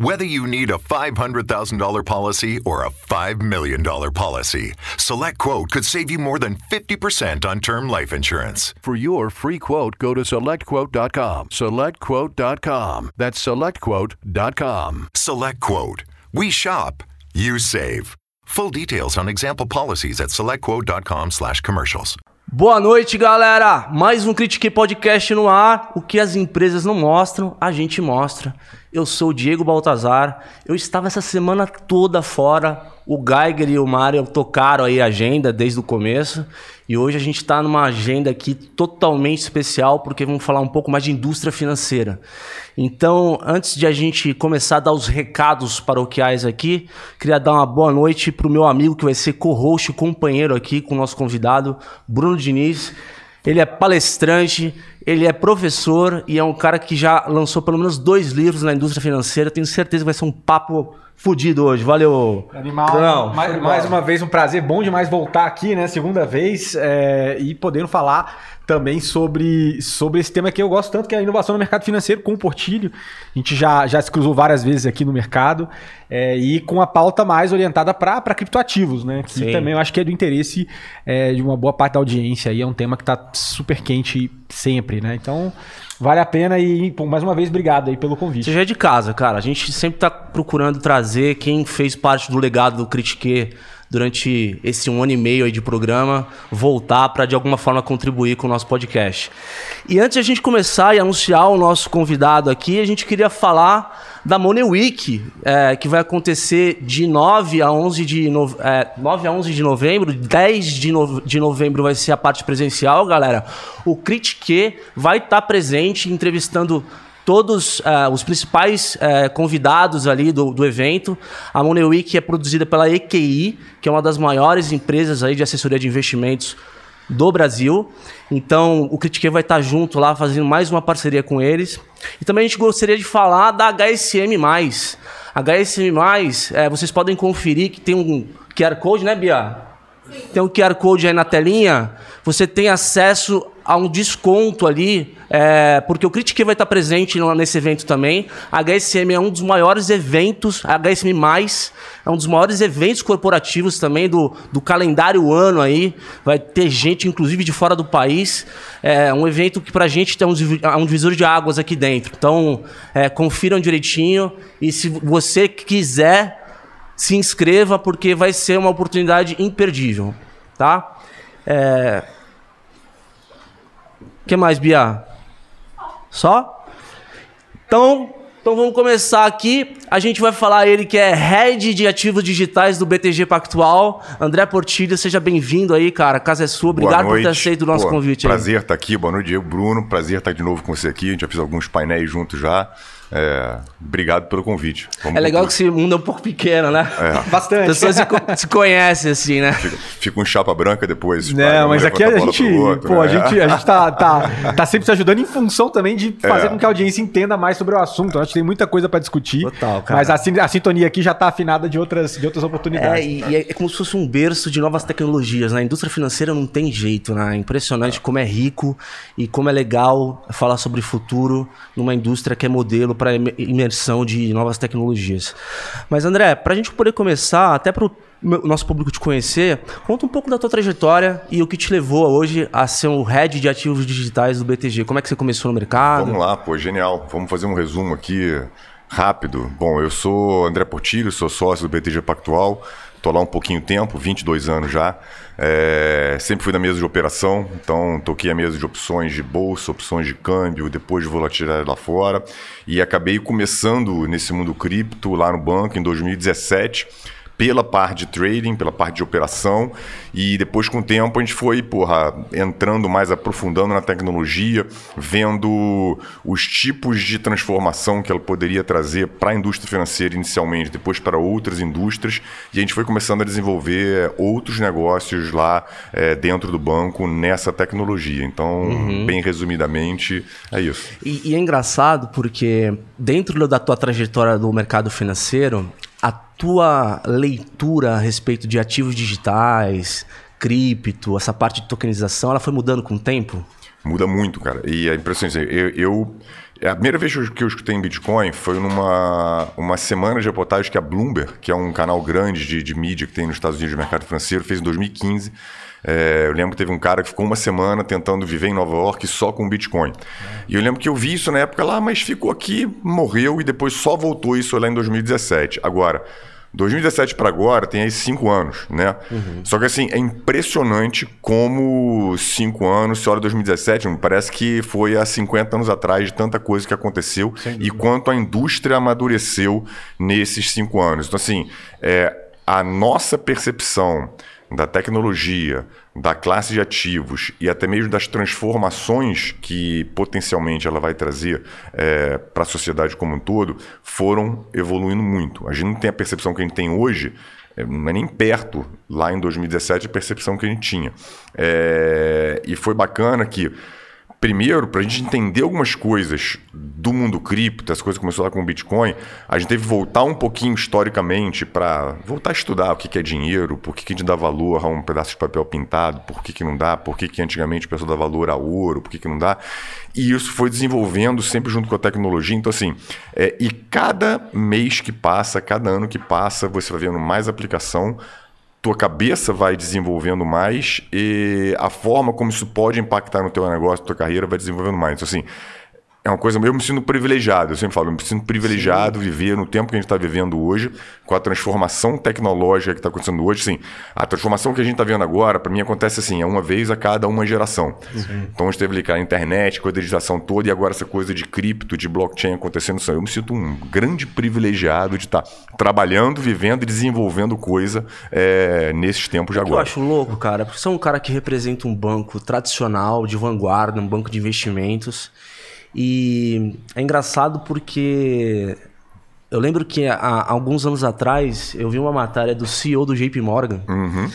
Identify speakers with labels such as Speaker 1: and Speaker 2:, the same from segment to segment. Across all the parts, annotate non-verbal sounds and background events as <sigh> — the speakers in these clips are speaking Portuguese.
Speaker 1: Whether you need a $500,000 policy or a $5 million policy, SelectQuote could save you more than 50% on term life insurance.
Speaker 2: For your free quote, go to selectquote.com. SelectQuote.com. That's selectquote.com.
Speaker 1: SelectQuote. We shop, you save. Full details on example policies at selectquote.com slash commercials.
Speaker 3: Boa noite, galera! Mais um Critique Podcast no ar. O que as empresas não mostram, a gente mostra. Eu sou o Diego Baltazar. Eu estava essa semana toda fora. O Geiger e o Mário tocaram aí a agenda desde o começo. E hoje a gente está numa agenda aqui totalmente especial, porque vamos falar um pouco mais de indústria financeira. Então, antes de a gente começar a dar os recados paroquiais aqui, queria dar uma boa noite para o meu amigo que vai ser co-host, companheiro aqui com o nosso convidado, Bruno Diniz. Ele é palestrante, ele é professor e é um cara que já lançou pelo menos dois livros na indústria financeira. Tenho certeza que vai ser um papo fudido hoje. Valeu.
Speaker 4: Animal.
Speaker 3: Não,
Speaker 4: mais, mais uma vez, um prazer bom demais voltar aqui, né? Segunda vez. é, e podendo falar também sobre, sobre esse tema que eu gosto tanto, que é a inovação no mercado financeiro com o Portilho. A gente já, já se cruzou várias vezes aqui no mercado. é, e com a pauta mais orientada para criptoativos, né? Que
Speaker 3: Sim.
Speaker 4: também eu acho que é do interesse é, de uma boa parte da audiência. E é um tema que está super quente sempre, né? Então, vale a pena e, pô, mais uma vez, obrigado aí pelo convite.
Speaker 3: Você já é de casa, cara. A gente sempre tá procurando trazer quem fez parte do legado do Critique durante esse um ano e meio de programa, voltar para de alguma forma contribuir com o nosso podcast. E antes de a gente começar e anunciar o nosso convidado aqui, a gente queria falar da Money Week, é, que vai acontecer de 9 a 11 de, no, é, 9 a 11 de novembro, 10 de, no, de novembro vai ser a parte presencial, galera. O Critique vai estar presente entrevistando todos eh, os principais eh, convidados ali do, do evento. A Money Week é produzida pela EQI, que é uma das maiores empresas aí de assessoria de investimentos do Brasil. Então, o Critique vai estar junto lá, fazendo mais uma parceria com eles. E também a gente gostaria de falar da HSM+. HSM+, eh, vocês podem conferir que tem um QR Code, né, Bia? Tem um QR Code aí na telinha. Você tem acesso a um desconto ali, é, porque o Critique vai estar presente nesse evento também. A HSM é um dos maiores eventos, a HSM+, é um dos maiores eventos corporativos também do, do calendário ano aí. Vai ter gente, inclusive, de fora do país. É um evento que pra gente tem um, é um divisor de águas aqui dentro. Então, é, confiram direitinho. E se você quiser se inscreva porque vai ser uma oportunidade imperdível, tá? É... que mais, Bia? Só? Então, então vamos começar aqui. A gente vai falar ele que é Head de Ativos Digitais do BTG Pactual. André Portilho, seja bem-vindo aí, cara. A casa é sua. Obrigado por ter aceito o nosso
Speaker 5: Pô,
Speaker 3: convite aí.
Speaker 5: Prazer estar aqui. Boa noite, Diego. Bruno. Prazer estar de novo com você aqui. A gente já fez alguns painéis juntos já. É, obrigado pelo convite. Vamos
Speaker 3: É legal que esse mundo é um pouco pequeno, né?
Speaker 5: É. <laughs>
Speaker 4: Bastante.
Speaker 3: As pessoas se, co- se conhecem, assim, né?
Speaker 5: Fica, fica um chapa branca depois.
Speaker 4: Não, mas aqui a
Speaker 5: bola
Speaker 4: gente,
Speaker 5: outro,
Speaker 4: pô, a
Speaker 5: né?
Speaker 4: gente, a gente tá, tá, tá sempre se ajudando em função também de fazer
Speaker 5: É.
Speaker 4: com que a audiência entenda mais sobre o assunto. Eu acho que tem muita coisa pra discutir.
Speaker 3: Total, cara.
Speaker 4: Mas a, a sintonia aqui já tá afinada de outras, de outras
Speaker 3: É,
Speaker 4: oportunidades.
Speaker 3: e, e é como se fosse um berço de novas tecnologias. Na indústria financeira não tem jeito, né? É impressionante como é rico e como é legal falar sobre futuro numa indústria que é modelo para imersão de novas tecnologias. Mas, André, para a gente poder começar, até para o nosso público te conhecer, conta um pouco da tua trajetória e o que te levou hoje a ser o head de ativos digitais do BTG. Como é que você começou no mercado?
Speaker 5: Vamos lá, pô, genial. Vamos fazer um resumo aqui rápido. Bom, eu sou André Portilho, sou sócio do BTG Pactual. Estou lá um pouquinho tempo, 22 anos já. É, sempre fui da mesa de operação, então toquei a mesa de opções de bolsa, opções de câmbio, depois de volatilidade lá fora. E acabei começando nesse mundo cripto lá no banco em 2017 pela parte de trading, pela parte de operação, e depois com o tempo a gente foi, porra, entrando mais, aprofundando na tecnologia, vendo os tipos de transformação que ela poderia trazer para a indústria financeira inicialmente, depois para outras indústrias, e a gente foi começando a desenvolver outros negócios lá é, dentro do banco nessa tecnologia. Então, uhum. bem resumidamente, é isso.
Speaker 3: E, e é engraçado porque dentro da tua trajetória do mercado financeiro, a tua leitura a respeito de ativos digitais, cripto, essa parte de tokenização, ela foi mudando com o tempo?
Speaker 5: Muda muito, cara. E a impressão é eu, eu a primeira vez que eu escutei em Bitcoin foi numa uma semana de reportagem que a Bloomberg, que é um canal grande de, de mídia que tem nos Estados Unidos de mercado financeiro, fez em 2015. É, eu lembro que teve um cara que ficou uma semana tentando viver em Nova York só com Bitcoin. E eu lembro que eu vi isso na época lá, mas ficou aqui, morreu e depois só voltou isso lá em 2017. Agora, 2017 para agora tem aí cinco anos, né? Uhum. Só que assim, é impressionante como cinco anos, se olha 2017, me parece que foi há 50 anos atrás de tanta coisa que aconteceu e quanto a indústria amadureceu nesses cinco anos. Então, assim, é, a nossa percepção da tecnologia, da classe de ativos e até mesmo das transformações que potencialmente ela vai trazer é, para a sociedade como um todo, foram evoluindo muito. A gente não tem a percepção que a gente tem hoje, é, não é nem perto, lá em 2017, a percepção que a gente tinha. É, e foi bacana que Primeiro, para a gente entender algumas coisas do mundo cripto, as coisas começou lá com o Bitcoin, a gente teve que voltar um pouquinho historicamente para voltar a estudar o que é dinheiro, por que a gente dá valor a um pedaço de papel pintado, por que, que não dá, por que, que antigamente o pessoal dá valor a ouro, por que, que não dá. E isso foi desenvolvendo sempre junto com a tecnologia. Então, assim, é, e cada mês que passa, cada ano que passa, você vai vendo mais aplicação tua cabeça vai desenvolvendo mais e a forma como isso pode impactar no teu negócio, na tua carreira, vai desenvolvendo mais. Então, assim, é uma coisa, eu me sinto privilegiado, eu sempre falo, eu me sinto privilegiado Sim. viver no tempo que a gente está vivendo hoje, com a transformação tecnológica que está acontecendo hoje. Sim, a transformação que a gente está vendo agora, para mim, acontece assim, é uma vez a cada uma geração. Sim. Então a gente teve ali a internet, com a digitação toda, e agora essa coisa de cripto, de blockchain acontecendo. Eu me sinto um grande privilegiado de estar tá trabalhando, vivendo e desenvolvendo coisa é, nesses tempos de agora. Eu
Speaker 3: acho louco, cara, porque você é um cara que representa um banco tradicional, de vanguarda, um banco de investimentos. E é engraçado porque eu lembro que há, alguns anos atrás eu vi uma matéria do CEO do JP Morgan. Uhum.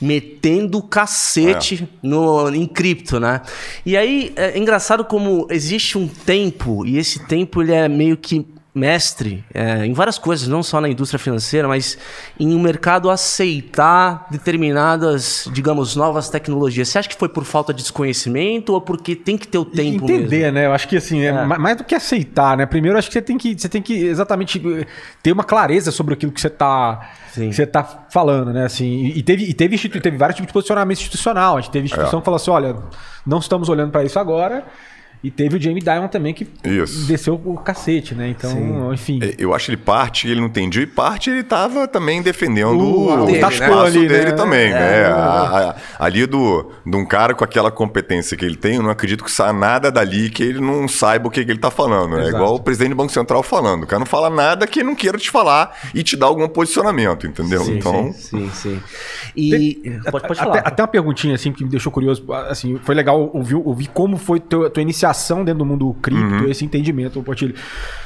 Speaker 3: Metendo cacete é. no, em cripto, né? E aí é engraçado como existe um tempo, e esse tempo ele é meio que mestre é, em várias coisas, não só na indústria financeira, mas em um mercado aceitar determinadas, digamos, novas tecnologias. Você acha que foi por falta de desconhecimento ou porque tem que ter o tempo
Speaker 4: Entender,
Speaker 3: mesmo?
Speaker 4: né? Eu acho que assim, é. É, mais do que aceitar, né? Primeiro, acho que você tem que, você tem que exatamente eh, ter uma clareza sobre aquilo que você está você tá falando, né? Assim, e teve, e teve, teve vários tipos de posicionamento institucional. A gente teve instituição é. que falou assim: olha, não estamos olhando para isso agora. E teve o Jamie Dimon também que Isso. desceu o cacete, né? Então, Sim. enfim.
Speaker 5: É, eu acho que ele parte ele não entendia e parte ele estava também defendendo o, o dele, espaço né? ali, dele né? também, é, né? A, a, ali do, de um cara com aquela competência que ele tem, eu não acredito que saia nada dali que ele não saiba o que, que ele está falando. Né? É igual o presidente do Banco Central falando. O cara não fala nada que ele não queira te falar e te dar algum posicionamento, entendeu?
Speaker 3: Sim,
Speaker 5: então...
Speaker 3: sim, sim. sim. E
Speaker 4: tem, pode, pode falar. Até, até, uma perguntinha assim que me deixou curioso. Assim, foi legal ouvir, ouvir como foi tua, tua dentro do mundo cripto, uhum. esse entendimento, Portilho.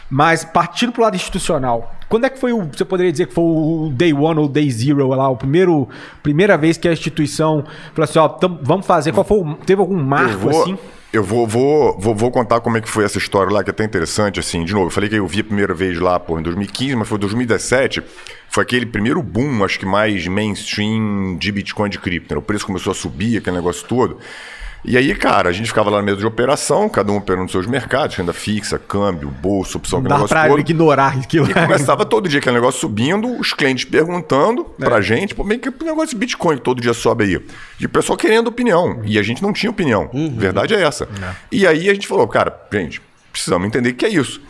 Speaker 4: Mas partindo pro lado institucional, quando é que foi o, você poderia dizer que foi o day one ou day zero lá, o primeiro, primeira vez que a instituição falou assim, ó, tam, vamos fazer, qual foi o, teve algum marco
Speaker 5: vou,
Speaker 4: assim?
Speaker 5: Eu vou, vou, vou, vou, contar como é que foi essa história lá, que é até interessante, assim, de novo, eu falei que eu vi a primeira vez lá, pô, em 2015, mas foi 2017, foi aquele primeiro boom, acho que mais mainstream de Bitcoin de cripto, né? o preço começou a subir, aquele negócio todo, e aí, cara, a gente ficava lá na mesa de operação, cada um operando seus mercados, renda fixa, câmbio, bolsa, opção,
Speaker 4: que negócio pra todo. ignorar
Speaker 5: aquilo. E começava todo dia aquele negócio subindo, os clientes perguntando é. pra gente, pô, bem que negócio de Bitcoin que todo dia sobe aí. E o pessoal querendo opinião. E a gente não tinha opinião. Uhum. Verdade é essa. É. E aí a gente falou, cara, gente, precisamos entender o que é isso.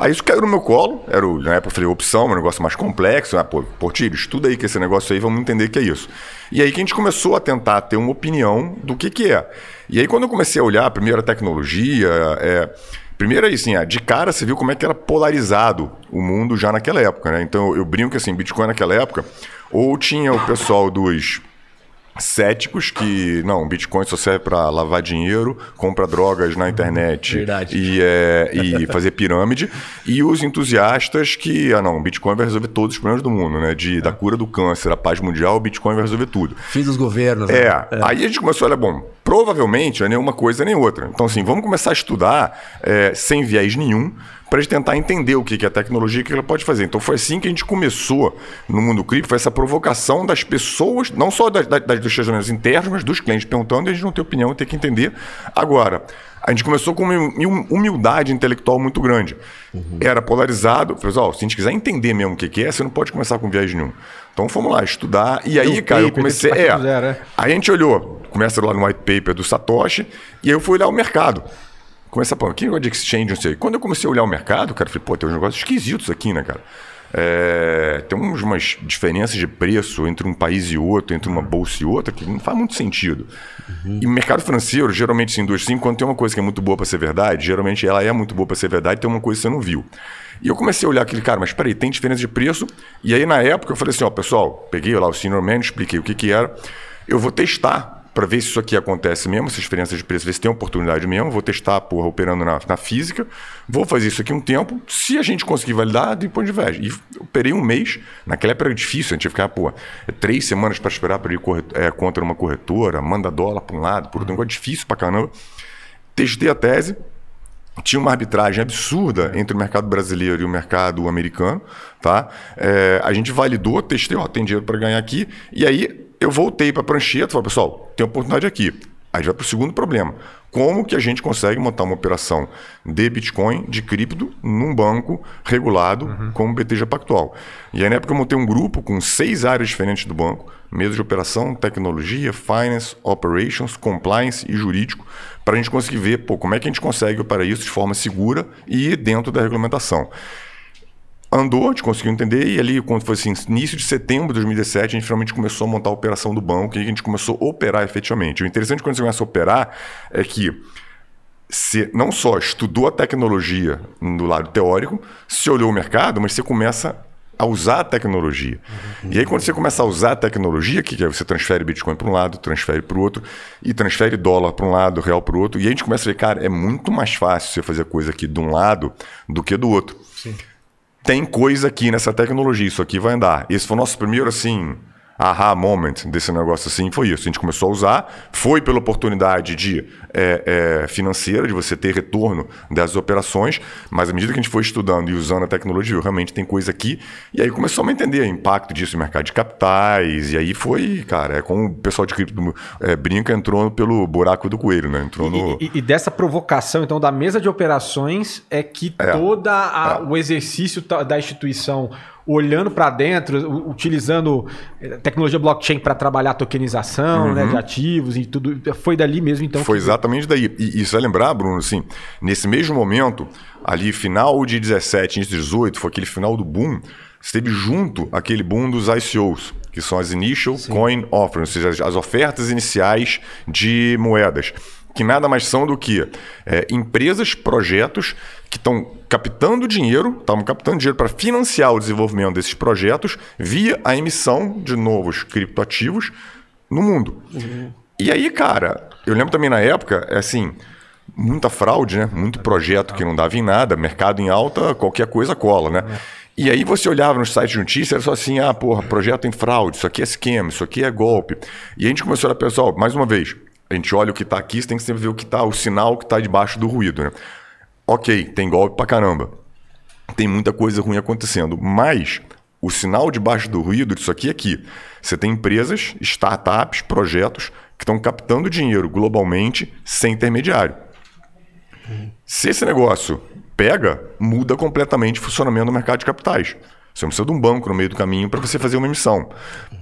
Speaker 5: Aí isso caiu no meu colo, era o, na época eu falei opção, um negócio mais complexo. Ah, pô, Portilho, estuda aí que esse negócio aí, vamos entender que é isso. E aí que a gente começou a tentar ter uma opinião do que, que é. E aí quando eu comecei a olhar a primeira tecnologia, é, Primeiro aí, assim, ah, de cara você viu como é que era polarizado o mundo já naquela época, né? Então eu brinco que assim, Bitcoin naquela época, ou tinha o pessoal dos céticos que não, Bitcoin só serve para lavar dinheiro, compra drogas na internet
Speaker 3: Verdade.
Speaker 5: e, é, e fazer pirâmide, e os entusiastas que, ah não, Bitcoin vai resolver todos os problemas do mundo, né? De, Da cura do câncer, a paz mundial, o Bitcoin vai resolver tudo.
Speaker 3: Fim dos governos.
Speaker 5: É,
Speaker 3: né?
Speaker 5: aí a gente começou, olha, bom, provavelmente não é nenhuma coisa nem outra. Então, assim, vamos começar a estudar é, sem viés nenhum, para tentar entender o que é a tecnologia e o que ela pode fazer. Então foi assim que a gente começou no mundo cripto, foi essa provocação das pessoas, não só das, das, dos relacionamentos internos, mas dos clientes perguntando e a gente não tem opinião, tem que entender. Agora, a gente começou com uma humildade intelectual muito grande. Uhum. Era polarizado. Pessoal, se a gente quiser entender mesmo o que é, você não pode começar com viés nenhum. Então fomos lá estudar. E aí, cara, eu comecei. É, zero, é. Aí a gente olhou, começa lá no white paper do Satoshi, e aí eu fui olhar o mercado. Começa a pôr, que negócio de exchange, não sei. Quando eu comecei a olhar o mercado, cara, eu falei, pô, tem uns negócios esquisitos aqui, né, cara? É, tem umas diferenças de preço entre um país e outro, entre uma bolsa e outra, que não faz muito sentido. Uhum. E o mercado financeiro, geralmente, sim, dois, sim, quando tem uma coisa que é muito boa para ser verdade, geralmente ela é muito boa para ser verdade, tem uma coisa que você não viu. E eu comecei a olhar aquele cara, mas peraí, tem diferença de preço? E aí, na época, eu falei assim: ó, pessoal, peguei lá o senior man, expliquei o que, que era, eu vou testar para ver se isso aqui acontece mesmo, essas diferenças de preço, ver se tem oportunidade mesmo. Vou testar porra operando na, na física. Vou fazer isso aqui um tempo. Se a gente conseguir validar, depois de vez. E operei um mês. Naquela época era difícil, a gente ia ficar, pô, três semanas para esperar para ir é, contra uma corretora, manda dólar para um lado, por outro. Um negócio difícil para caramba. Testei a tese. Tinha uma arbitragem absurda entre o mercado brasileiro e o mercado americano. Tá? É, a gente validou, testei, ó, tem dinheiro para ganhar aqui. E aí eu voltei para a prancheta e falei, pessoal, tem oportunidade aqui. Aí vai para o segundo problema. Como que a gente consegue montar uma operação de Bitcoin, de cripto, num banco regulado uhum. como o BTG Pactual? E aí, na época, eu montei um grupo com seis áreas diferentes do banco: mesa de operação, tecnologia, finance, operations, compliance e jurídico, para a gente conseguir ver pô, como é que a gente consegue operar isso de forma segura e dentro da regulamentação andou, a gente conseguiu entender, e ali, quando foi assim, início de setembro de 2017, a gente finalmente começou a montar a operação do banco e a gente começou a operar efetivamente. O interessante quando você começa a operar é que você não só estudou a tecnologia do lado teórico, se olhou o mercado, mas você começa a usar a tecnologia. Uhum. E aí, quando você começa a usar a tecnologia, que é você transfere Bitcoin para um lado, transfere para o outro, e transfere dólar para um lado, real para o outro, e aí a gente começa a ver, cara, é muito mais fácil você fazer coisa aqui de um lado do que do outro. Sim tem coisa aqui nessa tecnologia, isso aqui vai andar. Esse foi o nosso primeiro, assim, aha moment desse negócio assim foi isso. A gente começou a usar, foi pela oportunidade de é, é, financeira, de você ter retorno das operações, mas à medida que a gente foi estudando e usando a tecnologia, realmente tem coisa aqui. E aí começamos a entender o impacto disso no mercado de capitais. E aí foi, cara, é como o pessoal de cripto é, brinca, entrou pelo buraco do coelho, né? Entrou no...
Speaker 4: e, e, dessa provocação, então, da mesa de operações é que é, toda a, é. o exercício da instituição olhando para dentro, utilizando eh, tecnologia blockchain para trabalhar a tokenização uhum. né, de ativos e tudo. Foi dali mesmo, então.
Speaker 5: Foi que... exatamente daí. E, e você vai lembrar, Bruno, assim, nesse mesmo momento, ali final de 17, início de 18, foi aquele final do boom, esteve junto aquele boom dos ICOs, que são as Initial Sim. Coin Offerings, ou seja, as ofertas iniciais de moedas que nada mais são do que é, empresas, projetos que estão captando dinheiro, estavam captando dinheiro para financiar o desenvolvimento desses projetos via a emissão de novos criptoativos no mundo. Uhum. E aí, cara, eu lembro também na época, é assim, muita fraude, né? Muito projeto que não dava em nada, mercado em alta, qualquer coisa cola, né? E aí você olhava nos sites de notícias, era só assim, ah, porra, projeto em fraude, isso aqui é esquema, isso aqui é golpe. E a gente começou a olhar, pessoal, mais uma vez, a gente olha o que está aqui, você tem que sempre ver o que está, o sinal que está debaixo do ruído. Né? Ok, tem golpe pra caramba. Tem muita coisa ruim acontecendo. Mas o sinal debaixo do ruído disso aqui é que você tem empresas, startups, projetos que estão captando dinheiro globalmente sem intermediário. Se esse negócio pega, muda completamente o funcionamento do mercado de capitais. Você não precisa de um banco no meio do caminho para você fazer uma emissão.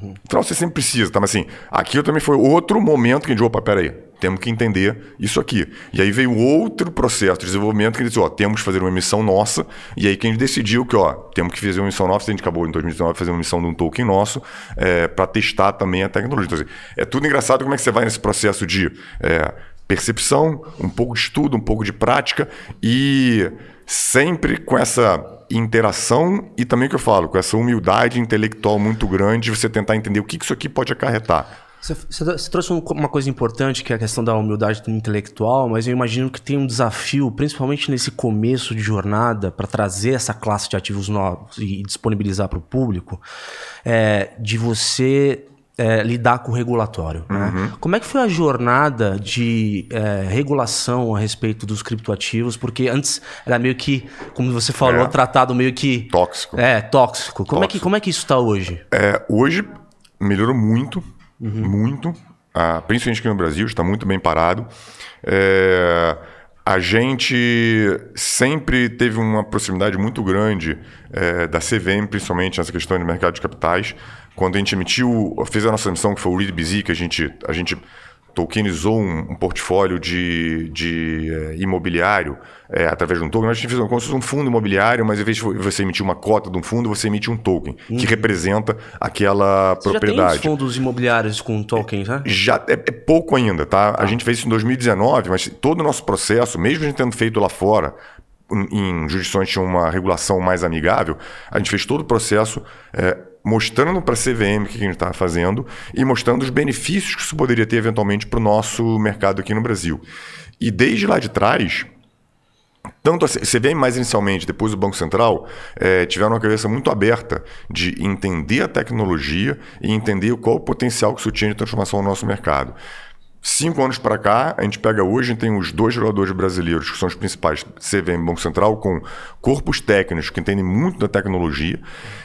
Speaker 5: Uhum. Então você sempre precisa, tá? Mas assim, aqui também foi outro momento que a gente, opa, peraí, temos que entender isso aqui. E aí veio outro processo de desenvolvimento que a gente disse, ó, temos que fazer uma emissão nossa. E aí que a gente decidiu que, ó, temos que fazer uma emissão nossa. A gente acabou em 2019 fazer uma emissão de um token nosso é, para testar também a tecnologia. Então, assim, é tudo engraçado como é que você vai nesse processo de é, percepção, um pouco de estudo, um pouco de prática e sempre com essa interação e também o que eu falo, com essa humildade intelectual muito grande de você tentar entender o que isso aqui pode acarretar.
Speaker 3: Você, você, trouxe uma coisa importante, que é a questão da humildade intelectual, mas eu imagino que tem um desafio, principalmente nesse começo de jornada, para trazer essa classe de ativos novos e disponibilizar para o público, é, de você é, lidar com o regulatório. Né? Uhum. Como é que foi a jornada de é, regulação a respeito dos criptoativos? Porque antes era meio que, como você falou, é. tratado meio que...
Speaker 5: Tóxico.
Speaker 3: É, tóxico. Como, tóxico. É, que, como é que isso está hoje?
Speaker 5: É, hoje melhorou muito uhum. muito. Ah, principalmente aqui no Brasil, está muito bem parado. É, a gente sempre teve uma proximidade muito grande é, da CVM, principalmente nessa questão de mercado de capitais. Quando a gente emitiu, fez a nossa emissão, que foi o ReadBZ, que a gente, a gente tokenizou um, um portfólio de, de é, imobiliário é, através de um token. Nós fizemos como se fosse um fundo imobiliário, mas em vez de você emitir uma cota de um fundo, você emite um token uhum. que representa aquela você propriedade. Já
Speaker 3: tem fundos imobiliários com tokens, né?
Speaker 5: Já é, é pouco ainda, tá? A ah. gente fez isso em 2019, mas todo o nosso processo, mesmo a gente tendo feito lá fora, em jurisdições tinha uma regulação mais amigável, a gente fez todo o processo é, mostrando para a CVM o que a gente estava fazendo e mostrando os benefícios que isso poderia ter eventualmente para o nosso mercado aqui no Brasil. E desde lá de trás, tanto a CVM mais inicialmente, depois o Banco Central, é, tiveram uma cabeça muito aberta de entender a tecnologia e entender qual o potencial que isso tinha de transformação no nosso mercado. Cinco anos para cá, a gente pega hoje, gente tem os dois jogadores brasileiros, que são os principais, CVM e Banco Central, com corpos técnicos que entendem muito da tecnologia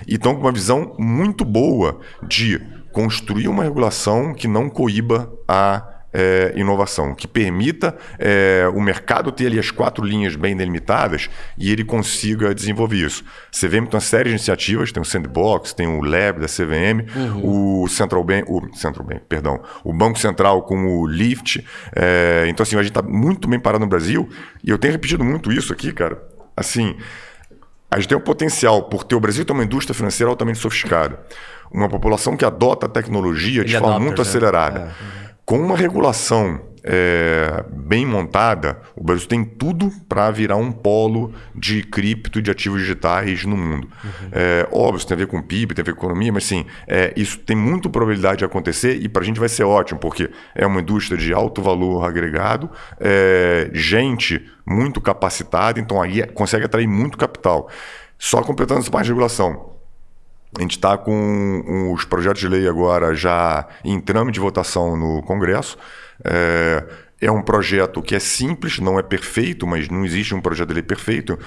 Speaker 5: e estão com uma visão muito boa de construir uma regulação que não coíba a é, inovação, que permita é, o mercado ter ali as quatro linhas bem delimitadas e ele consiga desenvolver isso. CVM tem uma série de iniciativas, tem o Sandbox, tem o Lab da CVM, uhum. o Central Bank, o Central Bank, perdão, o Banco Central com o Lift. É, então, assim, a gente está muito bem parado no Brasil e eu tenho repetido muito isso aqui, cara. Assim, a gente tem o potencial, por ter o Brasil ter uma indústria financeira altamente sofisticada, uma população que adota a tecnologia de forma muito né? acelerada. É com uma regulação é, bem montada, o Brasil tem tudo para virar um polo de cripto de ativos digitais no mundo. Uhum. É, óbvio, isso tem a ver com PIB, tem a ver com economia, mas sim, é, isso tem muita probabilidade de acontecer e para a gente vai ser ótimo, porque é uma indústria de alto valor agregado, é, gente muito capacitada, então aí é, consegue atrair muito capital. Só completando essa parte de regulação. A gente está com os projetos de lei agora já em trâmite de votação no Congresso. É, é um projeto que é simples, não é perfeito, mas não existe um projeto de lei perfeito.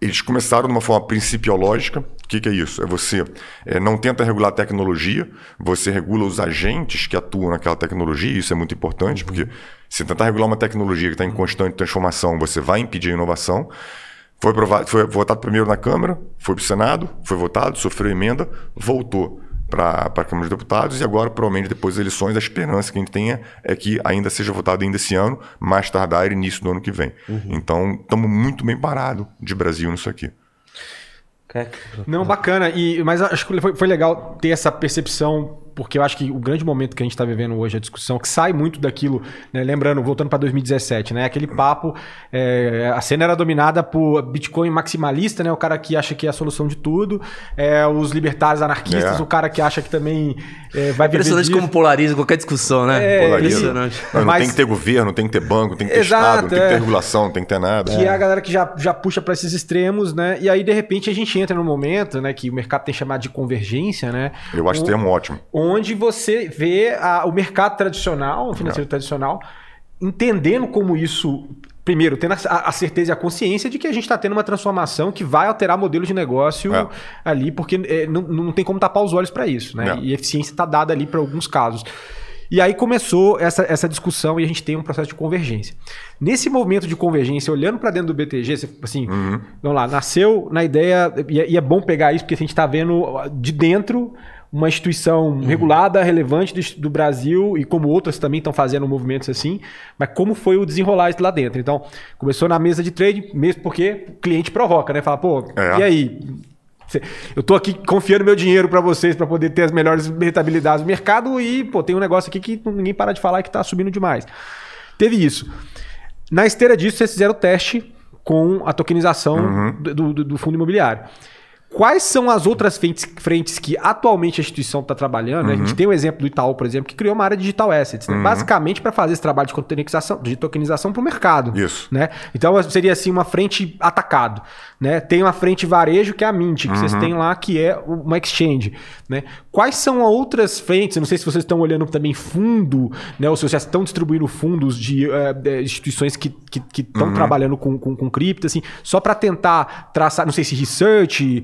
Speaker 5: Eles começaram de uma forma principiológica. O que, que é isso? É você é, não tenta regular a tecnologia, você regula os agentes que atuam naquela tecnologia, isso é muito importante, uhum. porque se tentar regular uma tecnologia que está em constante transformação, você vai impedir a inovação. Foi, aprovado, foi votado primeiro na Câmara, foi para o Senado, foi votado, sofreu emenda, voltou para a Câmara dos Deputados e agora, provavelmente, depois das eleições, a esperança que a gente tenha é que ainda seja votado ainda esse ano, mais tardar início do ano que vem. Uhum. Então, estamos muito bem parados de Brasil nisso aqui.
Speaker 4: Não, bacana. E, mas acho que foi, foi legal ter essa percepção porque eu acho que o grande momento que a gente está vivendo hoje, a discussão, que sai muito daquilo, né? lembrando, voltando para 2017, né? Aquele papo, é, a cena era dominada por Bitcoin maximalista, né? O cara que acha que é a solução de tudo, é, os libertários anarquistas, é. o cara que acha que também é, vai
Speaker 3: viver. Impressionante como polariza qualquer discussão, né?
Speaker 5: É, polariza. Não, não Mas... tem que ter governo, tem que ter banco, tem que ter Exato, Estado, não tem que ter é. regulação, não tem que ter nada.
Speaker 4: Que é a galera que já, já puxa para esses extremos, né? E aí, de repente, a gente entra num momento, né, que o mercado tem chamado de convergência, né?
Speaker 5: Eu acho o termo ótimo
Speaker 4: onde você vê a, o mercado tradicional, o financeiro tradicional, entendendo como isso primeiro, tendo a, certeza e a consciência de que a gente está tendo uma transformação que vai alterar modelo de negócio é. ali, porque é, não, não tem como tapar os olhos para isso, né? É. E eficiência está dada ali para alguns casos. E aí começou essa, essa discussão e a gente tem um processo de convergência. Nesse movimento de convergência, olhando para dentro do BTG, você, assim, uhum. vamos lá, nasceu na ideia, e é, e é bom pegar isso, porque a gente está vendo de dentro uma instituição uhum. regulada, relevante do, do, Brasil e como outras também estão fazendo movimentos assim, mas como foi o desenrolar isso lá dentro. Então, começou na mesa de trade, mesmo porque o cliente provoca, né? Fala, pô, é. e aí? Eu tô aqui confiando meu dinheiro para vocês para poder ter as melhores rentabilidades do mercado e, pô, tem um negócio aqui que ninguém para de falar que tá subindo demais. Teve isso. Na esteira disso, vocês fizeram o teste com a tokenização
Speaker 5: Uhum.
Speaker 4: do, do- do fundo imobiliário. Quais são as outras frentes, frentes que atualmente a instituição está trabalhando? né? A
Speaker 5: Uhum.
Speaker 4: gente tem o exemplo do Itaú, por exemplo, que criou uma área digital assets, né? basicamente para fazer esse trabalho de tokenização, de tokenização para o mercado.
Speaker 5: Isso.
Speaker 4: Né? Então seria assim uma frente atacado. Né? Tem uma frente varejo que é a Mint, que
Speaker 5: Uhum.
Speaker 4: vocês têm lá, que é uma exchange. Né? Quais são outras frentes? Eu não sei se vocês estão olhando também fundo, né? ou se vocês estão distribuindo fundos de, de instituições que estão
Speaker 5: Uhum.
Speaker 4: trabalhando com, com, com cripto, assim, só para tentar traçar, não sei se research.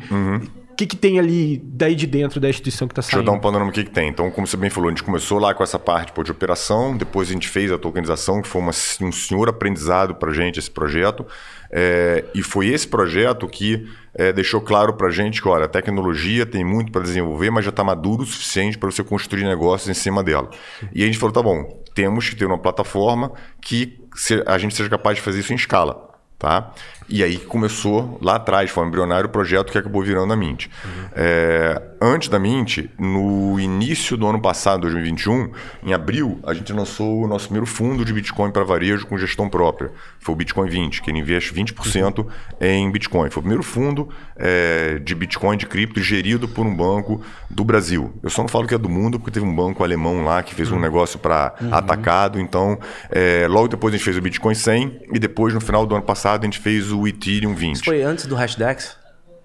Speaker 4: O que, que tem ali daí de dentro da instituição que está
Speaker 5: Deixa eu
Speaker 4: saindo?
Speaker 5: dar um panorama do que, que tem. Então, como você bem falou, a gente começou lá com essa parte pô, de operação, depois a gente fez a tokenização, que foi uma- um senhor aprendizado para a gente esse projeto. É, e foi esse projeto que é, deixou claro para gente que, olha, a tecnologia tem muito para desenvolver, mas já está maduro o suficiente para você construir negócios em cima dela. E a gente falou, tá bom, temos que ter uma plataforma que a gente seja capaz de fazer isso em escala. Tá? E aí começou lá atrás, foi um embrionário projeto que acabou virando a Mint. É, antes da Mint, no início do ano passado, 2021, em abril, a gente lançou o nosso primeiro fundo de Bitcoin para varejo com gestão própria. Foi o Bitcoin 20, que ele investe 20% em Bitcoin. Foi o primeiro fundo é, de Bitcoin, de cripto, gerido por um banco do Brasil. Eu só não falo que é do mundo, porque teve um banco alemão lá que fez um negócio para atacado. Então, é, logo depois a gente fez o Bitcoin 100 e depois, no final do ano passado, a gente fez o Ethereum 20.
Speaker 3: Isso foi antes do Hashdex?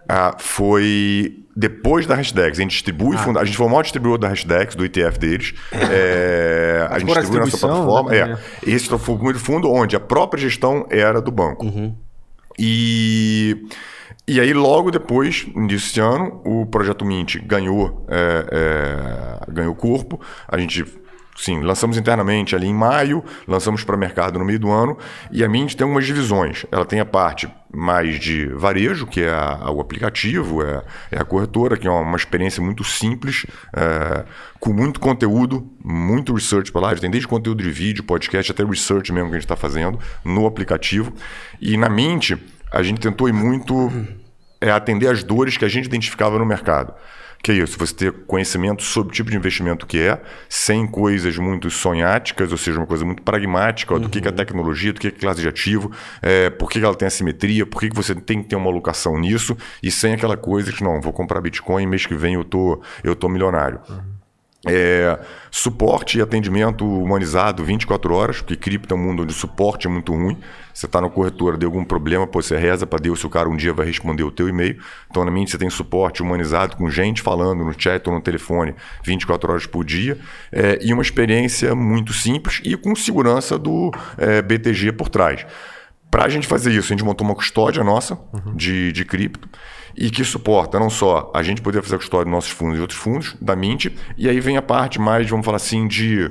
Speaker 5: Ah, foi depois da Hashdex. A gente distribui, funda- a gente foi o maior distribuidor da Hashdex, do ETF deles. É, a gente
Speaker 4: fora a
Speaker 5: distribui nossa plataforma.
Speaker 4: né?
Speaker 5: É. Esse foi o primeiro fundo onde a própria gestão era do banco. E, e aí, logo depois desse ano, o projeto Mint ganhou, é, é, ganhou corpo. A gente. Sim, lançamos internamente ali em maio, lançamos para mercado no meio do ano, e a Mint tem algumas divisões. Ela tem a parte mais de varejo, que é a- o aplicativo, é, é a corretora, que é uma, experiência muito simples, é, com muito conteúdo, muito research para lá. Tem desde conteúdo de vídeo, podcast, até research mesmo que a gente está fazendo no aplicativo. E na Mint, a gente tentou ir muito é, atender as dores que a gente identificava no mercado. Que é isso, você ter conhecimento sobre o tipo de investimento que é, sem coisas muito sonháticas, ou seja, uma coisa muito pragmática ó, do que, que é tecnologia, do que, é classe de ativo, é, por que, que ela tem assimetria, por que, que você tem que ter uma alocação nisso, e sem aquela coisa que, não, vou comprar Bitcoin, mês que vem eu tô, eu tô milionário. É, suporte e atendimento humanizado 24 horas, porque cripto é um mundo onde o suporte é muito ruim. Você está na corretora, deu algum problema, pô, você reza para Deus se o cara um dia vai responder o teu e-mail. Então, na minha, você tem suporte humanizado com gente falando no chat ou no telefone 24 horas por dia. É, e uma experiência muito simples e com segurança do é, BTG por trás. Para a gente fazer isso, a gente montou uma custódia nossa de, de cripto e que suporta não só a gente poder fazer a custódia dos nossos fundos e outros fundos da Mint, e aí vem a parte mais, vamos falar assim, de,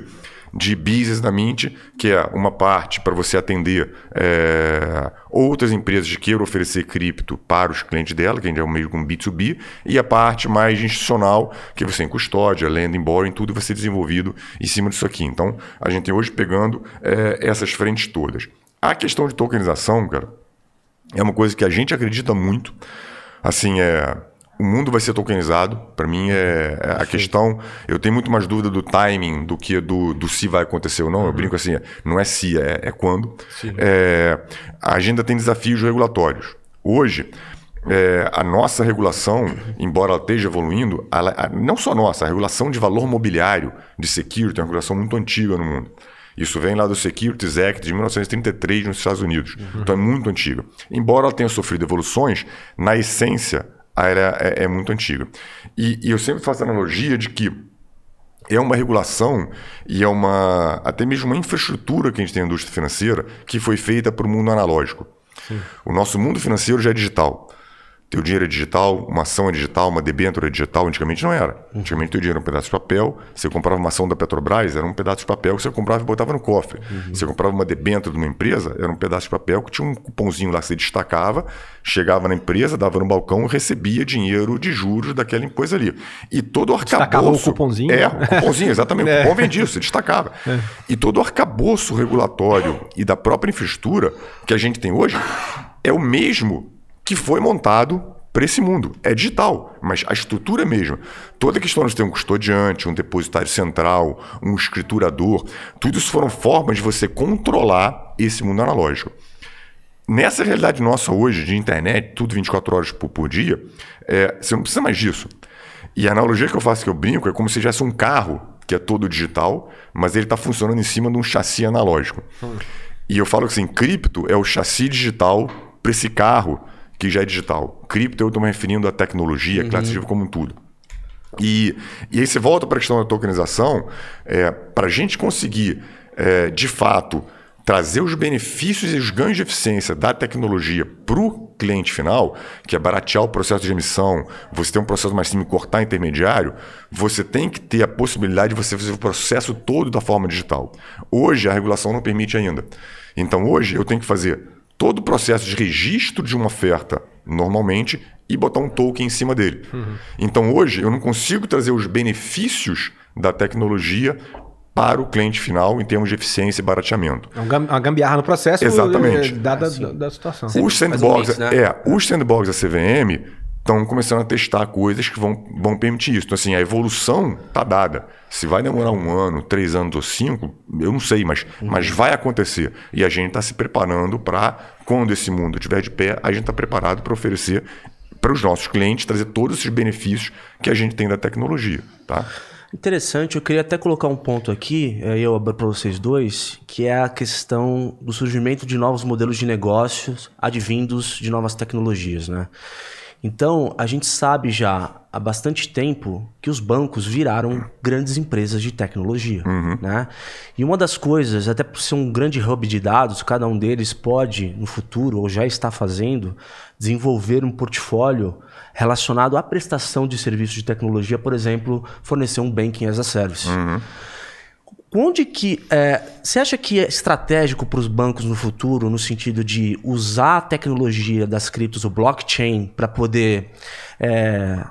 Speaker 5: de business da Mint, que é uma parte para você atender é, outras empresas que queiram oferecer cripto para os clientes dela, que a gente é um meio com B2B, e a parte mais institucional, que você tem custódia, lending, borrowing, tudo vai ser desenvolvido em cima disso aqui. Então, a gente tem hoje pegando é, essas frentes todas. A questão de tokenização, cara, é uma coisa que a gente acredita muito. Assim, é, o mundo vai ser tokenizado. Para mim, é, é a questão. Eu tenho muito mais dúvida do timing do que do, do se vai acontecer ou não. Eu brinco assim: não é se, é, é quando. É, a agenda tem desafios regulatórios. Hoje, é, a nossa regulação, embora ela esteja evoluindo, ela- a- não só nossa, a regulação de valor mobiliário de security é uma regulação muito antiga no mundo. Isso vem lá do Securities Act de 1933 nos Estados Unidos. Então é muito antiga. Embora ela tenha sofrido evoluções, na essência ela é, é muito antiga. E, e eu sempre faço a analogia de que é uma regulação e é uma até mesmo uma infraestrutura que a gente tem na indústria financeira que foi feita para o mundo analógico. O nosso mundo financeiro já é digital. Teu dinheiro é digital, uma ação é digital, uma debênture é digital. Antigamente não era. Antigamente teu dinheiro era um pedaço de papel. Você comprava uma ação da Petrobras, era um pedaço de papel que você comprava e botava no cofre. Você comprava uma debênture de uma empresa, era um pedaço de papel que tinha um cupomzinho lá que você destacava, chegava na empresa, dava no balcão e recebia dinheiro de juros daquela coisa ali. E todo o arcabouço...
Speaker 4: Destacava o cupomzinho?
Speaker 5: É, o cupomzinho, exatamente. O <laughs> cupom vendia, você destacava. E todo o arcabouço regulatório e da própria infraestrutura que a gente tem hoje é o mesmo que foi montado para esse mundo. É digital, mas a estrutura é mesma. Toda a questão de ter um custodiante, um depositário central, um escriturador, tudo isso foram formas de você controlar esse mundo analógico. Nessa realidade nossa hoje, de internet, tudo 24 horas por, por dia, é, você não precisa mais disso. E a analogia que eu faço, que eu brinco, é como se tivesse um carro que é todo digital, mas ele está funcionando em cima de um chassi analógico. Hum. E eu falo assim, cripto é o chassi digital para esse carro que já é digital. Cripto eu estou me referindo à tecnologia, uhum. classe como um tudo. E, e aí você volta para a questão da tokenização, é, para a gente conseguir, é, de fato, trazer os benefícios e os ganhos de eficiência da tecnologia para o cliente final, que é baratear o processo de emissão, você ter um processo mais simples, cortar intermediário, você tem que ter a possibilidade de você fazer o processo todo da forma digital. Hoje a regulação não permite ainda. Então hoje eu tenho que fazer todo o processo de registro de uma oferta normalmente e botar um token em cima dele. Uhum. Então hoje eu não consigo trazer os benefícios da tecnologia para o cliente final em termos de eficiência e barateamento.
Speaker 4: É uma gambiarra no processo
Speaker 5: Exatamente.
Speaker 4: dada da, da, situação.
Speaker 5: Os sandbox, né? é, os sandbox da CVM estão começando a testar coisas que vão, vão permitir isso. Então, assim, a evolução está dada. Se vai demorar um ano, três anos ou cinco, eu não sei, mas, uhum. mas vai acontecer. E a gente está se preparando para, quando esse mundo estiver de pé, a gente está preparado para oferecer para os nossos clientes, trazer todos esses benefícios que a gente tem da tecnologia. Tá?
Speaker 3: Interessante, eu queria até colocar um ponto aqui, aí eu abro para vocês dois, que é a questão do surgimento de novos modelos de negócios advindos de novas tecnologias, né? Então, a gente sabe já há bastante tempo que os bancos viraram grandes empresas de tecnologia. Uhum. Né? E uma das coisas, até por ser um grande hub de dados, cada um deles pode, no futuro, ou já está fazendo, desenvolver um portfólio relacionado à prestação de serviços de tecnologia, por exemplo, fornecer um banking as a service. Uhum. Onde que é, você acha que é estratégico para os bancos no futuro, no sentido de usar a tecnologia das criptos, o blockchain, para poder é,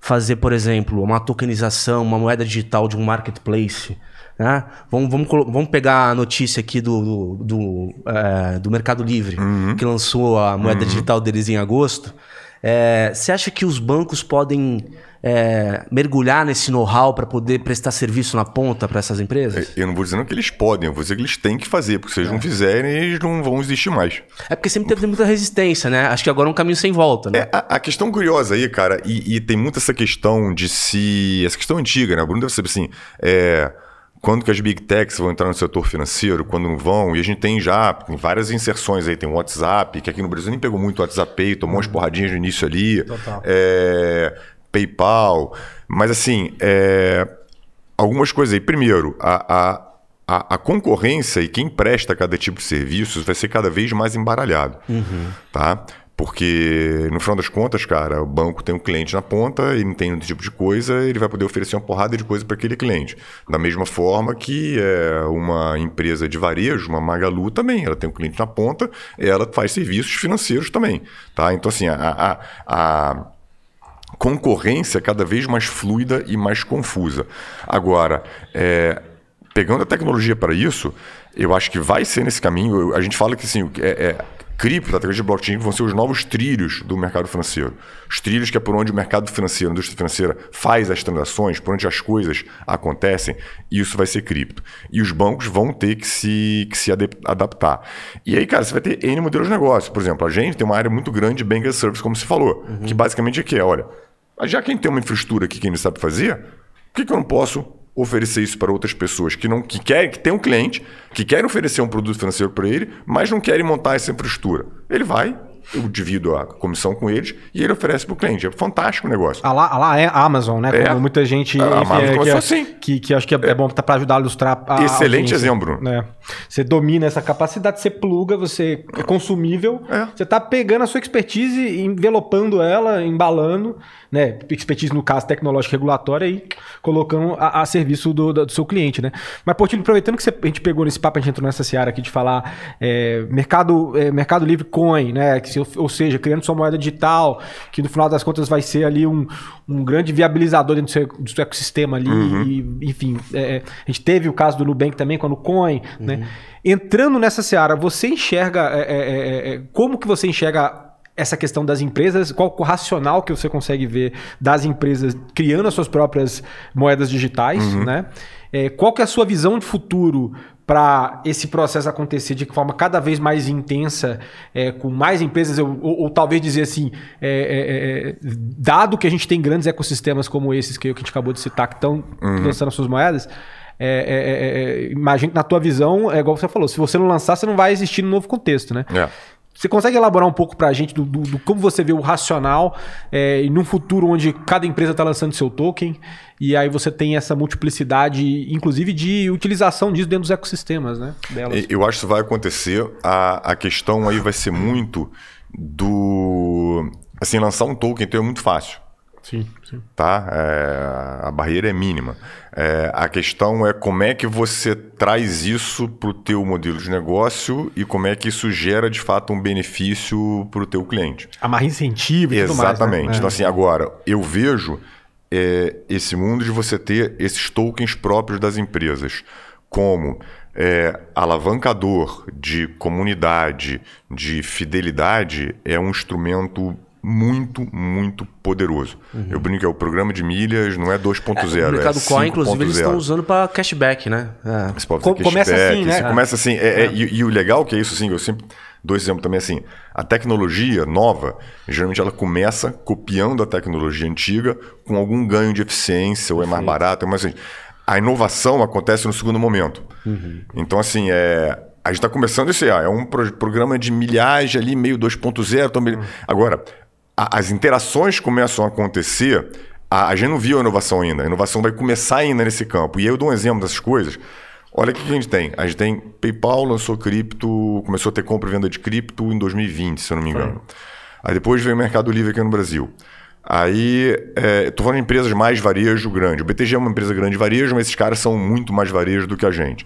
Speaker 3: fazer, por exemplo, uma tokenização, uma moeda digital de um marketplace? Né? Vamos, vamos, vamos pegar a notícia aqui do, do, do, é, do Mercado Livre, uhum. que lançou a moeda uhum. digital deles em agosto. É, você acha que os bancos podem é, mergulhar nesse know-how para poder prestar serviço na ponta para essas empresas?
Speaker 5: Eu não vou dizendo que eles podem, eu vou dizer que eles têm que fazer, porque se eles é. não fizerem, eles não vão existir mais.
Speaker 3: É porque sempre teve muita resistência, né? Acho que agora é um caminho sem volta, né?
Speaker 5: É, a, a, questão curiosa aí, cara, e, e, tem muito essa questão de se. Essa questão antiga, né? O Bruno deve saber assim. É, quando que as big techs vão entrar no setor financeiro, quando não vão, e a gente tem já várias inserções aí, tem o WhatsApp, que aqui no Brasil nem pegou muito o WhatsApp tomou umas uhum. porradinhas no início ali. Total. É, PayPal. Mas assim, é, algumas coisas aí. Primeiro, a, a, a, concorrência e quem presta cada tipo de serviços vai ser cada vez mais embaralhado. Uhum. Tá? Porque, no final das contas, cara, o banco tem um cliente na ponta, ele tem um tipo de coisa, ele vai poder oferecer uma porrada de coisa para aquele cliente. Da mesma forma que é, uma empresa de varejo, uma Magalu também, ela tem um cliente na ponta, ela faz serviços financeiros também. Tá? Então, assim, a, a, a concorrência cada vez mais fluida e mais confusa. Agora, é, pegando a tecnologia para isso, eu acho que vai ser nesse caminho. A gente fala que assim, é, é, cripto, a tecnologia de blockchain vão ser os novos trilhos do mercado financeiro. Os trilhos que é por onde o mercado financeiro, a indústria financeira faz as transações, por onde as coisas acontecem, e isso vai ser cripto. E os bancos vão ter que se, que se adaptar. E aí, cara, você vai ter N modelos de negócio. Por exemplo, a gente tem uma área muito grande de bank as service, como você falou, uhum. que basicamente é que é, olha, já quem tem uma infraestrutura que ele sabe fazer, por que, que eu não posso oferecer isso para outras pessoas que não que querem, que tem um cliente, que querem oferecer um produto financeiro para ele, mas não querem montar essa infraestrutura. Ele vai, eu divido a comissão com eles e ele oferece para o cliente. É fantástico o negócio.
Speaker 4: A lá, a lá é a Amazon, né? É. Como muita gente.
Speaker 5: A Amazon é, que, é,
Speaker 4: assim. que, que acho que é, é bom para ajudar a ilustrar. A
Speaker 5: Excelente exemplo.
Speaker 4: Né? Você domina essa capacidade, você pluga, você é consumível, é. você está pegando a sua expertise, envelopando ela, embalando né, expertise no caso tecnológico regulatória e colocando a, a serviço do, do, seu cliente, né? Mas, Portilho, aproveitando que você, a gente pegou nesse papo, a gente entrou nessa seara aqui de falar é, mercado, é, mercado livre coin, né? Que, ou seja, criando sua moeda digital, que no final das contas vai ser ali um, um grande viabilizador dentro do seu, do seu ecossistema ali. Uhum. E, enfim, é, a gente teve o caso do Nubank também, quando o coin, né? uhum. né? Entrando nessa seara, você enxerga é, é, é, como que você enxerga essa questão das empresas, qual o racional que você consegue ver das empresas criando as suas próprias moedas digitais,
Speaker 5: Uhum.
Speaker 4: né? É, qual que é a sua visão de futuro para esse processo acontecer de forma cada vez mais intensa, é, com mais empresas, ou, ou- ou talvez dizer assim, é, é, é, dado que a gente tem grandes ecossistemas como esses que, que a gente acabou de citar, que estão
Speaker 5: Uhum.
Speaker 4: lançando as suas moedas, é, é, é, é, imagino que na tua visão, é igual você falou, se você não lançar, você não vai existir no novo contexto, né? Você consegue elaborar um pouco pra gente do, do- do como você vê o racional é, e num futuro onde cada empresa está lançando seu token e aí você tem essa multiplicidade, inclusive de utilização disso dentro dos ecossistemas, né? Delas.
Speaker 5: Eu acho que isso vai acontecer. A, a questão aí vai ser muito do. Assim, lançar um token então é muito fácil.
Speaker 4: Sim, sim.
Speaker 5: tá? É, a barreira é mínima. É, a questão é como é que você traz isso para o teu modelo de negócio e como é que isso gera de fato um benefício para o teu cliente.
Speaker 4: Amarra incentivo e tudo mais.
Speaker 5: Exatamente.
Speaker 4: né?
Speaker 5: Então assim, agora eu vejo é, esse mundo de você ter esses tokens próprios das empresas como é, alavancador de comunidade, de fidelidade, é um instrumento muito, muito poderoso. Eu brinco que é o programa de milhas, não é 2.0,
Speaker 3: o mercado
Speaker 5: é
Speaker 3: Coin, inclusive, eles
Speaker 5: 5.0.
Speaker 3: estão usando para cashback, né? É.
Speaker 5: Você pode
Speaker 4: Co-
Speaker 5: fazer
Speaker 4: começa
Speaker 5: cashback,
Speaker 4: assim, né?
Speaker 5: você começa assim. é- é- e, e o legal que é isso, assim, eu sempre dou esse exemplo também assim. A tecnologia nova, geralmente ela começa copiando a tecnologia antiga com algum ganho de eficiência, ou é mais barato, é mais assim. A inovação acontece no segundo momento. Então, assim, é. A gente está começando esse ah, é um pro- programa de milhagem ali, meio 2.0. então, mil- Agora, a- as interações começam a acontecer. A, a gente não viu a inovação ainda. A inovação vai começar ainda nesse campo. E aí eu dou um exemplo dessas coisas. Olha o que a gente tem. A gente tem PayPal lançou cripto, começou a ter compra e venda de cripto em 2020, se eu não me engano. Aí depois veio o Mercado Livre aqui no Brasil. Aí, é, tô falando de empresas mais varejo grande. O BTG é uma empresa grande de varejo, mas esses caras são muito mais varejo do que a gente.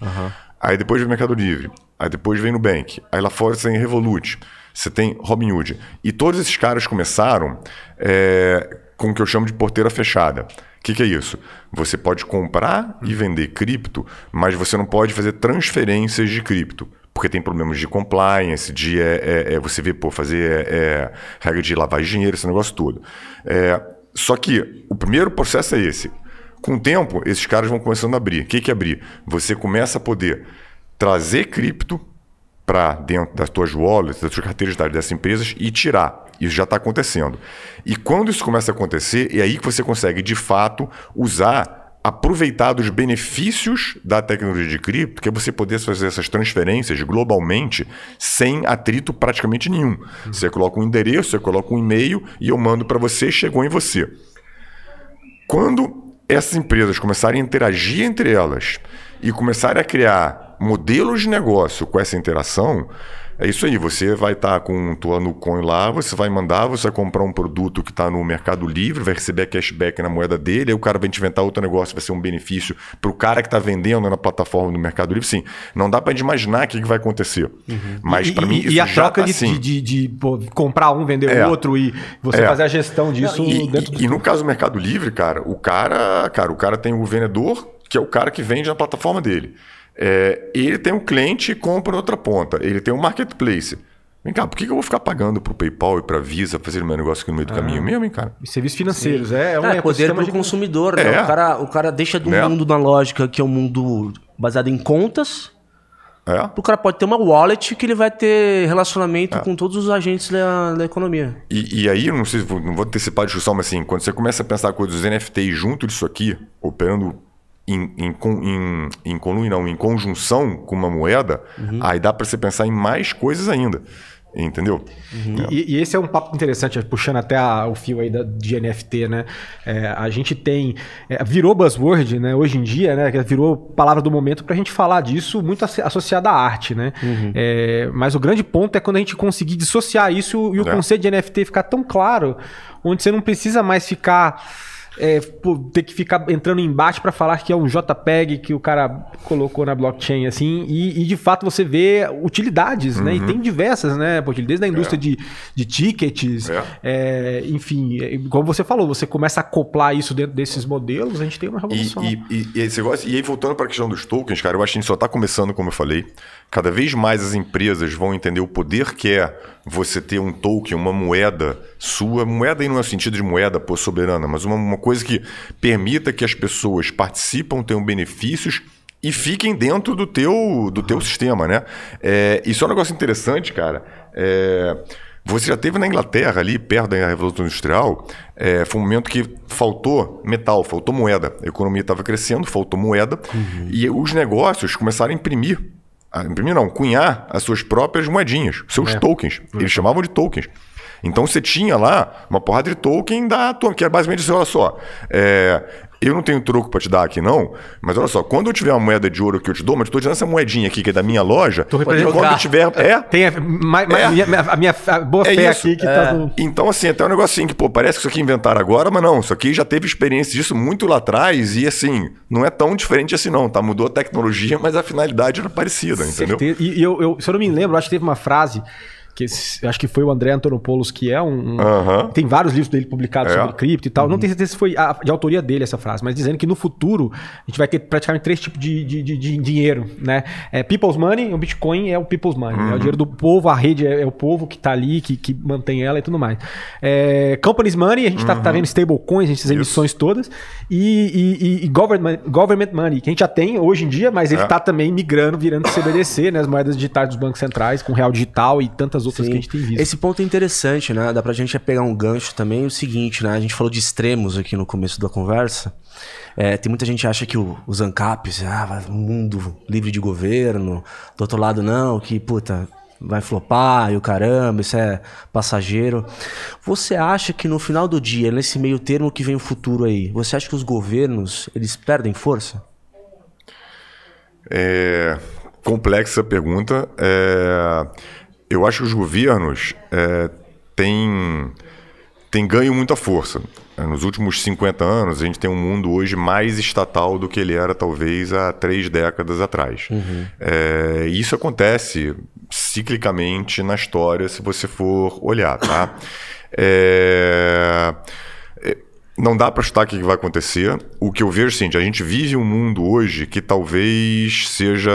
Speaker 5: Aí depois vem o Mercado Livre. Aí depois vem Nubank. Aí lá fora você tem Revolut. Você tem Robinhood. E todos esses caras começaram é, com o que eu chamo de porteira fechada. O que, que é isso? Você pode comprar e vender cripto, mas você não pode fazer transferências de cripto. Porque tem problemas de compliance, de é, é, é, você vê, pô, fazer é, é, regra de de dinheiro, esse negócio todo. Só que o primeiro processo é esse. Com o tempo, esses caras vão começando a abrir. O que, que é abrir? Você começa a poder trazer cripto para dentro das tuas wallets, das tuas carteiras dessas empresas e tirar. Isso já está acontecendo. E quando isso começa a acontecer, é aí que você consegue, de fato, usar, aproveitar dos benefícios da tecnologia de cripto, que é você poder fazer essas transferências globalmente sem atrito praticamente nenhum. Você coloca um endereço, você coloca um e-mail e eu mando para você, chegou em você. Quando essas empresas começarem a interagir entre elas e começarem a criar modelos de negócio com essa interação, é isso aí. Você vai estar com tua Nucoin lá, você vai mandar, você vai comprar um produto que está no Mercado Livre, vai receber cashback na moeda dele, aí o cara vai te inventar outro negócio, vai ser um benefício para o cara que está vendendo na plataforma do Mercado Livre. Sim, não dá para imaginar o que, que vai acontecer. Mas
Speaker 4: E-
Speaker 5: para
Speaker 4: e-
Speaker 5: mim,
Speaker 4: e,
Speaker 5: isso
Speaker 4: a
Speaker 5: já
Speaker 4: troca
Speaker 5: tá
Speaker 4: de,
Speaker 5: assim.
Speaker 4: de, de- de, pô, comprar um, vender
Speaker 5: É.
Speaker 4: o outro e você
Speaker 5: É.
Speaker 4: fazer a gestão disso
Speaker 5: E,
Speaker 4: dentro
Speaker 5: e- e no caso do Mercado Livre, cara, o cara, cara, o cara tem o vendedor, que é o cara que vende na plataforma dele. É, ele tem um cliente e compra outra ponta. Ele tem um marketplace. Vem cá, por que que eu vou ficar pagando pro PayPal e pra Visa fazer meu negócio aqui no meio do caminho mesmo, hein, cara?
Speaker 4: E serviços financeiros. É, é um
Speaker 3: É, poder para o
Speaker 4: de-
Speaker 3: consumidor, né?
Speaker 5: É.
Speaker 3: O, cara, o cara deixa do
Speaker 5: Né?
Speaker 3: mundo na lógica, que é um mundo baseado em contas.
Speaker 5: É?
Speaker 3: O cara pode ter uma wallet que ele vai ter relacionamento
Speaker 5: É.
Speaker 3: com todos os agentes da, da economia.
Speaker 5: E, e aí, eu não sei não vou antecipar a discussão, mas assim, quando você começa a pensar a coisa dos NFTs junto disso aqui, operando em, em, em, em não, em conjunção com uma moeda, aí dá para você pensar em mais coisas ainda. Entendeu?
Speaker 4: E, e esse é um papo interessante, puxando até a- o fio aí da, de NFT, né? É, a gente tem. é, virou buzzword, né? Hoje em dia, né? que Virou palavra do momento pra gente falar disso, muito asso- associado à arte, né? É, mas o grande ponto é quando a gente conseguir dissociar isso e o
Speaker 5: É.
Speaker 4: conceito de NFT ficar tão claro, onde você não precisa mais ficar. É, pô, ter que ficar entrando em embate para falar que é um JPEG que o cara colocou na blockchain, assim, e, e de fato você vê utilidades, né? E
Speaker 5: Uhum.
Speaker 4: tem diversas, né, Portilho? Desde a indústria
Speaker 5: É.
Speaker 4: de, de tickets,
Speaker 5: É.
Speaker 4: é, enfim, é, como você falou, você começa a acoplar isso dentro desses modelos, a gente tem uma
Speaker 5: E,
Speaker 4: revolução.
Speaker 5: e, e, e esse negócio- e aí, voltando para a questão dos tokens, cara, eu acho que a gente só está começando, como eu falei. Cada vez mais as empresas vão entender o poder que é você ter um token, uma moeda sua. Moeda aí não é sentido de moeda pô, soberana, mas uma, uma coisa que permita que as pessoas participam, tenham benefícios e fiquem dentro do teu, do teu sistema, né? É, isso é um negócio interessante, cara. É, você já teve na Inglaterra, ali perto da Revolução Industrial, é, foi um momento que faltou metal, faltou moeda. A economia estava crescendo, faltou moeda, e os negócios começaram a imprimir. A imprimir não, cunhar as suas próprias moedinhas, seus tokens. Eles chamavam de tokens. Então você tinha lá uma porrada de token da tua, que era basicamente assim, olha só, é, eu não tenho troco para te dar aqui não, mas olha só, quando eu tiver uma moeda de ouro que eu te dou, mas eu tô te dando essa moedinha aqui que é da minha loja,
Speaker 4: representando-
Speaker 5: quando eu tiver, é,
Speaker 4: Tem a, ma- ma-
Speaker 5: É.
Speaker 4: minha- a minha a boa
Speaker 5: É
Speaker 4: fé
Speaker 5: isso.
Speaker 4: aqui que tá no...
Speaker 5: Então, assim, até um negocinho que, pô, parece que isso aqui inventaram agora, mas não, isso aqui já teve experiência disso muito lá atrás e, assim, não é tão diferente assim, não, tá? Mudou a tecnologia, mas a finalidade era parecida, entendeu?
Speaker 4: Certeza. E, e eu, eu- se eu não me lembro, acho que teve uma frase que esse- acho que foi o André Antonopoulos, que é um. um-
Speaker 5: Aham.
Speaker 4: Tem vários livros dele publicados
Speaker 5: É.
Speaker 4: sobre cripto e tal. Não tenho certeza se foi a- de autoria dele essa frase, mas dizendo que no futuro a gente vai ter praticamente três tipos de, de, de- de dinheiro. Né? É people's money, o Bitcoin é o people's money. É o dinheiro do povo, a rede é, é o povo que tá ali, que, que mantém ela e tudo mais. É, company's money, a gente tá, tá vendo stablecoins, essas emissões todas. E, e- e- e government, government money, que a gente já tem hoje em dia, mas ele
Speaker 5: É.
Speaker 4: tá também migrando, virando CBDC, né? As moedas digitais dos bancos centrais, com real digital e tantas outras que a gente tem visto.
Speaker 3: Esse ponto é interessante, né? Dá pra gente pegar um gancho também. O seguinte, né? A gente falou de extremos aqui no começo da conversa. É, tem muita gente que acha que o- os ANCAPs, ah, vai um mundo livre de governo. Do outro lado, não, que, puta, vai flopar e o caramba, isso é passageiro. Você acha que no final do dia, nesse meio termo que vem o futuro aí, você acha que os governos, eles perdem força?
Speaker 5: É, complexa pergunta. É, eu acho que os governos é, têm, têm ganho muita força. É, Nos últimos 50 anos, a gente tem um mundo hoje mais estatal do que ele era talvez há três décadas atrás. É, e isso acontece ciclicamente na história, se você for olhar, tá? É, não dá para chutar o que vai acontecer. O que eu vejo é o seguinte, a gente vive um mundo hoje que talvez seja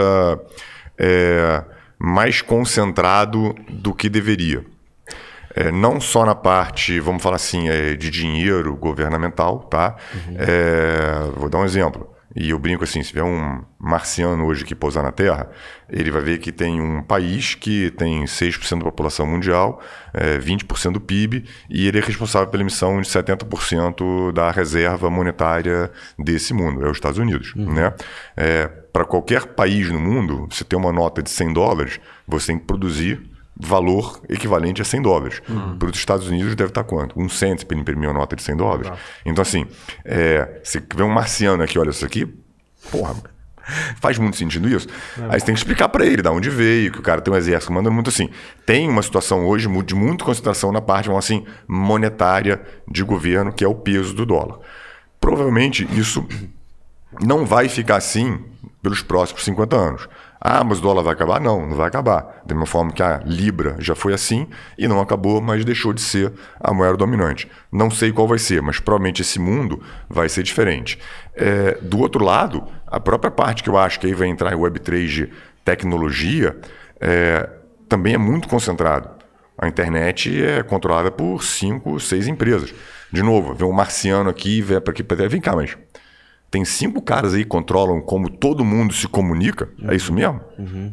Speaker 5: é, mais concentrado do que deveria. É, não só na parte, vamos falar assim, é, de dinheiro governamental, tá? É, vou dar um exemplo. E eu brinco assim, se tiver um marciano hoje que pousar na Terra, ele vai ver que tem um país que tem 6% da população mundial, é, 20% do PIB, e ele é responsável pela emissão de 70% da reserva monetária desse mundo, é os Estados Unidos. Né? Para qualquer país no mundo, você tem uma nota de 100 dólares, você tem que produzir valor equivalente a 100 dólares. Para os Estados Unidos deve estar quanto? Um cento para ele imprimir uma nota de 100 dólares. Então, assim, é, se vê um marciano aqui, olha isso aqui, porra, faz muito sentido isso. Aí você tem que explicar para ele de onde veio, que o cara tem um exército mandando muito assim. Tem uma situação hoje de muita concentração na parte, vamos assim, monetária de governo, que é o peso do dólar. Provavelmente isso não vai ficar assim pelos próximos 50 anos. Ah, mas o dólar vai acabar? Não, não vai acabar. Da mesma forma que a Libra já foi assim e não acabou, mas deixou de ser a moeda dominante. Não sei qual vai ser, mas provavelmente esse mundo vai ser diferente. É, do outro lado, a própria parte que eu acho que aí vai entrar em Web3 de tecnologia é, também é muito concentrado. A internet é controlada por cinco, seis empresas. De novo, vem um marciano aqui, vem para aqui, pra- vem cá, mas tem cinco caras aí que controlam como todo mundo se comunica. É isso mesmo?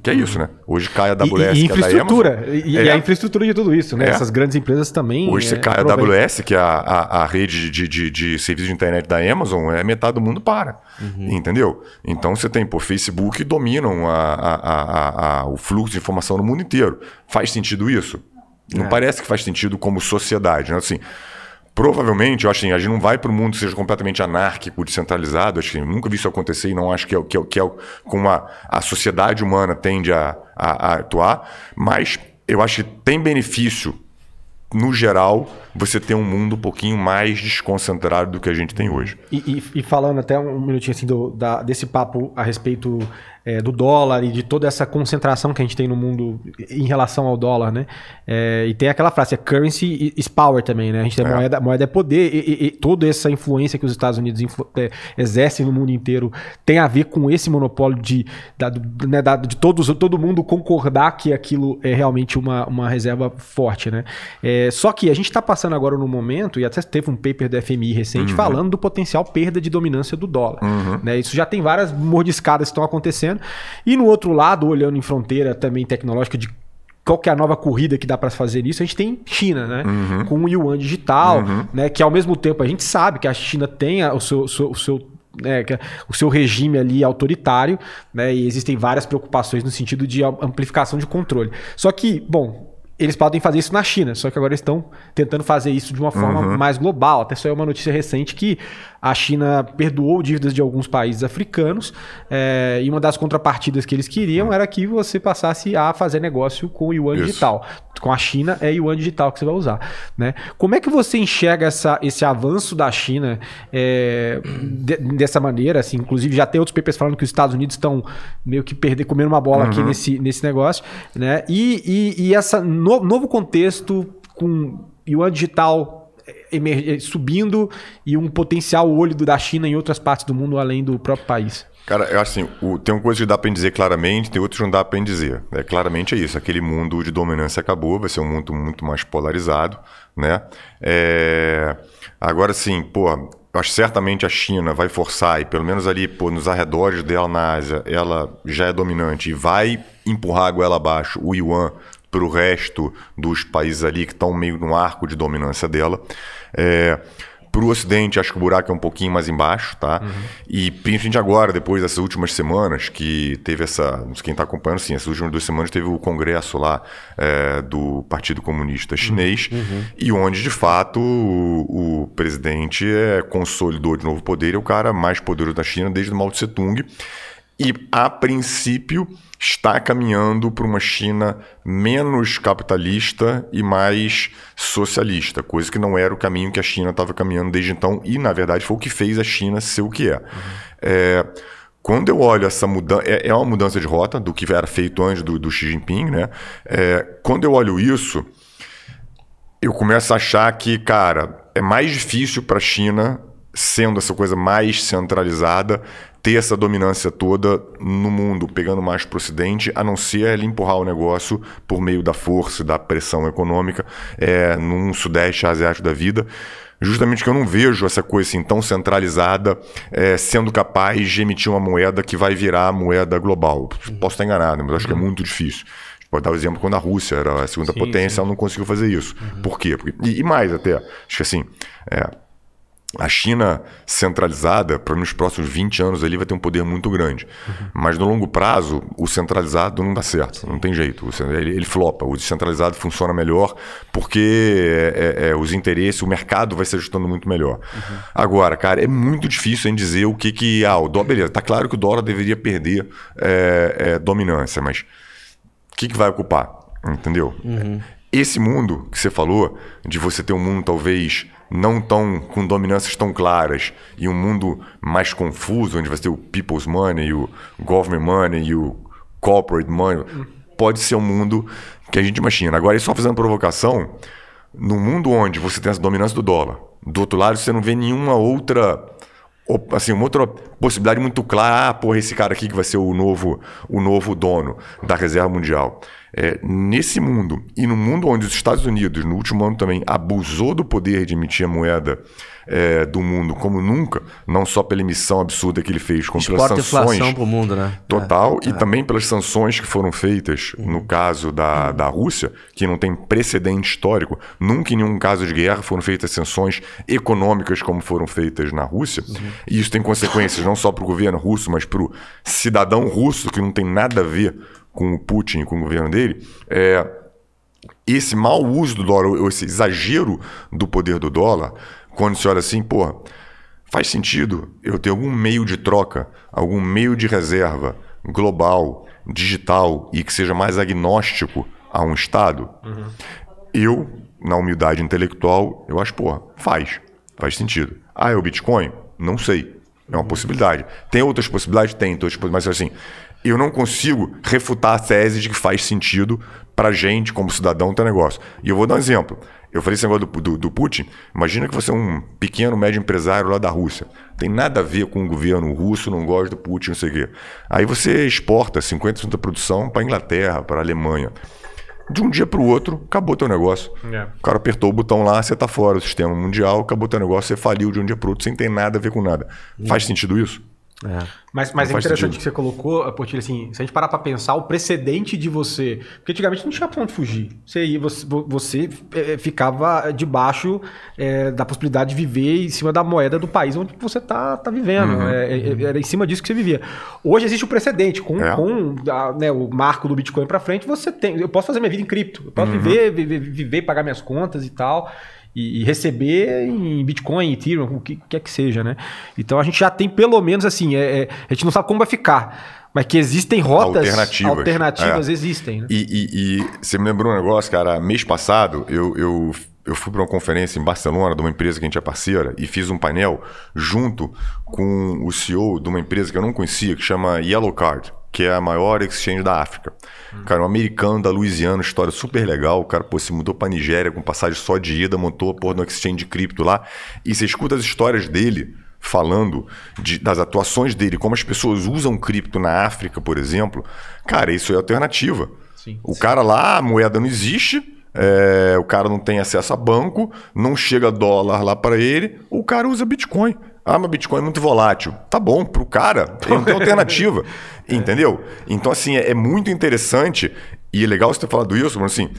Speaker 5: Que é isso, né? Hoje cai a
Speaker 4: E,
Speaker 5: AWS,
Speaker 4: e
Speaker 5: que é da
Speaker 4: infraestrutura.
Speaker 5: Amazon.
Speaker 4: E, e
Speaker 5: É.
Speaker 4: a infraestrutura de tudo isso, né?
Speaker 5: É.
Speaker 4: Essas grandes empresas também.
Speaker 5: Hoje você
Speaker 4: é,
Speaker 5: cai a. AWS, que é a, a, a rede de, de, de serviço de internet da Amazon, é metade do mundo para. Entendeu? Então você tem, pô, Facebook dominam a, o fluxo de informação no mundo inteiro. Faz sentido isso? Não parece que faz sentido como sociedade, né? Assim, provavelmente, eu acho assim, a gente não vai para um mundo que seja completamente anárquico, descentralizado. Acho que nunca vi isso acontecer e não acho que é, o- que é, que é como a, a sociedade humana tende a, a- a atuar. Mas eu acho que tem benefício no geral, você tem um mundo um pouquinho mais desconcentrado do que a gente tem hoje.
Speaker 4: E, e, e falando até um minutinho assim do, da, desse papo a respeito é, do dólar e de toda essa concentração que a gente tem no mundo em relação ao dólar, né? É, e tem aquela frase, é currency is power também, né? A gente tem é. moeda, moeda é poder e, e, toda essa influência que os Estados Unidos é, exercem no mundo inteiro tem a ver com esse monopólio de, da, né, da, de todos, todo mundo concordar que aquilo é realmente uma, uma reserva forte, né? É, só que a gente está passando agora no momento, e até teve um paper do FMI recente uhum. falando do potencial perda de dominância do dólar. Uhum. Né? Isso já tem várias mordiscadas que estão acontecendo e no outro lado, olhando em fronteira também tecnológica de qual que é a nova corrida que dá para fazer isso? A gente tem China, né? Uhum. Com o yuan digital, uhum. né? Que ao mesmo tempo a gente sabe que a China tem o seu, o seu é, o seu regime ali autoritário, né? E existem várias preocupações no sentido de amplificação de controle. Só que, bom, eles podem fazer isso na China, só que agora estão tentando fazer isso de uma forma uhum. mais global. Até saiu uma notícia recente que a China perdoou dívidas de alguns países africanos é, e uma das contrapartidas que eles queriam era que você passasse a fazer negócio com o yuan Isso. digital. Com a China é yuan digital que você vai usar. Né? Como é que você enxerga essa, esse avanço da China é, de, dessa maneira? Assim, inclusive já tem outros papers falando que os Estados Unidos estão meio que perder, comendo uma bola uhum. aqui nesse, nesse negócio. Né? E, e, e esse no, novo contexto com yuan digital subindo e um potencial olho da China em outras partes do mundo além do próprio país?
Speaker 5: Cara, eu acho assim, o, tem uma coisa que dá para dizer claramente, tem outras que não dá para dizer. É, claramente é isso, aquele mundo de dominância acabou, vai ser um mundo muito mais polarizado, né? É, agora sim, pô, acho certamente a China vai forçar, e pelo menos ali pô, nos arredores dela na Ásia, ela já é dominante e vai empurrar a goela abaixo o Yuan para o resto dos países ali que estão meio no arco de dominância dela. É, para o Ocidente, acho que o buraco é um pouquinho mais embaixo, tá? Uhum. E principalmente agora, depois dessas últimas semanas, que teve essa. Não sei quem está acompanhando, sim, essas últimas duas semanas teve o congresso lá é, do Partido Comunista Chinês, uhum. uhum. e onde, de fato, o, o, presidente é, consolidou de novo poder, é o cara mais poderoso da China desde Mao Tse Tung. E, a princípio, está caminhando para uma China menos capitalista e mais socialista, coisa que não era o caminho que a China estava caminhando desde então, e na verdade foi o que fez a China ser o que é. Uhum. é quando eu olho essa mudança, é, é, uma mudança de rota do que era feito antes do, do Xi Jinping, né? É, quando eu olho isso, eu começo a achar que, cara, é mais difícil para a China, sendo essa coisa mais centralizada, ter essa dominância toda no mundo, pegando mais para o Ocidente, a não ser ele empurrar o negócio por meio da força e da pressão econômica é, num Sudeste Asiático da vida. Justamente que eu não vejo essa coisa assim tão centralizada é, sendo capaz de emitir uma moeda que vai virar a moeda global. Posso estar enganado, mas acho que é muito difícil. Pode dar o exemplo quando a Rússia era a segunda sim, potência, sim. ela não conseguiu fazer isso. Uhum. Por quê? Porque, e, e, mais até, acho que assim, é, a China centralizada, para nos próximos 20 anos ali, vai ter um poder muito grande. Uhum. Mas no longo prazo, o centralizado não dá certo, Sim. não tem jeito. Ele, ele, flopa. O descentralizado funciona melhor porque é, é, é, os interesses, o mercado vai se ajustando muito melhor. Uhum. Agora, cara, é muito difícil em dizer o que que. Ah, o dólar, beleza, tá claro que o dólar deveria perder é, é dominância, mas o que, que vai ocupar? Entendeu? Uhum. Esse mundo que você falou, de você ter um mundo talvez não tão com dominâncias tão claras e um mundo mais confuso, onde vai ter o people's money, o government money e o corporate money, pode ser um mundo que a gente imagina. Agora, só fazendo provocação, no mundo onde você tem essa dominância do dólar, do outro lado você não vê nenhuma outra assim, uma outra possibilidade muito clara, ah, porra, esse cara aqui que vai ser o novo, o novo dono da reserva mundial. É, nesse mundo, e no mundo onde os Estados Unidos, no último ano também, abusou do poder de emitir a moeda é, do mundo como nunca, não só pela emissão absurda que ele fez, como
Speaker 3: Exporta
Speaker 5: pelas sanções.
Speaker 3: para o mundo, né?
Speaker 5: Total, é, e é. também pelas sanções que foram feitas no caso da, da Rússia, que não tem precedente histórico. Nunca em nenhum caso de guerra foram feitas sanções econômicas como foram feitas na Rússia. Uhum. E isso tem consequências não só para o governo russo, mas para o cidadão russo, que não tem nada a ver com o Putin e com o governo dele, é, esse mau uso do dólar, esse exagero do poder do dólar, quando se olha assim, pô, faz sentido eu ter algum meio de troca, algum meio de reserva global, digital e que seja mais agnóstico a um Estado? Uhum. Eu na humildade intelectual, eu acho, porra, faz. Faz sentido. Ah, é o Bitcoin? Não sei. É uma possibilidade. Tem outras possibilidades? Tem, outras possibilidades, mas assim, eu não consigo refutar a tese de que faz sentido pra gente, como cidadão, ter negócio. E eu vou dar um exemplo. Eu falei esse negócio do, do, do, Putin. Imagina que você é um pequeno, médio empresário lá da Rússia. Tem nada a ver com o governo russo, não gosta do Putin, não sei o quê. Aí você exporta 50% da produção para Inglaterra, para Alemanha. De um dia para o outro, acabou teu negócio. É. O cara apertou o botão lá, você está fora do sistema mundial, acabou teu negócio, você faliu de um dia para o outro sem ter nada a ver com nada. Faz sentido isso?
Speaker 4: É. Mas, mas é interessante sentido. que você colocou, Portilho, assim, se a gente parar para pensar, o precedente de você. Porque antigamente não tinha ponto fugir. Você ia, você, você é, ficava debaixo é, da possibilidade de viver em cima da moeda do país onde você tá, tá vivendo. Uhum. É, é, é era em cima disso que você vivia. Hoje existe o precedente. Com, com a, né, o marco do Bitcoin para frente, você tem. Eu posso fazer minha vida em cripto. Eu posso uhum. viver, viver, viver, pagar minhas contas e tal e, e, receber em Bitcoin, Ethereum, o que quer que seja, né? Então a gente já tem pelo menos assim, é, é, a gente não sabe como vai ficar, mas que existem rotas
Speaker 5: alternativas,
Speaker 4: alternativas é. existem. Né?
Speaker 5: E, e, e, você me lembrou um negócio, cara, mês passado eu, eu, eu fui para uma conferência em Barcelona de uma empresa que a gente é parceira e fiz um painel junto com o CEO de uma empresa que eu não conhecia, que chama Yellow Card que é a maior exchange da África. Hum. Cara, um americano da Louisiana, história super legal. O cara, pô, se mudou pra Nigéria com passagem só de ida, montou a porra no exchange de cripto lá. E você escuta as histórias dele falando de, das atuações dele, como as pessoas usam cripto na África, por exemplo. Cara, isso é alternativa. Sim, o sim. cara lá, a moeda não existe, é, o cara não tem acesso a banco, não chega dólar lá para ele, o cara usa Bitcoin. Ah, mas Bitcoin é muito volátil. Tá bom, pro cara, ele não tem alternativa. <laughs> entendeu? Então, assim, é, é, muito interessante e é legal você ter falado isso, mas assim,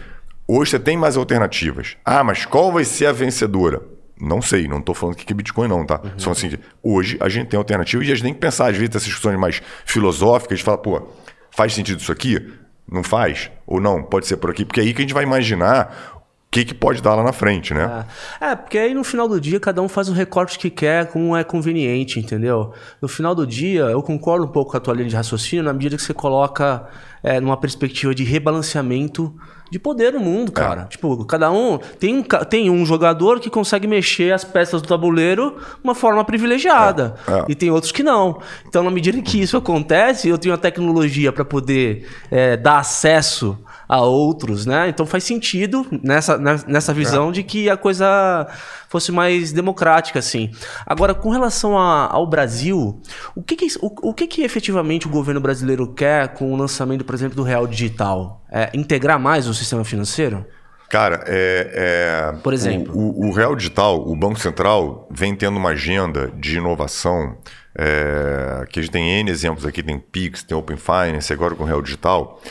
Speaker 5: hoje você tem mais alternativas. Ah, mas qual vai ser a vencedora? Não sei, não estou falando que é Bitcoin, não, tá? Uhum. Só assim, hoje a gente tem alternativa e a gente tem que pensar, às vezes, essas discussões mais filosóficas, de falar, pô, faz sentido isso aqui? Não faz? Ou não? Pode ser por aqui? Porque é aí que a gente vai imaginar que, que pode dar lá na frente, né?
Speaker 3: É. é. porque aí no final do dia cada um faz o recorte que quer, como é conveniente, entendeu? No final do dia, eu concordo um pouco com a tua linha de raciocínio, na medida que você coloca é, numa perspectiva de rebalanceamento de poder no mundo, é. cara. É. Tipo, cada um tem, um. tem um jogador que consegue mexer as peças do tabuleiro de uma forma privilegiada. É. É. E tem outros que não. Então, na medida que isso acontece, eu tenho a tecnologia para poder é, dar acesso a outros, né? Então faz sentido nessa, nessa visão é. de que a coisa fosse mais democrática, assim. Agora, com relação a, ao Brasil, o que que, o, o, que que efetivamente o governo brasileiro quer com o lançamento, por exemplo, do Real Digital? É integrar mais o sistema financeiro?
Speaker 5: Cara, é,
Speaker 3: é, Por exemplo.
Speaker 5: O, o, o, Real Digital, o Banco Central, vem tendo uma agenda de inovação. É, que a gente tem N exemplos aqui, tem Pix, tem Open Finance, agora com o Real Digital.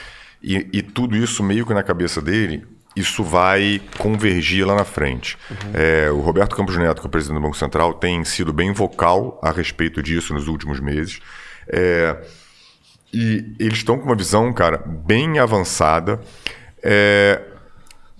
Speaker 5: E, e, tudo isso meio que na cabeça dele, isso vai convergir lá na frente. Uhum. É, o Roberto Campos Neto, que é o presidente do Banco Central, tem sido bem vocal a respeito disso nos últimos meses. É, e eles estão com uma visão, cara, bem avançada. É,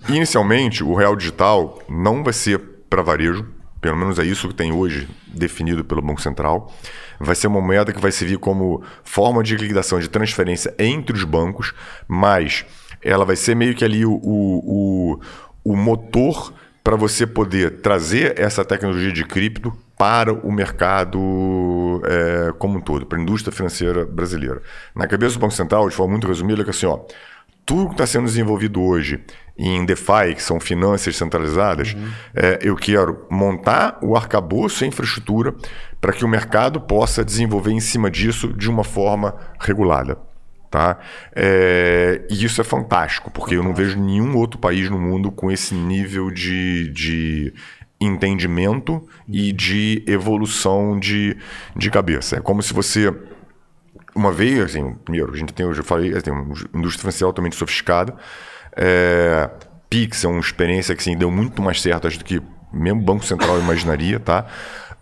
Speaker 5: inicialmente, o Real Digital não vai ser para varejo, pelo menos é isso que tem hoje definido pelo Banco Central vai ser uma moeda que vai servir como forma de liquidação, de transferência entre os bancos, mas ela vai ser meio que ali o, o, o motor para você poder trazer essa tecnologia de cripto para o mercado é, como um todo, para a indústria financeira brasileira. Na cabeça do Banco Central, de forma muito resumida, é que assim, ó, tudo que está sendo desenvolvido hoje em DeFi, que são finanças centralizadas, uhum. é, eu quero montar o arcabouço e a infraestrutura para que o mercado possa desenvolver em cima disso de uma forma regulada. Tá? É, e isso é fantástico, porque eu não vejo nenhum outro país no mundo com esse nível de, de entendimento e de evolução de, de cabeça. É como se você uma vez, assim, primeiro, a gente tem, eu já falei, tem uma indústria financeira altamente sofiscada. É, Pix é uma experiência que assim, deu muito mais certo do que mesmo Banco Central imaginaria, tá?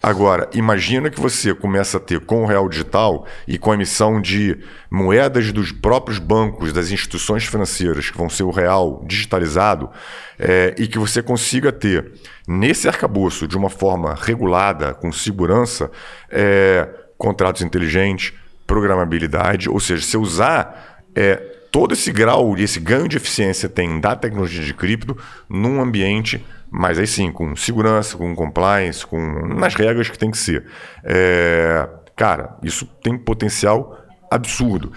Speaker 5: Agora, imagina que você começa a ter com o real digital e com a emissão de moedas dos próprios bancos, das instituições financeiras, que vão ser o real digitalizado, é, e que você consiga ter nesse arcabouço, de uma forma regulada, com segurança, é, contratos inteligentes, programabilidade, ou seja, se usar é, todo esse grau, esse ganho de eficiência tem da tecnologia de cripto num ambiente, mas aí sim, com segurança, com compliance, com nas regras que tem que ser. É, cara, isso tem potencial absurdo.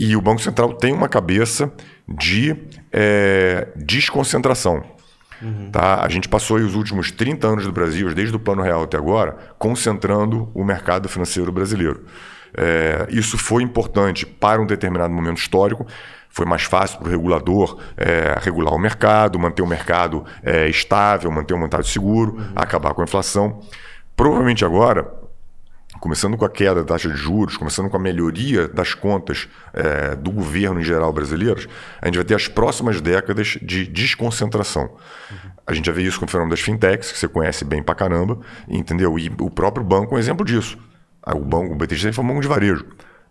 Speaker 5: E o Banco Central tem uma cabeça de é, desconcentração. Uhum. Tá? A gente passou os últimos 30 anos do Brasil, desde o Plano Real até agora, concentrando o mercado financeiro brasileiro. É, isso foi importante para um determinado momento histórico. Foi mais fácil para o regulador é, regular o mercado, manter o mercado é, estável, manter o mercado seguro, uhum. acabar com a inflação. Provavelmente agora começando com a queda da taxa de juros, começando com a melhoria das contas é, do governo em geral brasileiros, a gente vai ter as próximas décadas de desconcentração. Uhum. A gente já vê isso com o fenômeno das fintechs, que você conhece bem pra caramba, entendeu? E o próprio banco é um exemplo disso. O banco, o BTG foi um banco de varejo.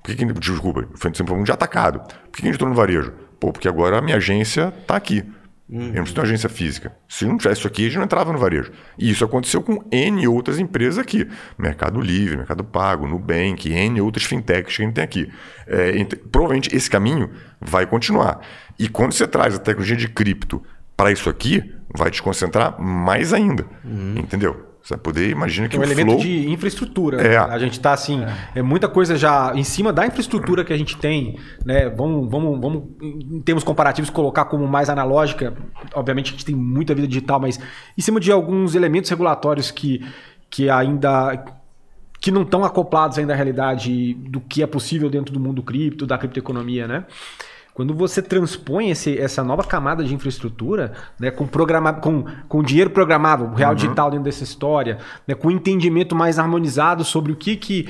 Speaker 5: Por que, que desculpa, foi um banco de atacado. Por que, que a gente entrou no varejo? Pô, porque agora a minha agência está aqui. Uhum. Eu não preciso de uma agência física. Se não tivesse isso aqui, a gente não entrava no varejo. E isso aconteceu com N outras empresas aqui. Mercado Livre, Mercado Pago, Nubank, N outras fintechs que a gente tem aqui. É, provavelmente esse caminho vai continuar. E quando você traz a tecnologia de cripto para isso aqui, vai te concentrar mais ainda. Uhum. Entendeu? Você vai poder, imagina que
Speaker 4: é um elemento flow... de infraestrutura. É. A gente está assim, é. é. muita coisa já em cima da infraestrutura que a gente tem, né? Vamos, vamos, vamos em termos comparativos colocar como mais analógica. Obviamente a gente tem muita vida digital, mas em cima de alguns elementos regulatórios que, que ainda que não estão acoplados ainda à realidade do que é possível dentro do mundo cripto, da criptoeconomia, né? Quando você transpõe esse, essa nova camada de infraestrutura, né, com, programa, com, com dinheiro programável, real uhum. digital dentro dessa história, né, com um entendimento mais harmonizado sobre o que, que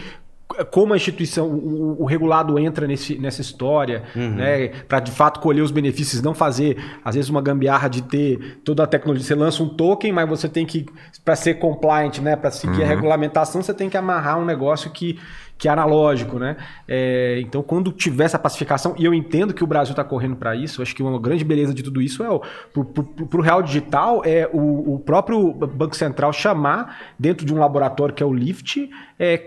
Speaker 4: como a instituição, o, o, regulado entra nesse, nessa história, uhum. né, para de fato colher os benefícios, não fazer, às vezes, uma gambiarra de ter toda a tecnologia. Você lança um token, mas você tem que, para ser compliant, né, para seguir uhum. a regulamentação, você tem que amarrar um negócio que que é analógico, né? É, então, quando tiver essa pacificação, e eu entendo que o Brasil está correndo para isso, acho que uma grande beleza de tudo isso é o para o real digital é o, o, próprio Banco Central chamar dentro de um laboratório que é o Lift é,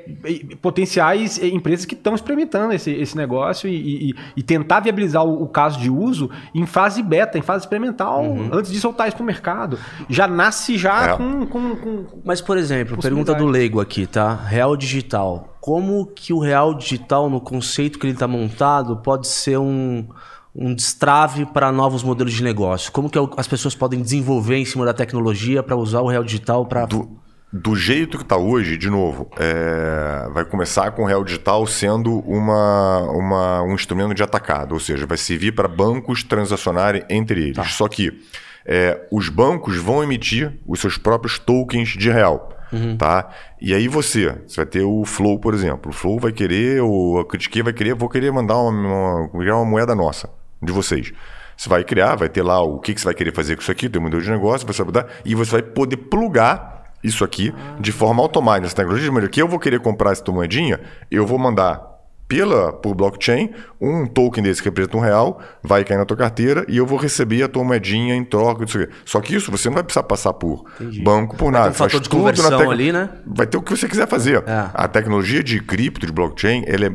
Speaker 4: potenciais empresas que estão experimentando esse, esse negócio e, e, e tentar viabilizar o, o, caso de uso em fase beta, em fase experimental, uhum. antes de soltar isso para o mercado. Já nasce já é. com, com, com,
Speaker 3: Mas, por exemplo, pergunta do leigo aqui, tá? Real digital como que o real digital, no conceito que ele está montado, pode ser um, um destrave para novos modelos de negócio? Como que as pessoas podem desenvolver em cima da tecnologia para usar o real digital para...
Speaker 5: Do, do, jeito que está hoje, de novo, é, vai começar com o real digital sendo uma, uma, um instrumento de atacado, ou seja, vai servir para bancos transacionarem entre eles. Tá. Só que é, os bancos vão emitir os seus próprios tokens de real. Uhum. Tá? E aí você, você vai ter o Flow, por exemplo. O Flow vai querer, a Critique vai querer, vou querer mandar uma, uma, uma moeda nossa, de vocês. Você vai criar, vai ter lá o que, que você vai querer fazer com isso aqui, tem um modelo de negócio, você vai mudar, e você vai poder plugar isso aqui de forma automática. Essa tecnologia de maneira que eu vou querer comprar essa moedinha, eu vou mandar pela por blockchain, um token desse que representa um real vai cair na tua carteira e eu vou receber a tua moedinha em troca disso aqui. Só que isso você não vai precisar passar por Entendi. banco, por nada.
Speaker 3: Vai ter um fator de conversão tec... ali, né?
Speaker 5: Vai ter o que você quiser fazer. É. A tecnologia de cripto, de blockchain, ela é,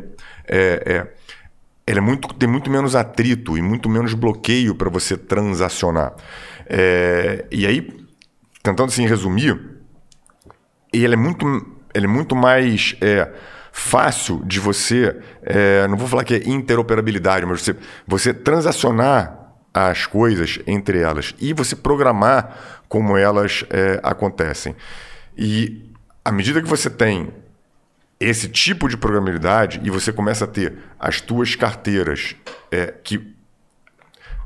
Speaker 5: é, é, ela é muito, tem muito menos atrito e muito menos bloqueio para você transacionar. É, e aí, tentando assim resumir, ele é muito, ele é muito mais... Fácil de você, é, não vou falar que é interoperabilidade, mas você, você transacionar as coisas entre elas e você programar como elas é, acontecem. E à medida que você tem esse tipo de programabilidade e você começa a ter as tuas carteiras é, que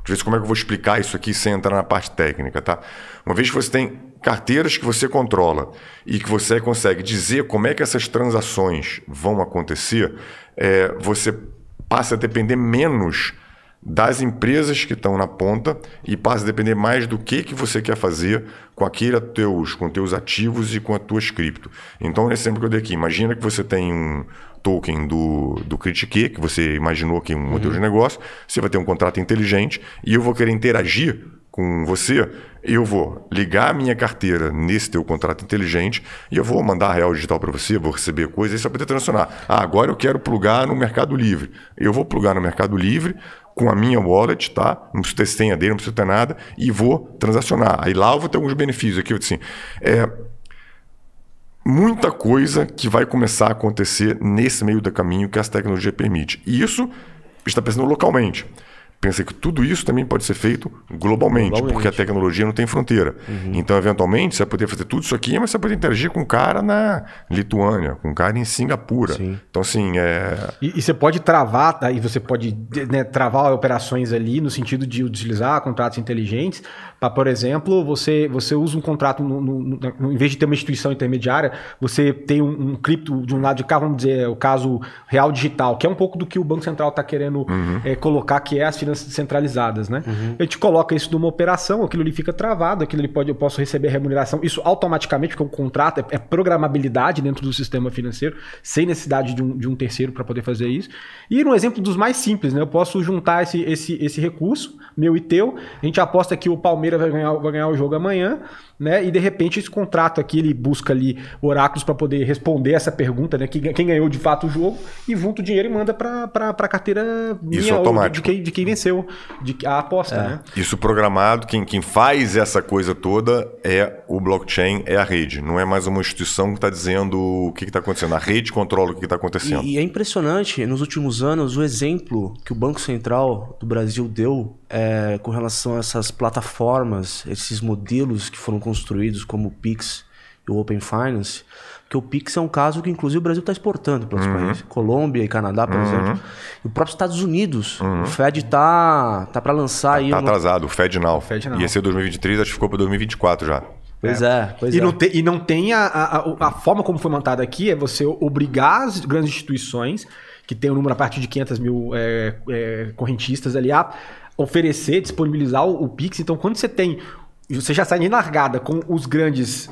Speaker 5: Eu ver como é que eu vou explicar isso aqui sem entrar na parte técnica, tá? Uma vez que você tem carteiras que você controla e que você consegue dizer como é que essas transações vão acontecer, é, você passa a depender menos das empresas que estão na ponta e passa a depender mais do que, que você quer fazer com aquele teus, com teus ativos e com a tua cripto. Então, esse exemplo que eu dei aqui, imagina que você tem um token do, do Critique, que você imaginou que é um uhum. modelo de negócio, você vai ter um contrato inteligente e eu vou querer interagir com você, eu vou ligar a minha carteira nesse teu contrato inteligente e eu vou mandar real digital para você, vou receber coisas e você vai poder transacionar. Ah, agora eu quero plugar no Mercado Livre. Eu vou plugar no Mercado Livre com a minha wallet, tá? Não preciso ter senha dele, não preciso ter nada, e vou transacionar. Aí lá eu vou ter alguns benefícios aqui, assim. É, muita coisa que vai começar a acontecer nesse meio do caminho que essa tecnologia permite. E isso está pensando localmente. Pensa que tudo isso também pode ser feito globalmente, globalmente. porque a tecnologia não tem fronteira. Uhum. Então, eventualmente, você vai poder fazer tudo isso aqui, mas você vai poder interagir com um cara na Lituânia, com um cara em Singapura. Sim. Então, assim, é...
Speaker 4: E, e, você pode travar, tá? e você pode né, travar operações ali no sentido de utilizar contratos inteligentes para, por exemplo, você, você usa um contrato, no, no, no, em vez de ter uma instituição intermediária, você tem um, um, cripto de um lado de cá, vamos dizer, o caso real digital, que é um pouco do que o Banco Central está querendo uhum. é, colocar, que é as finanças centralizadas. Né? Uhum. A gente coloca isso numa operação, aquilo ali fica travado, aquilo ali pode, eu posso receber remuneração, isso automaticamente, porque o contrato é, é programabilidade dentro do sistema financeiro, sem necessidade de um, de um terceiro para poder fazer isso. E no exemplo dos mais simples, né? eu posso juntar esse, esse, esse recurso, meu e teu, a gente aposta que o Palmeiras Palmeiras vai ganhar, vai ganhar o jogo amanhã, né? E de repente esse contrato aqui ele busca ali oráculos para poder responder essa pergunta, né? Quem, quem, ganhou de fato o jogo e junta o dinheiro e manda para a carteira minha
Speaker 5: Isso automático.
Speaker 4: De, de, quem, de quem venceu de, a aposta, é. né?
Speaker 5: Isso programado, quem, quem faz essa coisa toda é o blockchain, é a rede. Não é mais uma instituição que está dizendo o que está acontecendo. A rede controla o que está acontecendo.
Speaker 3: E, e é impressionante, nos últimos anos, o exemplo que o Banco Central do Brasil deu é, com relação a essas plataformas, esses modelos que foram construídos como o Pix e o Open Finance, porque o Pix é um caso que inclusive o Brasil está exportando para outros uhum. países, Colômbia e Canadá, por uhum. exemplo. E o próprio Estados Unidos, uhum. o Fed tá tá para lançar
Speaker 5: tá,
Speaker 3: aí.
Speaker 5: Tá atrasado, o Fed não. O Fed não. Ia ser 2023, acho que ficou para 2024 já.
Speaker 3: Pois é, é pois
Speaker 4: e
Speaker 3: é.
Speaker 4: Não te, e não tem a, a, a, forma como foi montada aqui é você obrigar as grandes instituições que tem um número a partir de 500 mil é, é, correntistas ali a oferecer, disponibilizar o, o Pix. Então, quando você tem. Você já sai em largada com os grandes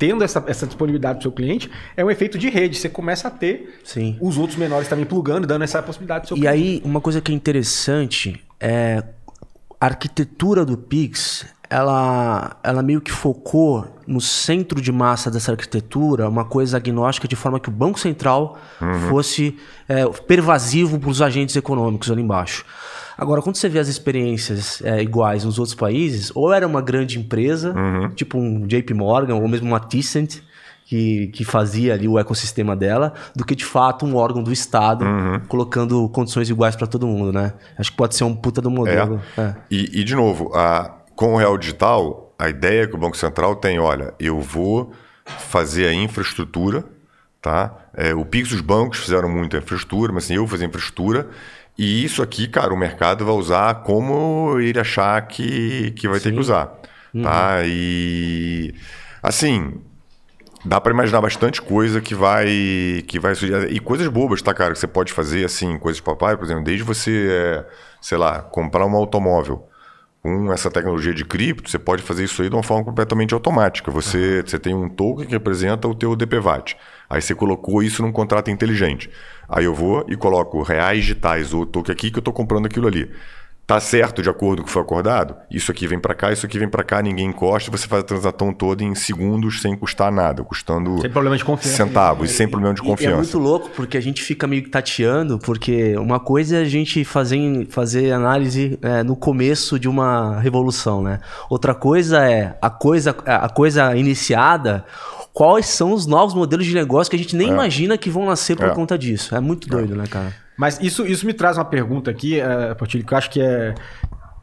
Speaker 4: tendo essa, essa disponibilidade para o seu cliente, é um efeito de rede. Você começa a ter Sim. os outros menores também plugando, dando essa possibilidade
Speaker 3: seu E cliente. aí, uma coisa que é interessante é a arquitetura do Pix, ela, ela meio que focou no centro de massa dessa arquitetura uma coisa agnóstica de forma que o Banco Central uhum. fosse é, pervasivo para os agentes econômicos ali embaixo. Agora, quando você vê as experiências é, iguais nos outros países, ou era uma grande empresa, uhum. tipo um JP Morgan, ou mesmo uma Thyssen, que, que fazia ali o ecossistema dela, do que de fato um órgão do Estado uhum. colocando condições iguais para todo mundo, né? Acho que pode ser um puta do modelo.
Speaker 5: É. É. E, e, de novo, a, com o Real Digital, a ideia que o Banco Central tem, olha, eu vou fazer a infraestrutura, tá? É, o Pix os bancos fizeram muita infraestrutura, mas assim, eu vou fazer infraestrutura e isso aqui, cara, o mercado vai usar como ele achar que, que vai Sim. ter que usar. Uhum. Tá? E assim, dá para imaginar bastante coisa que vai que vai surgir. E coisas bobas, tá, cara? Que você pode fazer, assim, coisas de papai, por exemplo, desde você, é, sei lá, comprar um automóvel. Com essa tecnologia de cripto, você pode fazer isso aí de uma forma completamente automática. Você, uhum. você tem um token que representa o teu DPVAT. Aí você colocou isso num contrato inteligente. Aí eu vou e coloco reais digitais ou toque aqui que eu estou comprando aquilo ali. Tá certo de acordo com o que foi acordado? Isso aqui vem para cá, isso aqui vem para cá, ninguém encosta, você faz a transação toda em segundos sem custar nada, custando
Speaker 4: sem problema de confiança.
Speaker 5: centavos, e, sem problema de confiança. E é
Speaker 3: muito louco porque a gente fica meio tateando, porque uma coisa é a gente fazer, fazer análise é, no começo de uma revolução, né? Outra coisa é a coisa, a coisa iniciada quais são os novos modelos de negócio que a gente nem é. imagina que vão nascer por é. conta disso. É muito doido, é. né, cara?
Speaker 4: Mas isso, isso me traz uma pergunta aqui, é, Portilho, que eu acho que é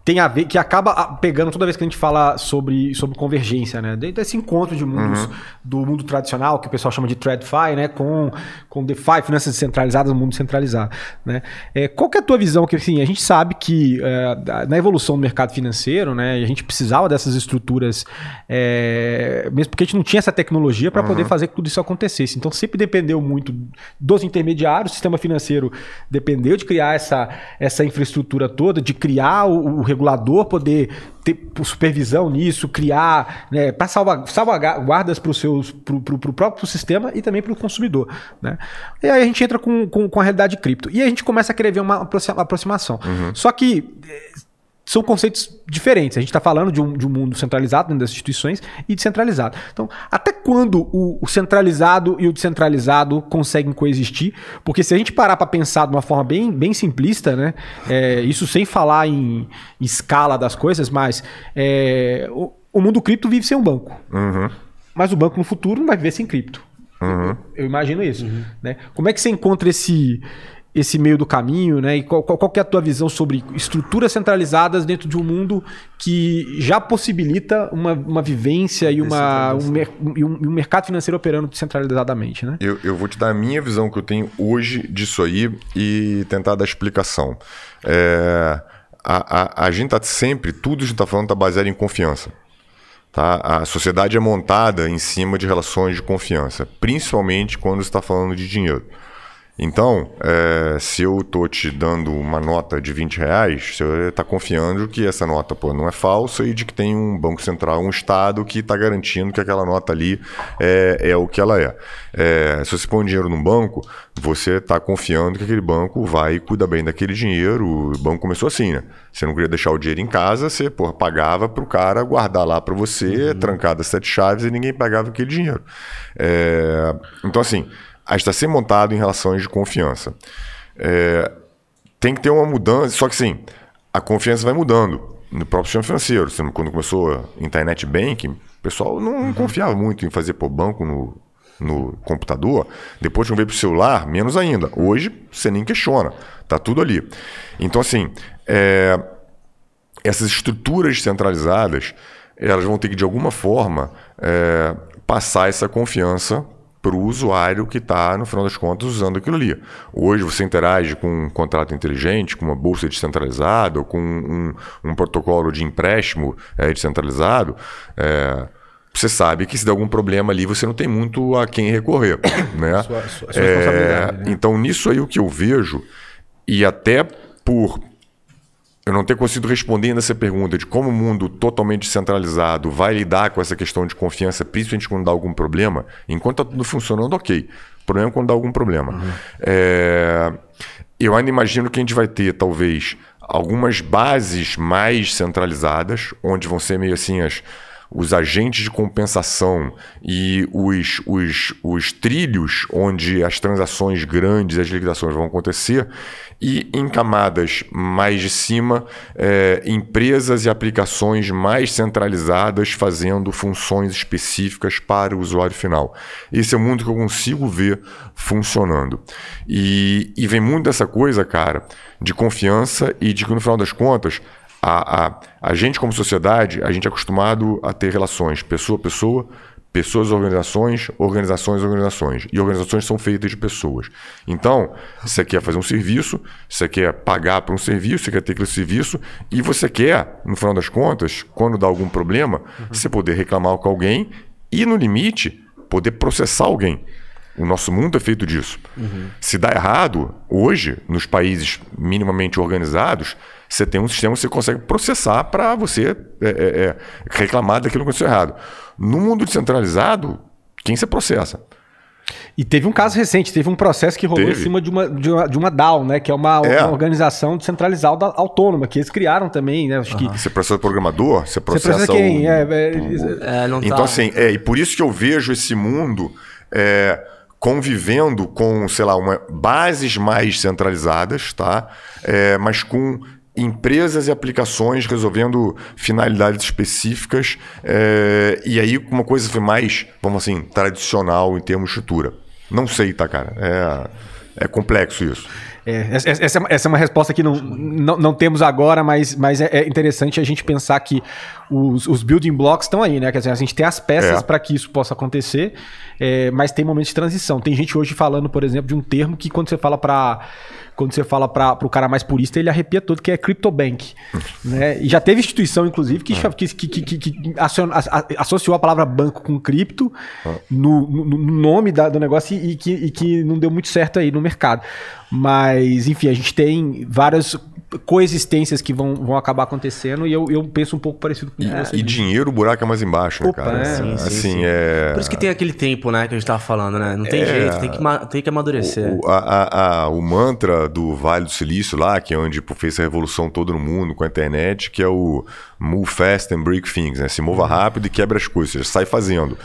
Speaker 4: tem a ver, que acaba pegando toda vez que a gente fala sobre, sobre convergência, né? Desse encontro de mundos uhum. do mundo tradicional, que o pessoal chama de TradFi, né? Com, com DeFi, finanças descentralizadas, mundo centralizado, né? É, qual que é a tua visão? Que assim, a gente sabe que é, na evolução do mercado financeiro, né? A gente precisava dessas estruturas, é, mesmo porque a gente não tinha essa tecnologia para uhum. poder fazer que tudo isso acontecesse. Então sempre dependeu muito dos intermediários, o sistema financeiro dependeu de criar essa, essa infraestrutura toda, de criar o, o regulador poder ter supervisão nisso, criar, né, para salvar, salvaguardas para o próprio sistema e também para o consumidor. Né? E aí a gente entra com, com, com, a realidade cripto. E a gente começa a querer ver uma aproximação. Uhum. Só que são conceitos diferentes. A gente está falando de um, de um mundo centralizado dentro das instituições e descentralizado. Então, até quando o, o centralizado e o descentralizado conseguem coexistir? Porque se a gente parar para pensar de uma forma bem, bem simplista, né? É, isso sem falar em, escala das coisas, mas é, o, o, mundo cripto vive sem um banco.
Speaker 5: Uhum.
Speaker 4: Mas o banco no futuro não vai viver sem cripto.
Speaker 5: Uhum.
Speaker 4: Eu imagino isso. Uhum. Né? Como é que você encontra esse esse meio do caminho, né? E qual, qual, qual é a tua visão sobre estruturas centralizadas dentro de um mundo que já possibilita uma, uma vivência e, uma, um, e um, um, mercado financeiro operando descentralizadamente, né?
Speaker 5: Eu, eu vou te dar a minha visão que eu tenho hoje disso aí e tentar dar explicação. É, a, a, a gente está sempre, tudo que a gente está falando está baseado em confiança. Tá? A sociedade é montada em cima de relações de confiança, principalmente quando você está falando de dinheiro. Então, é, se eu tô te dando uma nota de 20 reais, você está confiando que essa nota pô, não é falsa e de que tem um Banco Central, um Estado que está garantindo que aquela nota ali é, é o que ela é. é. Se você põe dinheiro num banco, você está confiando que aquele banco vai e cuida bem daquele dinheiro. O banco começou assim, né? Você não queria deixar o dinheiro em casa, você porra, pagava para o cara guardar lá para você, uhum. trancado sete chaves e ninguém pagava aquele dinheiro. É, então, assim a está ser montado em relações de confiança. É, tem que ter uma mudança, só que sim, a confiança vai mudando no próprio sistema financeiro. Quando começou a internet banking, o pessoal não uhum. confiava muito em fazer por banco no, no computador. Depois que veio para o celular, menos ainda. Hoje, você nem questiona. Tá tudo ali. Então, assim, é, essas estruturas centralizadas, elas vão ter que, de alguma forma, é, passar essa confiança para o usuário que está, no final das contas, usando aquilo ali. Hoje você interage com um contrato inteligente, com uma bolsa descentralizada, ou com um, um protocolo de empréstimo é, descentralizado. É, você sabe que se der algum problema ali, você não tem muito a quem recorrer. <coughs> né? Sua, sua, sua é, né? Então, nisso aí o que eu vejo, e até por eu não ter conseguido responder ainda essa pergunta de como o mundo totalmente descentralizado vai lidar com essa questão de confiança, principalmente quando dá algum problema, enquanto está tudo funcionando, ok. O problema é quando dá algum problema. Uhum. É... Eu ainda imagino que a gente vai ter, talvez, algumas bases mais centralizadas, onde vão ser meio assim as os agentes de compensação e os, os, os trilhos onde as transações grandes, as liquidações vão acontecer, e em camadas mais de cima, é, empresas e aplicações mais centralizadas fazendo funções específicas para o usuário final. Esse é o mundo que eu consigo ver funcionando. E, e vem muito dessa coisa, cara, de confiança e de que no final das contas a, a, a gente, como sociedade, a gente é acostumado a ter relações pessoa a pessoa, pessoas, organizações, organizações, organizações. E organizações são feitas de pessoas. Então, você quer fazer um serviço, você quer pagar por um serviço, você quer ter aquele serviço, e você quer, no final das contas, quando dá algum problema, uhum. você poder reclamar com alguém e, no limite, poder processar alguém. O nosso mundo é feito disso. Uhum. Se dá errado, hoje, nos países minimamente organizados, você tem um sistema que você consegue processar para você é, é, é, reclamar daquilo que aconteceu errado. No mundo descentralizado, quem você processa?
Speaker 4: E teve um caso recente, teve um processo que rolou teve. em cima de uma, de uma, de uma DAO, né? Que é uma, é. uma organização descentralizada autônoma, que eles criaram também, né? Acho
Speaker 5: uhum. que... Você processa programador? Você processa,
Speaker 4: você processa quem?
Speaker 5: O,
Speaker 4: é,
Speaker 5: é, é então, tá. assim, é, e por isso que eu vejo esse mundo é, convivendo com, sei lá, uma, bases mais centralizadas, tá? É, mas com empresas e aplicações resolvendo finalidades específicas é, e aí uma coisa foi mais, vamos assim, tradicional em termos de estrutura. Não sei, tá, cara? É, é complexo isso.
Speaker 4: É, essa, é, essa, é uma resposta que não, não, não temos agora, mas, mas é, é, interessante a gente pensar que os, os building blocks estão aí, né? Quer dizer, a gente tem as peças é. para que isso possa acontecer, é, mas tem momentos de transição. Tem gente hoje falando, por exemplo, de um termo que quando você fala para quando você fala para o cara mais purista, ele arrepia todo, que é CryptoBank. <laughs> né? E já teve instituição, inclusive, que, ah. que, que, que, que associou a palavra banco com cripto ah. no, no, no, nome da, do negócio e, que, e que não deu muito certo aí no mercado. Mas, enfim, a gente tem várias coexistências que vão, vão acabar acontecendo e eu, eu penso um pouco parecido com o que você
Speaker 5: E dinheiro, o buraco é mais embaixo, né,
Speaker 4: Opa,
Speaker 5: cara?
Speaker 4: é.
Speaker 3: Sim, sim,
Speaker 5: assim,
Speaker 3: sim.
Speaker 5: é.
Speaker 3: Por isso que tem aquele tempo, né, que a gente tava falando, né? Não tem jeito, tem que, tem que amadurecer.
Speaker 5: O, a- a- a- o mantra do Vale do Silício lá, que é onde pô, fez a revolução todo no mundo com a internet, que é o move fast and break things, né? Se mova
Speaker 4: Uhum.
Speaker 5: rápido e quebra as coisas, sai fazendo.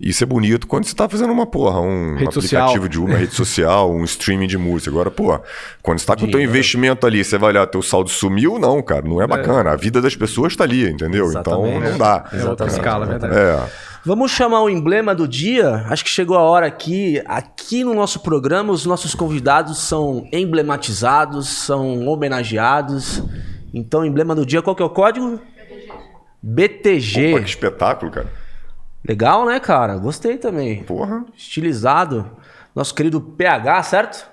Speaker 5: Isso é bonito quando você tá fazendo uma porra, um
Speaker 4: Rede social.
Speaker 5: aplicativo de uma rede social, um streaming de música. Agora, pô, quando você tá com o teu investimento ali, você vai olhar, teu saldo sumiu, não, cara, não é bacana. A vida das pessoas tá ali, entendeu?
Speaker 3: Exatamente.
Speaker 5: Então não dá.
Speaker 4: É outra escala, é verdade.
Speaker 5: É.
Speaker 3: Vamos chamar o emblema do dia? Acho que chegou a hora aqui. Aqui no nosso programa, os nossos convidados são emblematizados, são homenageados. Então, o emblema do dia, qual que é o código? BTG.
Speaker 5: Opa, que espetáculo, cara.
Speaker 3: Legal, né, cara? Gostei também.
Speaker 5: Porra.
Speaker 3: Estilizado. Nosso querido PH, certo?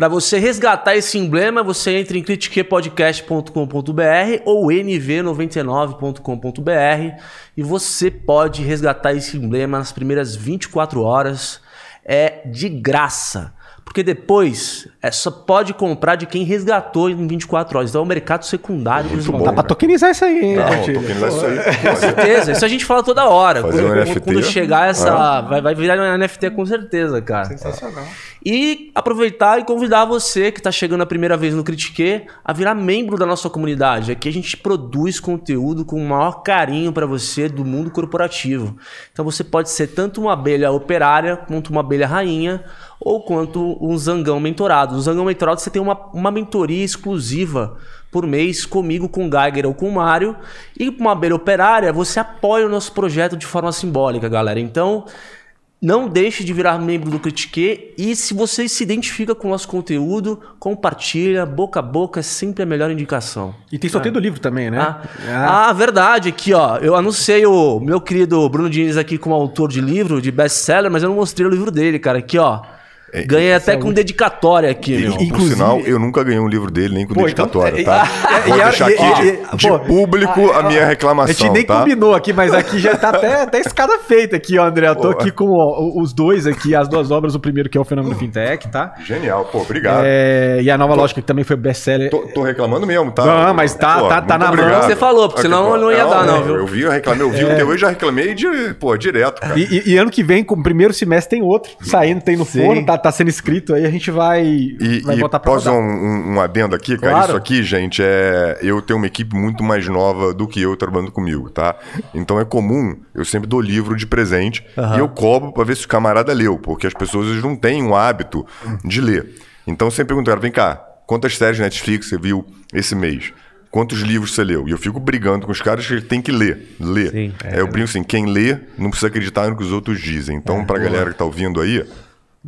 Speaker 3: Para você resgatar esse emblema, você entra em critiquepodcast.com.br ou nv99.com.br e você pode resgatar esse emblema nas primeiras 24 horas. É de graça. Porque depois é só pode comprar de quem resgatou em 24 horas. Então é o mercado secundário.
Speaker 5: Muito bom,
Speaker 4: Dá pra
Speaker 5: cara.
Speaker 4: tokenizar isso aí, hein,
Speaker 5: Não, querendo isso aí.
Speaker 3: Com certeza, isso a gente fala toda hora.
Speaker 5: Fazer
Speaker 3: quando,
Speaker 5: um NFT.
Speaker 3: quando chegar essa. Vai, vai virar um NFT com certeza, cara.
Speaker 4: Sensacional.
Speaker 3: E aproveitar e convidar você que está chegando a primeira vez no Critique a virar membro da nossa comunidade. Aqui a gente produz conteúdo com o maior carinho para você do mundo corporativo. Então você pode ser tanto uma abelha operária quanto uma abelha rainha ou quanto um zangão mentorado. No zangão mentorado você tem uma, uma mentoria exclusiva por mês comigo, com o Geiger ou com o Mário. E uma abelha operária, você apoia o nosso projeto de forma simbólica, galera. Então, não deixe de virar membro do Critique e se você se identifica com o nosso conteúdo, compartilha, boca a boca é sempre a melhor indicação.
Speaker 4: E tem sorteio do livro também, né?
Speaker 3: Ah, ah, verdade, aqui ó, eu anunciei o meu querido Bruno Diniz aqui como autor de livro, de best-seller, mas eu não mostrei o livro dele, cara, aqui ó. Ganhei até com dedicatória aqui,
Speaker 5: E,
Speaker 3: meu.
Speaker 5: por
Speaker 4: Inclusive-
Speaker 5: sinal, eu nunca ganhei um livro dele, nem com
Speaker 4: Pô, então-
Speaker 5: dedicatória,
Speaker 4: é-
Speaker 5: tá?
Speaker 4: é- <laughs>
Speaker 5: Vou
Speaker 4: e-
Speaker 5: deixar
Speaker 4: e-
Speaker 5: aqui
Speaker 4: e-
Speaker 5: de, de
Speaker 4: pô,
Speaker 5: público a minha
Speaker 4: A
Speaker 5: reclamação,
Speaker 4: gente nem
Speaker 5: tá?
Speaker 4: combinou aqui, mas aqui já tá até, até escada feita aqui, ó, André. Eu tô
Speaker 5: Pô.
Speaker 4: aqui com ó, os dois aqui, as duas obras. O primeiro que é o Fenômeno Fintech, tá?
Speaker 5: Genial, pô, obrigado.
Speaker 4: É, e a Nova Lógica que também foi best-seller.
Speaker 5: Tô, tô reclamando mesmo, tá?
Speaker 4: Não, mas tá- tá- tá
Speaker 5: muito
Speaker 4: na mão.
Speaker 5: obrigado.
Speaker 3: Você falou, porque senão
Speaker 5: pô,
Speaker 3: não ia dar, não, viu?
Speaker 5: Eu vi, eu reclamei, eu vi o teu, eu já reclamei, de, pô, direto, cara.
Speaker 4: E, e- e ano que vem, com o primeiro semestre, tem outro saindo, tem no forno, tá, tá sendo escrito aí, a gente vai,
Speaker 5: E,
Speaker 4: vai
Speaker 5: e
Speaker 4: botar pra
Speaker 5: posso
Speaker 4: rodar.
Speaker 5: um, um, adendo aqui, cara?
Speaker 4: Claro.
Speaker 5: Isso aqui, gente, é. Eu tenho uma equipe muito mais nova do que eu trabalhando comigo, tá? Então é comum, eu sempre dou livro de presente e eu cobro pra ver se o camarada leu, porque as pessoas eles não têm o hábito de ler. Então eu sempre pergunto, cara, vem cá, quantas séries de Netflix você viu esse mês? Quantos livros você leu? E eu fico brigando com os caras que tem que ler. Ler.
Speaker 3: Sim.
Speaker 5: É, eu brinco assim, quem lê não precisa acreditar no que os outros dizem. Então, pra galera que tá ouvindo aí,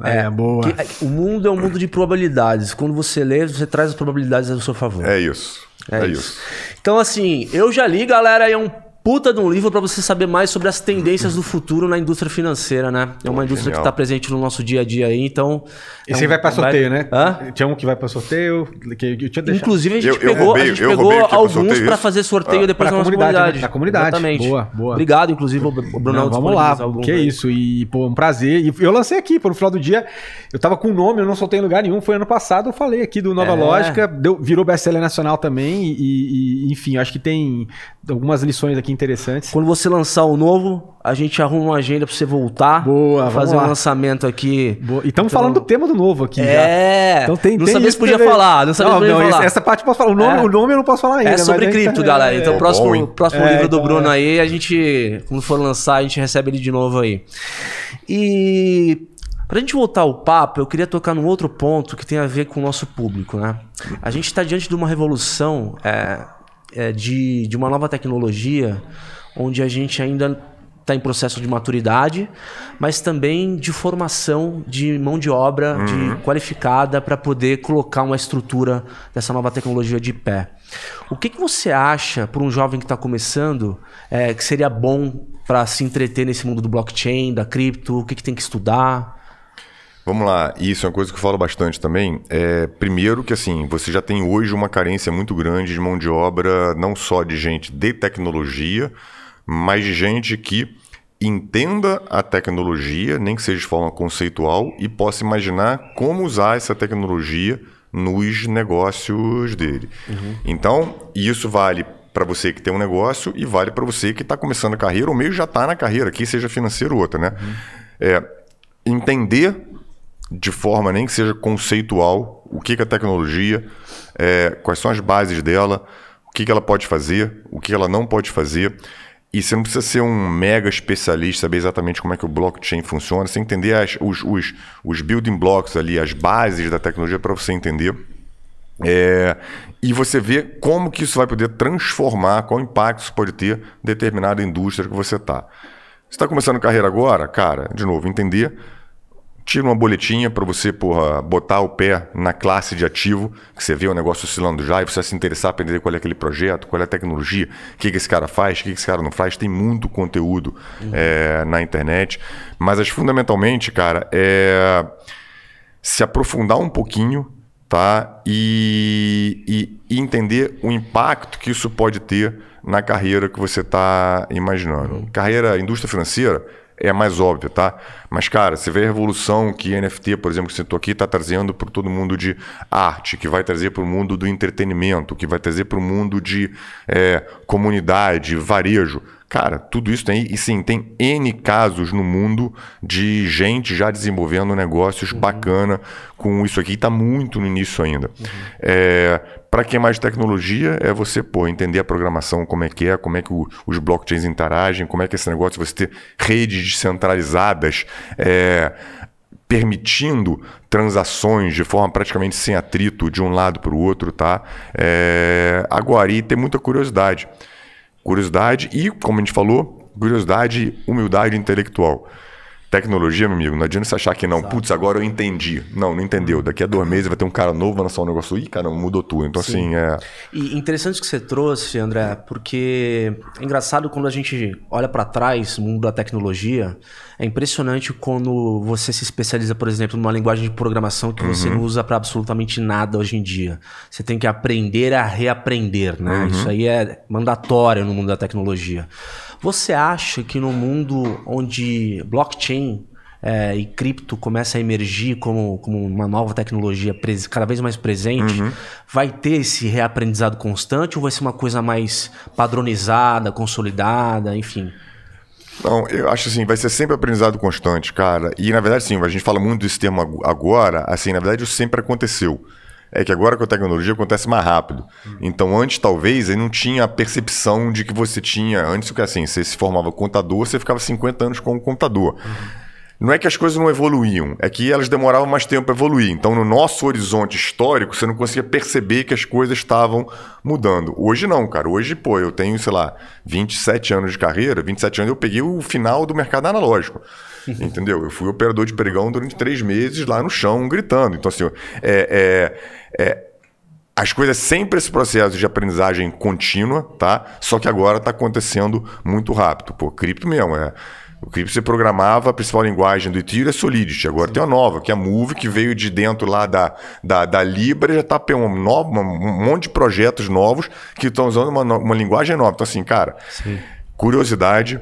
Speaker 4: É, boa.
Speaker 3: Que- o mundo é um mundo de probabilidades. Quando você lê, você traz as probabilidades ao seu favor.
Speaker 5: é isso. É, isso.
Speaker 3: Então, assim, eu já li, galera, é um puta de um livro pra você saber mais sobre as tendências do futuro na indústria financeira, né? É uma indústria
Speaker 5: genial.
Speaker 3: que tá presente no nosso dia a dia aí, então...
Speaker 4: Esse
Speaker 3: é
Speaker 4: aí
Speaker 3: um-
Speaker 4: vai pra sorteio, né?
Speaker 3: Hã?
Speaker 4: Tinha um que vai pra sorteio, que eu tinha deixado.
Speaker 3: Inclusive, a gente
Speaker 5: Eu- eu
Speaker 3: pegou,
Speaker 5: roubei-
Speaker 3: a gente
Speaker 5: eu
Speaker 3: pegou alguns
Speaker 5: isso.
Speaker 3: fazer sorteio
Speaker 5: Ah,
Speaker 3: depois
Speaker 4: pra
Speaker 3: na nossa
Speaker 4: comunidade,
Speaker 3: comunidade.
Speaker 4: né? Na comunidade.
Speaker 3: Exatamente.
Speaker 4: Boa, boa.
Speaker 3: Obrigado, inclusive, o Brunão
Speaker 4: Não, vamos lá,
Speaker 3: alguns
Speaker 4: que
Speaker 3: aí.
Speaker 4: isso. E, pô, um prazer. E eu lancei aqui, pô, no final do dia, eu tava com o nome, eu não soltei em lugar nenhum. Foi ano passado, eu falei aqui do Nova
Speaker 3: É.
Speaker 4: Lógica, deu, virou best-seller nacional também. E- e, enfim, acho que tem algumas lições aqui interessantes.
Speaker 3: Quando você lançar o novo, a gente arruma uma agenda pra você voltar.
Speaker 4: Boa, vamos
Speaker 3: Fazer um
Speaker 4: lá.
Speaker 3: lançamento aqui.
Speaker 4: Boa. E estamos
Speaker 3: Então-
Speaker 4: falando do tema do novo aqui. já.
Speaker 3: É.
Speaker 4: Então tem,
Speaker 3: não
Speaker 4: tem
Speaker 3: sabia se podia
Speaker 4: também.
Speaker 3: falar. Não sabia se podia
Speaker 4: não,
Speaker 3: falar.
Speaker 4: Essa parte eu posso falar. O nome,
Speaker 3: É.
Speaker 4: o nome eu não posso falar ainda.
Speaker 3: É sobre cripto,
Speaker 4: tá-
Speaker 3: galera. Então,
Speaker 5: Pô,
Speaker 3: próximo,
Speaker 5: hein?
Speaker 3: próximo
Speaker 4: É,
Speaker 3: livro do
Speaker 4: então,
Speaker 3: Bruno
Speaker 4: é.
Speaker 3: aí, a gente, quando for lançar, a gente recebe ele de novo aí. E pra gente voltar ao papo, eu queria tocar num outro ponto que tem a ver com o nosso público, né? A gente está diante de uma revolução é, é, de, de uma nova tecnologia, onde a gente ainda está em processo de maturidade, mas também de formação de mão de obra de qualificada para poder colocar uma estrutura dessa nova tecnologia de pé. O que, que você acha para um jovem que está começando é, que seria bom para se entreter nesse mundo do blockchain, da cripto? O que, que tem que estudar?
Speaker 5: Vamos lá, isso é uma coisa que eu falo bastante também. É, primeiro que assim, você já tem hoje uma carência muito grande de mão de obra, não só de gente de tecnologia, mas de gente que entenda a tecnologia, nem que seja de forma conceitual, e possa imaginar como usar essa tecnologia nos negócios dele. Então, isso vale para você que tem um negócio e vale para você que está começando a carreira ou mesmo já está na carreira, aqui seja financeiro ou outra, né? É, entender de forma nem que seja conceitual o que, que é tecnologia, é, quais são as bases dela, o que, que ela pode fazer, o que ela não pode fazer. E você não precisa ser um mega especialista, saber exatamente como é que o blockchain funciona, você entender as, os, os, os building blocks ali, as bases da tecnologia para você entender. É, e você vê como que isso vai poder transformar, qual impacto isso pode ter em determinada indústria que você está. Você está começando carreira agora? Cara, de novo, entender tira uma boletinha para você porra, botar o pé na classe de ativo, que você vê o negócio oscilando já, e você se interessar para entender qual é aquele projeto, qual é a tecnologia, o que, que esse cara faz, o que, que esse cara não faz. Tem muito conteúdo uhum. é, na internet. Mas as, fundamentalmente, cara, é se aprofundar um pouquinho tá? E, e, e, entender o impacto que isso pode ter na carreira que você está imaginando. Uhum. Carreira, indústria financeira é mais óbvio, tá? Mas, cara, você vê a revolução que NFT, por exemplo, que citou aqui, está trazendo para todo mundo de arte, que vai trazer para o mundo do entretenimento, que vai trazer para o mundo de é, comunidade, varejo. Cara, tudo isso tem. E sim, tem N casos no mundo de gente já desenvolvendo negócios uhum. bacana com isso aqui. Está muito no início ainda. Uhum. É, Para quem é mais de tecnologia, é você pô, entender a programação, como é que é, como é que o, os blockchains interagem, como é que esse negócio você ter redes descentralizadas. É, permitindo transações de forma praticamente sem atrito de um lado para o outro, tá? É, agora, e ter muita curiosidade. Curiosidade e, como a gente falou, curiosidade e humildade intelectual. Tecnologia, meu amigo, não adianta você achar que não, putz, agora eu entendi. Não, não entendeu. Daqui a dois meses vai ter um cara novo, vai lançar um negócio. Ih, cara, mudou tudo. Então, Sim. assim, é.
Speaker 3: E interessante que você trouxe, André, porque é engraçado quando a gente olha para trás no mundo da tecnologia. É impressionante quando você se especializa, por exemplo, numa linguagem de programação que uhum. você não usa para absolutamente nada hoje em dia. Você tem que aprender a reaprender, né? Uhum. Isso aí é mandatório no mundo da tecnologia. Você acha que no mundo onde blockchain é, e cripto começa a emergir como, como uma nova tecnologia cada vez mais presente, uhum. vai ter esse reaprendizado constante ou vai ser uma coisa mais padronizada, consolidada, enfim?
Speaker 5: Não, eu acho assim, vai ser sempre aprendizado constante, cara. E na verdade, sim, a gente fala muito desse termo agora, assim, na verdade isso sempre aconteceu é que agora com a tecnologia acontece mais rápido. Então, antes, talvez, ele não tinha a percepção de que você tinha. Antes, o que assim, você se formava contador, você ficava 50 anos como contador. Uhum. Não é que as coisas não evoluíam, é que elas demoravam mais tempo para evoluir. Então, no nosso horizonte histórico, você não conseguia perceber que as coisas estavam mudando. Hoje não, cara. Hoje, pô, eu tenho, sei lá, 27 anos de carreira, 27 anos eu peguei o final do mercado analógico. <laughs> Entendeu? Eu fui operador de pregão durante três meses lá no chão, gritando. Então, assim, é, é, é as coisas sempre esse processo de aprendizagem contínua, tá? Só que agora está acontecendo muito rápido. Pô, cripto mesmo, é. O cripto você programava, a principal linguagem do Ethereum é Solidity. Agora Sim. tem a nova, que é a Move, que veio de dentro lá da, da, da Libra e já está um, um monte de projetos novos que estão usando uma, uma linguagem nova. Então, assim, cara, Sim. curiosidade,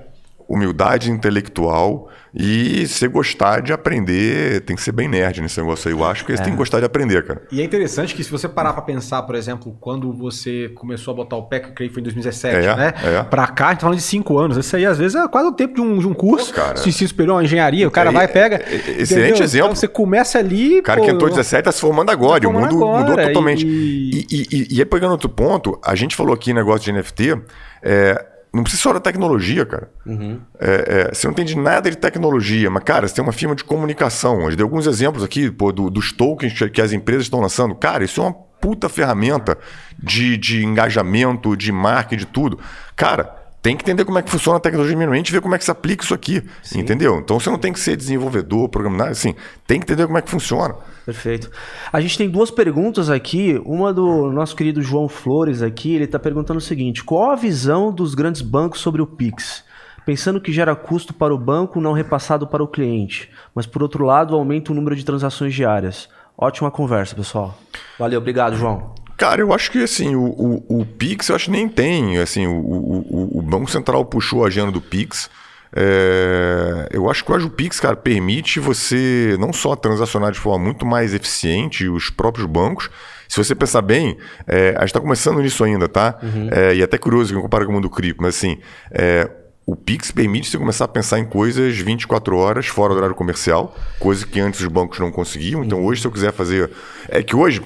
Speaker 5: humildade intelectual e você gostar de aprender, tem que ser bem nerd nesse negócio aí. Eu acho que você é. tem que gostar de aprender, cara.
Speaker 4: E é interessante que se você parar para pensar, por exemplo, quando você começou a botar o pé, que eu creio que foi em 2017, é, né? É. Pra cá, a gente tá falando de cinco anos. Isso aí, às vezes, é quase o tempo de um, de um curso. Pô, cara, se se superior uma engenharia, o cara vai, pega. É,
Speaker 5: é, excelente entendeu? exemplo. Então,
Speaker 4: você começa ali.
Speaker 5: O cara pô, que entrou 17 tá se formando agora. Tá formando o mundo agora, mudou totalmente. E... E, e, e, aí, pegando outro ponto, a gente falou aqui negócio de NFT. É, não precisa só da tecnologia, cara. Uhum. É, é, você não entende nada de tecnologia, mas, cara, você tem uma firma de comunicação. Eu dei alguns exemplos aqui pô, do, dos tokens que as empresas estão lançando. Cara, isso é uma puta ferramenta de, de engajamento, de marketing, de tudo. Cara, tem que entender como é que funciona a tecnologia minimamente e ver como é que se aplica isso aqui. Sim. Entendeu? Então você não tem que ser desenvolvedor, programador, assim, tem que entender como é que funciona.
Speaker 3: Perfeito. A gente tem duas perguntas aqui. Uma do nosso querido João Flores aqui, ele está perguntando o seguinte: qual a visão dos grandes bancos sobre o Pix? Pensando que gera custo para o banco não repassado para o cliente, mas por outro lado aumenta o número de transações diárias. Ótima conversa, pessoal. Valeu, obrigado, João.
Speaker 5: Cara, eu acho que assim, o, o, o Pix eu acho que nem tem. Assim, o, o, o Banco Central puxou a agenda do Pix. É, eu acho que o Pix, cara, permite você não só transacionar de forma muito mais eficiente os próprios bancos. Se você pensar bem, é, a gente está começando nisso ainda, tá? Uhum. É, e até curioso que compara com o mundo cripto, mas assim, é, o Pix permite você começar a pensar em coisas 24 horas fora do horário comercial, coisa que antes os bancos não conseguiam. Então, hoje, se eu quiser fazer. É que hoje,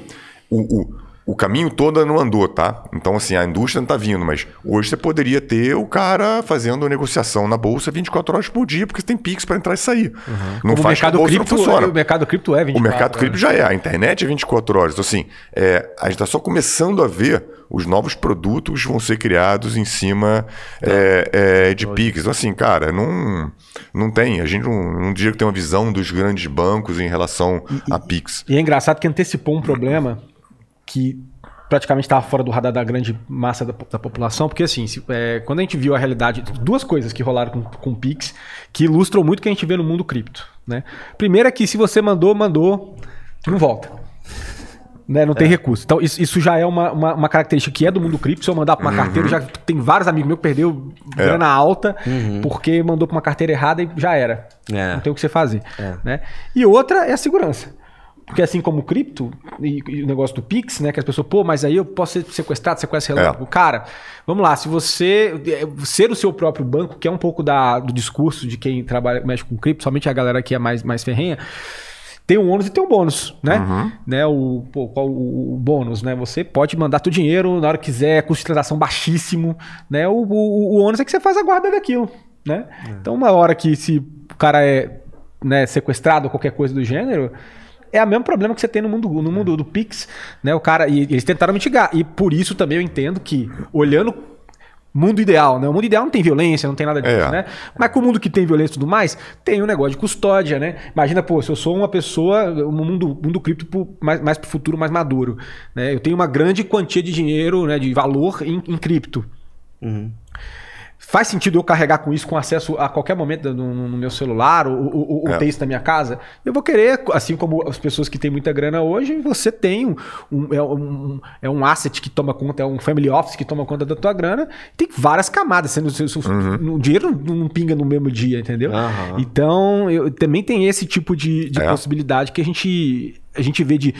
Speaker 5: o, o o caminho todo não andou, tá? Então, assim, a indústria não está vindo, mas hoje você poderia ter o cara fazendo negociação na bolsa 24 horas por dia, porque você tem Pix para entrar e sair. Uhum.
Speaker 4: Não Como faz o mercado cripto, funciona. O mercado cripto é 24
Speaker 5: O mercado cripto já é, a internet é 24 horas. Então, assim, é, a gente está só começando a ver os novos produtos vão ser criados em cima é, é, de Pix. Então, assim, cara, não, não tem. A gente não, não diria que tem uma visão dos grandes bancos em relação
Speaker 4: e,
Speaker 5: a Pix.
Speaker 4: E é engraçado que antecipou um problema que praticamente estava fora do radar da grande massa da, da população, porque assim, se, é, quando a gente viu a realidade, duas coisas que rolaram com, com o Pix, que ilustram muito o que a gente vê no mundo cripto. Né? Primeiro é que se você mandou, mandou, não volta. Né? Não tem é. recurso. Então, isso, isso já é uma, uma, uma, característica que é do mundo cripto. Se eu mandar para uma uhum. carteira, já tem vários amigos meus que perdeu é. grana alta uhum. porque mandou para uma carteira errada e já era. É. Não tem o que você fazer. É. Né? E outra é a segurança. Porque assim como o cripto e, e, o negócio do Pix, né? Que as pessoas, pô, mas aí eu posso ser sequestrado, sequestra relógio. É. Cara, vamos lá, se você é, ser o seu próprio banco, que é um pouco da, do discurso de quem trabalha, mexe com cripto, somente a galera que é mais, mais ferrenha, tem um ônus e tem um bônus, né? Uhum. né? O, pô, qual o, o, bônus, né? Você pode mandar teu dinheiro na hora que quiser, custo de transação baixíssimo, né? O, o, o ônus é que você faz a guarda daquilo, né? É. Então, uma hora que se o cara é né, sequestrado ou qualquer coisa do gênero, é o mesmo problema que você tem no mundo, no mundo do Pix, né? O cara, e eles tentaram mitigar. E por isso também eu entendo que, olhando mundo ideal, né? O mundo ideal não tem violência, não tem nada disso, é. né? Mas com o mundo que tem violência e tudo mais, tem um negócio de custódia, né? Imagina, pô, se eu sou uma pessoa, um mundo, mundo cripto mais, mais pro futuro mais maduro, né? Eu tenho uma grande quantia de dinheiro, né? De valor em, em cripto. Uhum. Faz sentido eu carregar com isso com acesso a qualquer momento no, no meu celular ou, ou, ou é. ter isso na minha casa? Eu vou querer, assim como as pessoas que têm muita grana hoje, você tem um, um, é, um, é um asset que toma conta, é um family office que toma conta da tua grana. Tem várias camadas, sendo uhum. o dinheiro não, não, pinga no mesmo dia, entendeu? Uhum. Então, eu, também tem esse tipo de, de é. possibilidade que a gente, a gente vê de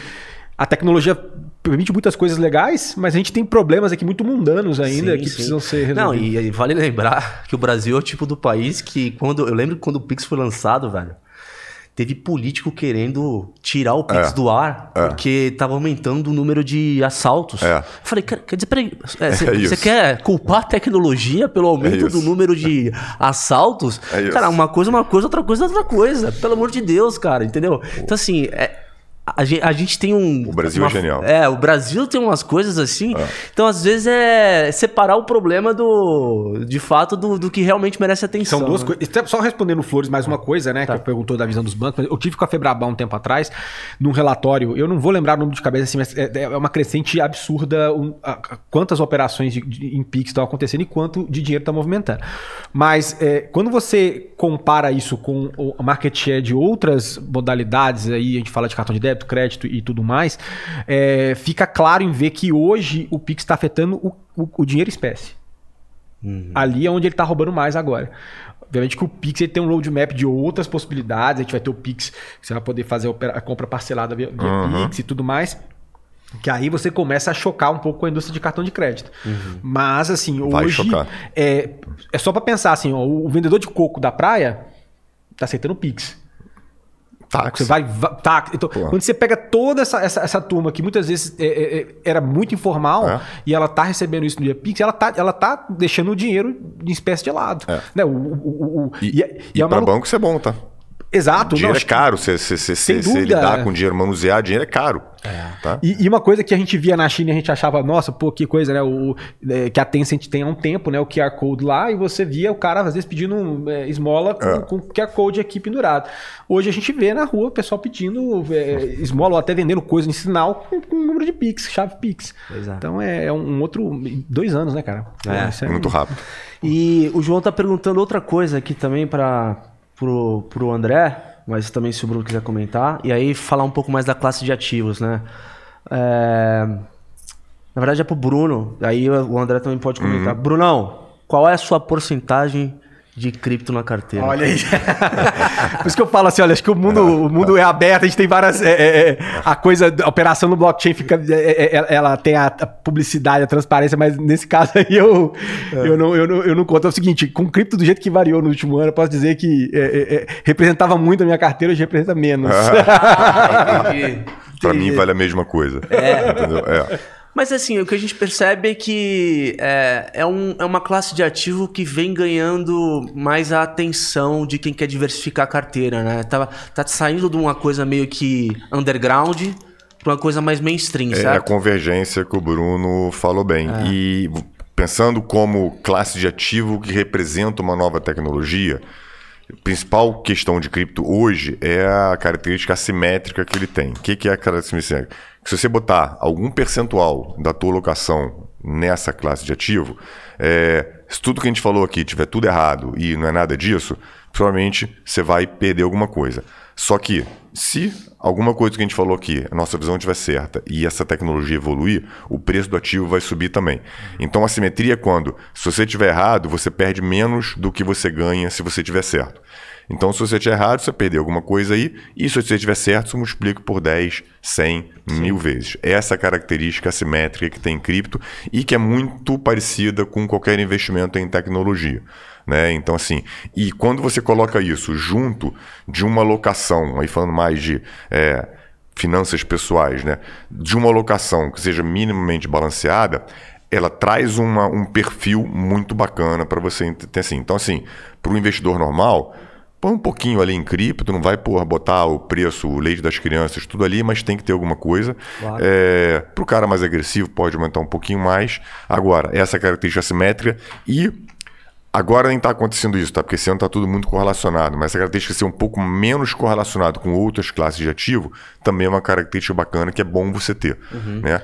Speaker 4: a tecnologia permite muitas coisas legais, mas a gente tem problemas aqui muito mundanos ainda sim, que sim. precisam ser resolvidos.
Speaker 3: Não, e, e, vale lembrar <laughs> que o Brasil é o tipo do país que quando eu lembro que quando o Pix foi lançado, velho, teve político querendo tirar o Pix é, do ar é. porque tava aumentando o número de assaltos. É. Eu falei, quer dizer, peraí, é, <laughs> você é quer culpar a tecnologia pelo aumento é do número de <laughs> assaltos? cara, uma coisa uma coisa, outra coisa outra coisa. Pelo amor de Deus, cara, entendeu? Então assim, é, a gente, a gente tem um.
Speaker 5: O Brasil é uma, é genial.
Speaker 3: É, o Brasil tem umas coisas assim. É. Então, às vezes, é separar o problema do. De fato, do, do que realmente merece atenção.
Speaker 4: São duas né? coisas. Só respondendo Flores mais uma coisa, né? Tá. Que perguntou da visão dos bancos. Eu tive com a Febraban um tempo atrás, num relatório. Eu não vou lembrar o número de cabeça assim, mas é, é uma crescente absurda um, a, a, quantas operações de, de, em Pix estão acontecendo e quanto de dinheiro está movimentando. Mas é, quando você compara isso com o market share de outras modalidades, aí a gente fala de cartão de débito débito, crédito e tudo mais, é, fica claro em ver que hoje o Pix está afetando o, o, o, dinheiro espécie. Uhum. Ali é onde ele está roubando mais agora. Obviamente que o Pix ele tem um roadmap de outras possibilidades. A gente vai ter o Pix, que você vai poder fazer a compra parcelada via, via uhum. Pix e tudo mais. Que aí você começa a chocar um pouco com a indústria de cartão de crédito. Uhum. Mas, assim, vai hoje. Chocar. É, é só para pensar assim: ó, o vendedor de coco da praia tá aceitando Pix. Táxi. Você vai. Tá, então, quando você pega toda essa, essa, essa turma que muitas vezes é, é, é era muito informal é. e ela tá recebendo isso no dia Pix, ela tá, ela tá deixando o dinheiro em espécie de lado. É. Né? O, o,
Speaker 5: o, e e, e, e para banco isso é bom, tá?
Speaker 4: Exato.
Speaker 5: Dinheiro não, é caro. Se, se, se, se, se lidar com dinheiro, manusear dinheiro é caro. É.
Speaker 4: Tá? E, e, uma coisa que a gente via na China a gente achava, nossa, pô, que coisa, né? O, é, que a Tencent tem há um tempo, né? O QR Code lá, e você via o cara, às vezes, pedindo é, esmola com, é. com QR Code aqui pendurado. Hoje a gente vê na rua o pessoal pedindo é, esmola ou até vendendo coisa em sinal com, com número de Pix, chave Pix. Exato. Então é, é um outro. Dois anos, né, cara?
Speaker 5: É, muito rápido.
Speaker 3: E o João tá perguntando outra coisa aqui também para pro, pro André, mas também se o Bruno quiser comentar, e aí falar um pouco mais da classe de ativos, né? É... Na verdade é pro Bruno, aí o André também pode comentar. Uhum. Brunão, qual é a sua porcentagem de cripto na carteira.
Speaker 4: Olha aí. <laughs> Por isso que eu falo assim, olha, acho que o mundo, o mundo é aberto, a gente tem várias. é, é, é, a coisa, a operação no blockchain fica. é, é, ela tem a, a publicidade, a transparência, mas nesse caso aí eu, eu, não, eu, não, eu não conto. É o seguinte, com cripto do jeito que variou no último ano, eu posso dizer que é, é, é, representava muito a minha carteira, hoje representa menos. <laughs>
Speaker 3: Entendi.
Speaker 5: Pra mim vale a mesma coisa. É. Entendeu? É.
Speaker 3: Mas assim, o que a gente percebe é que é, é, um- é uma classe de ativo que vem ganhando mais a atenção de quem quer diversificar a carteira, né? Tá, tá saindo de uma coisa meio que underground pra uma coisa mais mainstream,
Speaker 5: É a
Speaker 3: certo?
Speaker 5: convergência que o Bruno falou bem. E pensando como classe de ativo que representa uma nova tecnologia, a principal questão de cripto hoje é a característica assimétrica que ele tem. O que que é a característica assimétrica? Se você botar algum percentual da tua alocação nessa classe de ativo, é, se tudo que a gente falou aqui tiver tudo errado e não é nada disso, provavelmente você vai perder alguma coisa. Só que, se alguma coisa que a gente falou aqui, a nossa visão estiver certa e essa tecnologia evoluir, o preço do ativo vai subir também. Então, a simetria é quando, se você estiver errado, você perde menos do que você ganha se você estiver certo. Então, se você estiver errado, você perdeu alguma coisa aí, e se você estiver certo, você multiplica por 10, 100, mil vezes. Essa é característica assimétrica que tem em cripto e que é muito parecida com qualquer investimento em tecnologia. Né? Então, assim, e quando você coloca isso junto de uma alocação, aí falando mais de é, finanças pessoais, né? de uma alocação que seja minimamente balanceada, ela traz uma, um perfil muito bacana para você ter assim. Então, assim, para o investidor normal, põe um pouquinho ali em cripto, não vai porra, botar o preço, o leite das crianças, tudo ali, mas tem que ter alguma coisa. para o cara mais agressivo, pode aumentar um pouquinho mais. Agora, essa característica assimétrica e Agora nem está acontecendo isso, tá? Porque esse ano está tudo muito correlacionado, mas essa característica de ser um pouco menos correlacionado com outras classes de ativo também é uma característica bacana que é bom você ter. Né?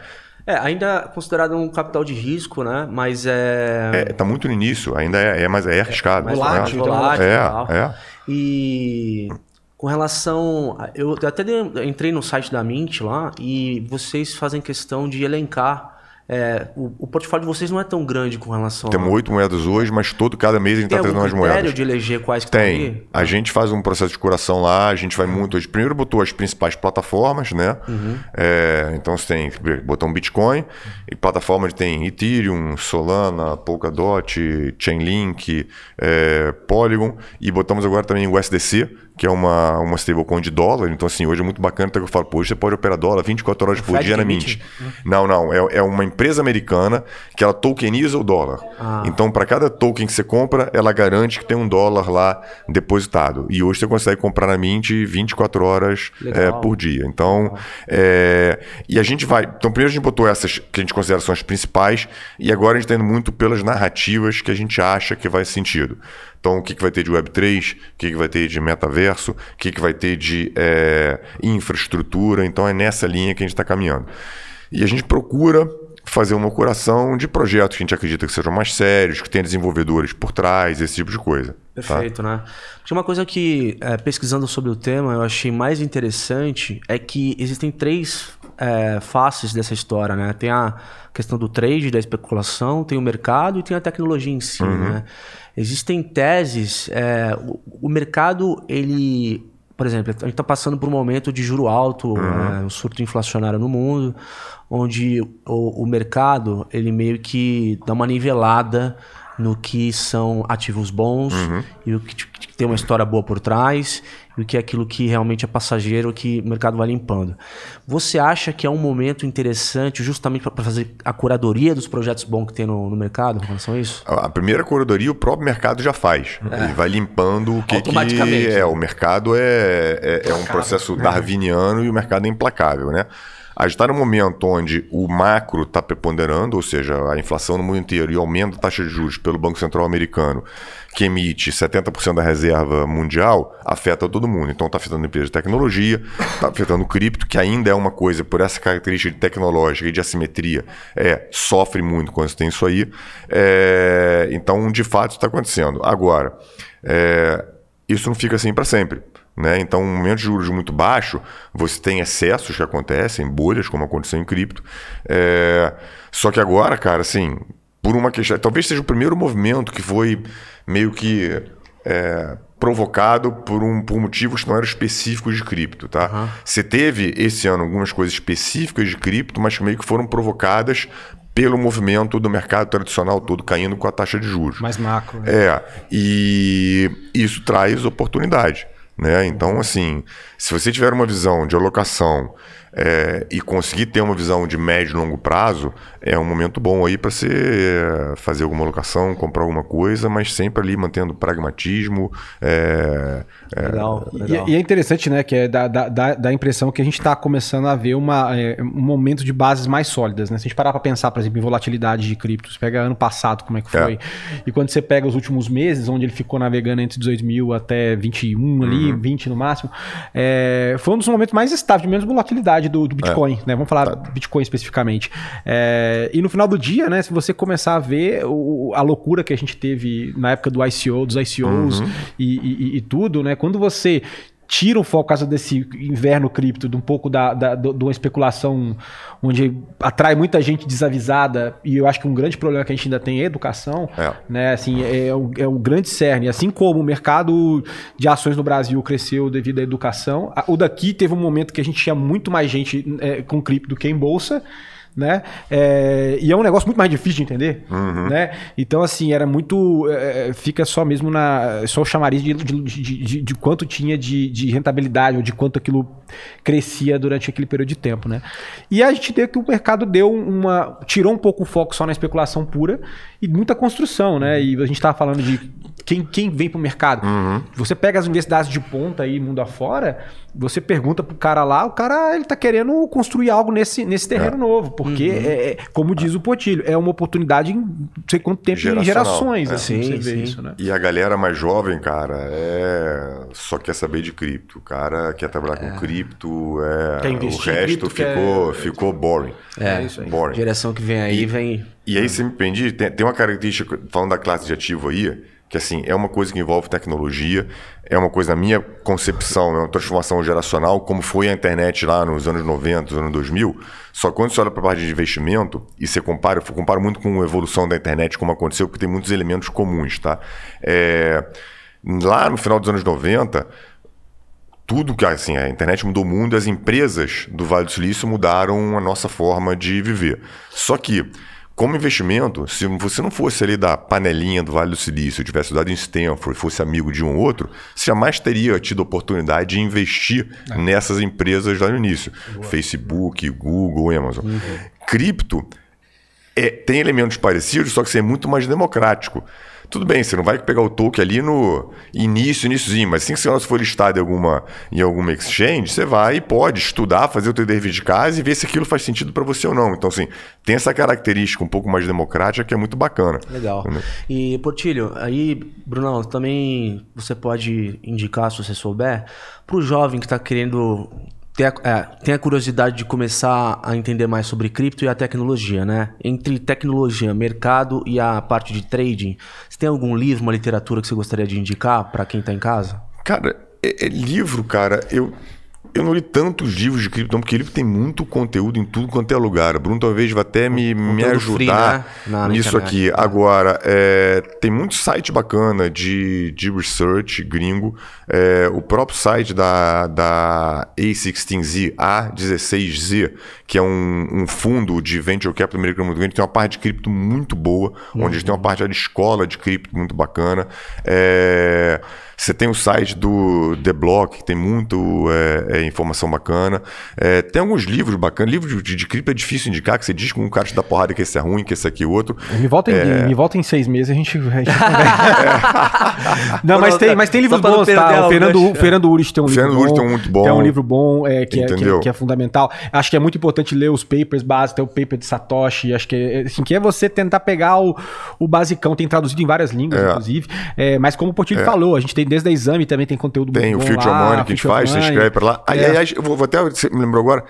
Speaker 3: É, ainda considerado um capital de risco, né? Mas é.
Speaker 5: É, tá muito no início, ainda é, é mas é arriscado.
Speaker 4: mais
Speaker 5: né?
Speaker 4: volátil, então.
Speaker 3: volátil
Speaker 5: É, é.
Speaker 3: E com relação. Eu até entrei no site da Mint lá e vocês fazem questão de elencar. É, o, o portfólio de vocês não é tão grande com relação
Speaker 5: Temos oito moedas hoje, mas todo cada mês a gente
Speaker 3: Tem
Speaker 5: está trazendo umas
Speaker 3: critério
Speaker 5: moedas.
Speaker 3: de eleger quais que estão
Speaker 5: Tem. A gente faz um processo de curação lá, a gente vai muito. A gente primeiro botou as principais plataformas, né? É, então você tem, botou um Bitcoin, e plataformas tem Ethereum, Solana, Polkadot, Chainlink, é, Polygon, e botamos agora também o USDC, que é uma, uma stablecoin de dólar. Então, assim, hoje é muito bacana, até que eu falo, pô, hoje você pode operar dólar 24 horas por dia na? Mint. Não, não. É, é uma empresa americana que ela tokeniza o dólar.
Speaker 3: Ah.
Speaker 5: Então, para cada token que você compra, ela garante que tem um dólar lá depositado. E hoje você consegue comprar na Mint 24 horas é, por dia. Então, é, e a gente vai. Então, primeiro a gente botou essas que a gente considera são as principais, e agora a gente está indo muito pelas narrativas que a gente acha que faz sentido. Então, o que, que vai ter de Web3, o que, que vai ter de metaverso, o que, que vai ter de é, infraestrutura. Então, é nessa linha que a gente está caminhando. E a gente procura fazer uma curação de projetos que a gente acredita que sejam mais sérios, que tenham desenvolvedores por trás, esse tipo de coisa. tá?
Speaker 3: Perfeito, né? Tinha uma coisa que, é, pesquisando sobre o tema, eu achei mais interessante é que existem três é, faces dessa história, né? Tem a questão do trade, da especulação, tem o mercado e tem a tecnologia em si, né? Existem teses, é, o, o mercado, ele... Por exemplo, a gente está passando por um momento de juro alto, é, um surto inflacionário no mundo, onde o, o mercado, ele meio que dá uma nivelada no que são ativos bons e o que, que tem uma história boa por trás e o que é aquilo que realmente é passageiro que o mercado vai limpando. Você acha que é um momento interessante justamente para fazer a curadoria dos projetos bons que tem no, no mercado em relação a isso?
Speaker 5: A primeira curadoria o próprio mercado já faz. Ele vai limpando o que,
Speaker 3: Automaticamente,
Speaker 5: que
Speaker 3: né?
Speaker 5: é. O mercado é, é, é um processo darwiniano e o mercado é implacável, né? A gente está num momento onde o macro está preponderando, ou seja, a inflação no mundo inteiro e o aumento da taxa de juros pelo Banco Central americano, que emite 70% da reserva mundial, afeta todo mundo. Então está afetando empresas de tecnologia, está afetando cripto, que ainda é uma coisa, por essa característica tecnológica e de assimetria, é, sofre muito quando tem isso aí. É, então, de fato, está acontecendo. Agora, é, isso não fica assim para sempre. Né? Então, um momento de juros muito baixo, você tem excessos que acontecem, bolhas, como aconteceu em cripto. É, Só que agora, cara, assim, por uma questão. Talvez seja o primeiro movimento que foi meio que é, provocado por, um, por motivos que não eram específicos de cripto, tá? Você teve esse ano algumas coisas específicas de cripto, mas que meio que foram provocadas pelo movimento do mercado tradicional todo caindo com a taxa de juros.
Speaker 4: Mais macro. Né?
Speaker 5: É, e isso traz oportunidade. Né? Então, assim, se você tiver uma visão de alocação é, e conseguir ter uma visão de médio e longo prazo, é um momento bom aí para você é, fazer alguma alocação, comprar alguma coisa, mas sempre ali mantendo pragmatismo. É, é
Speaker 3: Legal, legal.
Speaker 4: E, e é interessante, né, que é da, da, da, impressão que a gente está começando a ver uma, é, um momento de bases mais sólidas, né? Se a gente parar para pensar, por exemplo, em volatilidade de criptos, pega ano passado, como é que foi, e quando você pega os últimos meses, onde ele ficou navegando entre 2000 até 21 ali, 20 no máximo, é, foi um dos momentos mais estáveis, de menos volatilidade do, do Bitcoin, né? Vamos falar Bitcoin especificamente. É, e no final do dia, né, se você começar a ver o- a loucura que a gente teve na época do ICO, dos ICOs e, e- e tudo, né? Quando você tira o foco por causa desse inverno cripto, de um pouco da, da, do- de uma especulação onde atrai muita gente desavisada, e eu acho que um grande problema que a gente ainda tem é educação,
Speaker 5: É.
Speaker 4: né? Assim, é, o, é o grande cerne. Assim como o mercado de ações no Brasil cresceu devido à educação, o daqui teve um momento que a gente tinha muito mais gente é, com cripto do que em bolsa. Né? É, e é um negócio muito mais difícil de entender, né? Então assim era muito, é, fica só mesmo na só o chamariz de, de, de- de- de quanto tinha de, de rentabilidade ou de quanto aquilo crescia durante aquele período de tempo, né? E a gente vê que o mercado deu uma, tirou um pouco o foco só na especulação pura e muita construção, né? E a gente estava falando de quem, quem vem para o mercado. Você pega as universidades de ponta aí, mundo afora, você pergunta pro cara lá, o cara ele tá querendo construir algo nesse, nesse terreno novo, porque é, é, como diz o Potilho, é uma oportunidade em não sei quanto tempo, em gerações,
Speaker 5: é.
Speaker 4: assim,
Speaker 3: Sim, sim.
Speaker 4: isso, né?
Speaker 5: E a galera mais jovem, cara, é... só quer saber de cripto. O cara quer trabalhar com cripto, é... O resto
Speaker 4: cripto, quer-
Speaker 5: ficou, ficou boring.
Speaker 3: É,
Speaker 4: isso aí.
Speaker 3: a
Speaker 5: Boring.
Speaker 3: geração que vem aí vem.
Speaker 5: E aí você me prende, tem, tem uma característica, falando da classe de ativo aí, que assim, é uma coisa que envolve tecnologia, é uma coisa, na minha concepção, é uma transformação geracional, como foi a internet lá nos anos 90, nos anos 2000. Só que quando você olha para a parte de investimento e você compara, eu comparo muito com a evolução da internet, como aconteceu, porque tem muitos elementos comuns, tá? É, lá no final dos anos 90, tudo que assim, a internet mudou o mundo as empresas do Vale do Silício mudaram a nossa forma de viver. Só que, como investimento, se você não fosse ali da panelinha do Vale do Silício, tivesse estudado em Stanford, fosse amigo de um ou outro, você jamais teria tido oportunidade de investir nessas empresas lá no início. Facebook, Google, Amazon. Cripto é, tem elementos parecidos, só que você é muito mais democrático. Tudo bem, você não vai pegar o token ali no início, iníciozinho, mas assim que você for listado em alguma, em alguma exchange, você vai e pode estudar, fazer o teu dever de casa e ver se aquilo faz sentido para você ou não. Então, assim, tem essa característica um pouco mais democrática que é muito bacana.
Speaker 3: Legal.
Speaker 5: Entendeu?
Speaker 3: E, Portilho, aí, Brunão, também você pode indicar, se você souber, para o jovem que está querendo. Ter a, é, tem a curiosidade de começar a entender mais sobre cripto e a tecnologia, né? Entre tecnologia, mercado e a parte de trading, você tem algum livro, uma literatura que você gostaria de indicar para quem está em casa?
Speaker 5: Cara, é- é livro, cara, eu, eu não li tantos livros de cripto, porque livro tem muito conteúdo em tudo quanto é lugar. Bruno talvez vai até me, me
Speaker 3: conteúdo free,
Speaker 5: ajudar
Speaker 3: né?
Speaker 5: Nisso aqui. Agora, é, tem muito site bacana de, de research gringo. É, o próprio site da, da A16Z, A16Z, que é um, um fundo de venture capital americano muito grande, tem uma parte de cripto muito boa, onde eles têm uma parte de escola de cripto muito bacana. É, você tem o site do The Block, que tem muito é, é, informação bacana. É, tem alguns livros bacanas. Livro de, de cripto é difícil indicar, que você diz com um cara te dá porrada que esse é ruim, que esse aqui é outro.
Speaker 4: Me volta, em, me volta em seis meses, a gente, a gente. <laughs> Não, mas tem, mas tem livros bons, tá?
Speaker 3: a
Speaker 4: O Fernando, o Fernando Urich tem um
Speaker 5: O
Speaker 4: livro
Speaker 5: Fernando
Speaker 4: bom.
Speaker 5: Tem um muito bom.
Speaker 4: Que é um livro bom, é, que, é, que, é, que é fundamental. Acho que é muito importante ler os papers básicos, tem o paper de Satoshi, acho que é, assim, que é você tentar pegar o, o basicão, tem traduzido em várias línguas,
Speaker 5: É.
Speaker 4: inclusive. É, mas como o Potilho falou, a gente tem desde a exame também tem conteúdo
Speaker 5: Tem o
Speaker 4: muito bom
Speaker 5: Future
Speaker 4: lá,
Speaker 5: Money que a gente faz, você
Speaker 4: Money.
Speaker 5: escreve para lá.
Speaker 4: É.
Speaker 5: Aliás, eu vou, até. Você me lembrou agora.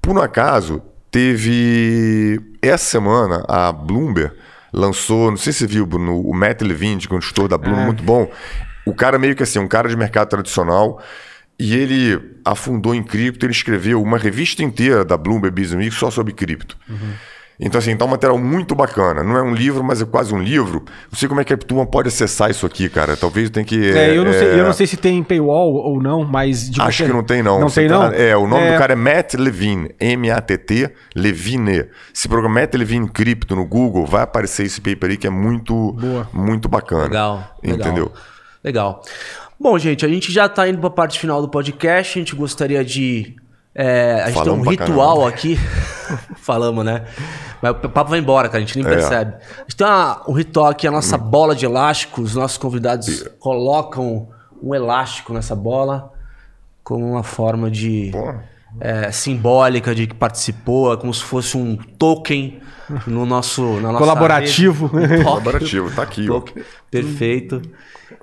Speaker 5: Por um acaso, teve. Essa semana, a Bloomberg lançou, não sei se você viu, Bruno, o Matt Levine, que é um gestor da Bloomberg, muito bom. O cara meio que assim, um cara de mercado tradicional. E ele afundou em cripto, ele escreveu uma revista inteira da Bloomberg Business Week só sobre cripto. Então, assim, tá um material muito bacana. Não é um livro, mas é quase um livro. Não sei como é que a turma pode acessar isso aqui, cara. Talvez tem que.
Speaker 4: É, eu, não sei,
Speaker 5: é,
Speaker 4: eu não sei se tem paywall ou não, mas. de
Speaker 5: Acho
Speaker 4: você-
Speaker 5: que não tem, não.
Speaker 4: Não
Speaker 5: Você
Speaker 4: tem,
Speaker 5: tá-
Speaker 4: não?
Speaker 5: É, o nome
Speaker 4: É.
Speaker 5: do cara é Matt Levine. M-A-T-T Levine. Se programa Matt Levine Cripto no Google, vai aparecer esse paper aí que é muito,
Speaker 4: Boa.
Speaker 5: muito bacana.
Speaker 3: Legal. legal.
Speaker 5: Entendeu?
Speaker 3: Legal. Bom, gente, a gente já tá indo pra parte final do podcast. A gente gostaria de. É, a gente
Speaker 5: Falamos
Speaker 3: tem um ritual
Speaker 5: caramba.
Speaker 3: aqui. <laughs> Falamos, né? Mas o papo vai embora, cara. A gente nem
Speaker 5: É.
Speaker 3: percebe. A gente tem uma- um ritual aqui, a nossa bola de elástico. Os nossos convidados colocam um elástico nessa bola como uma forma de. É, simbólica de que participou, é como se fosse um token no nosso na nossa
Speaker 4: Colaborativo.
Speaker 3: rede. <laughs>
Speaker 5: Colaborativo, tá aqui, ó.
Speaker 3: Perfeito.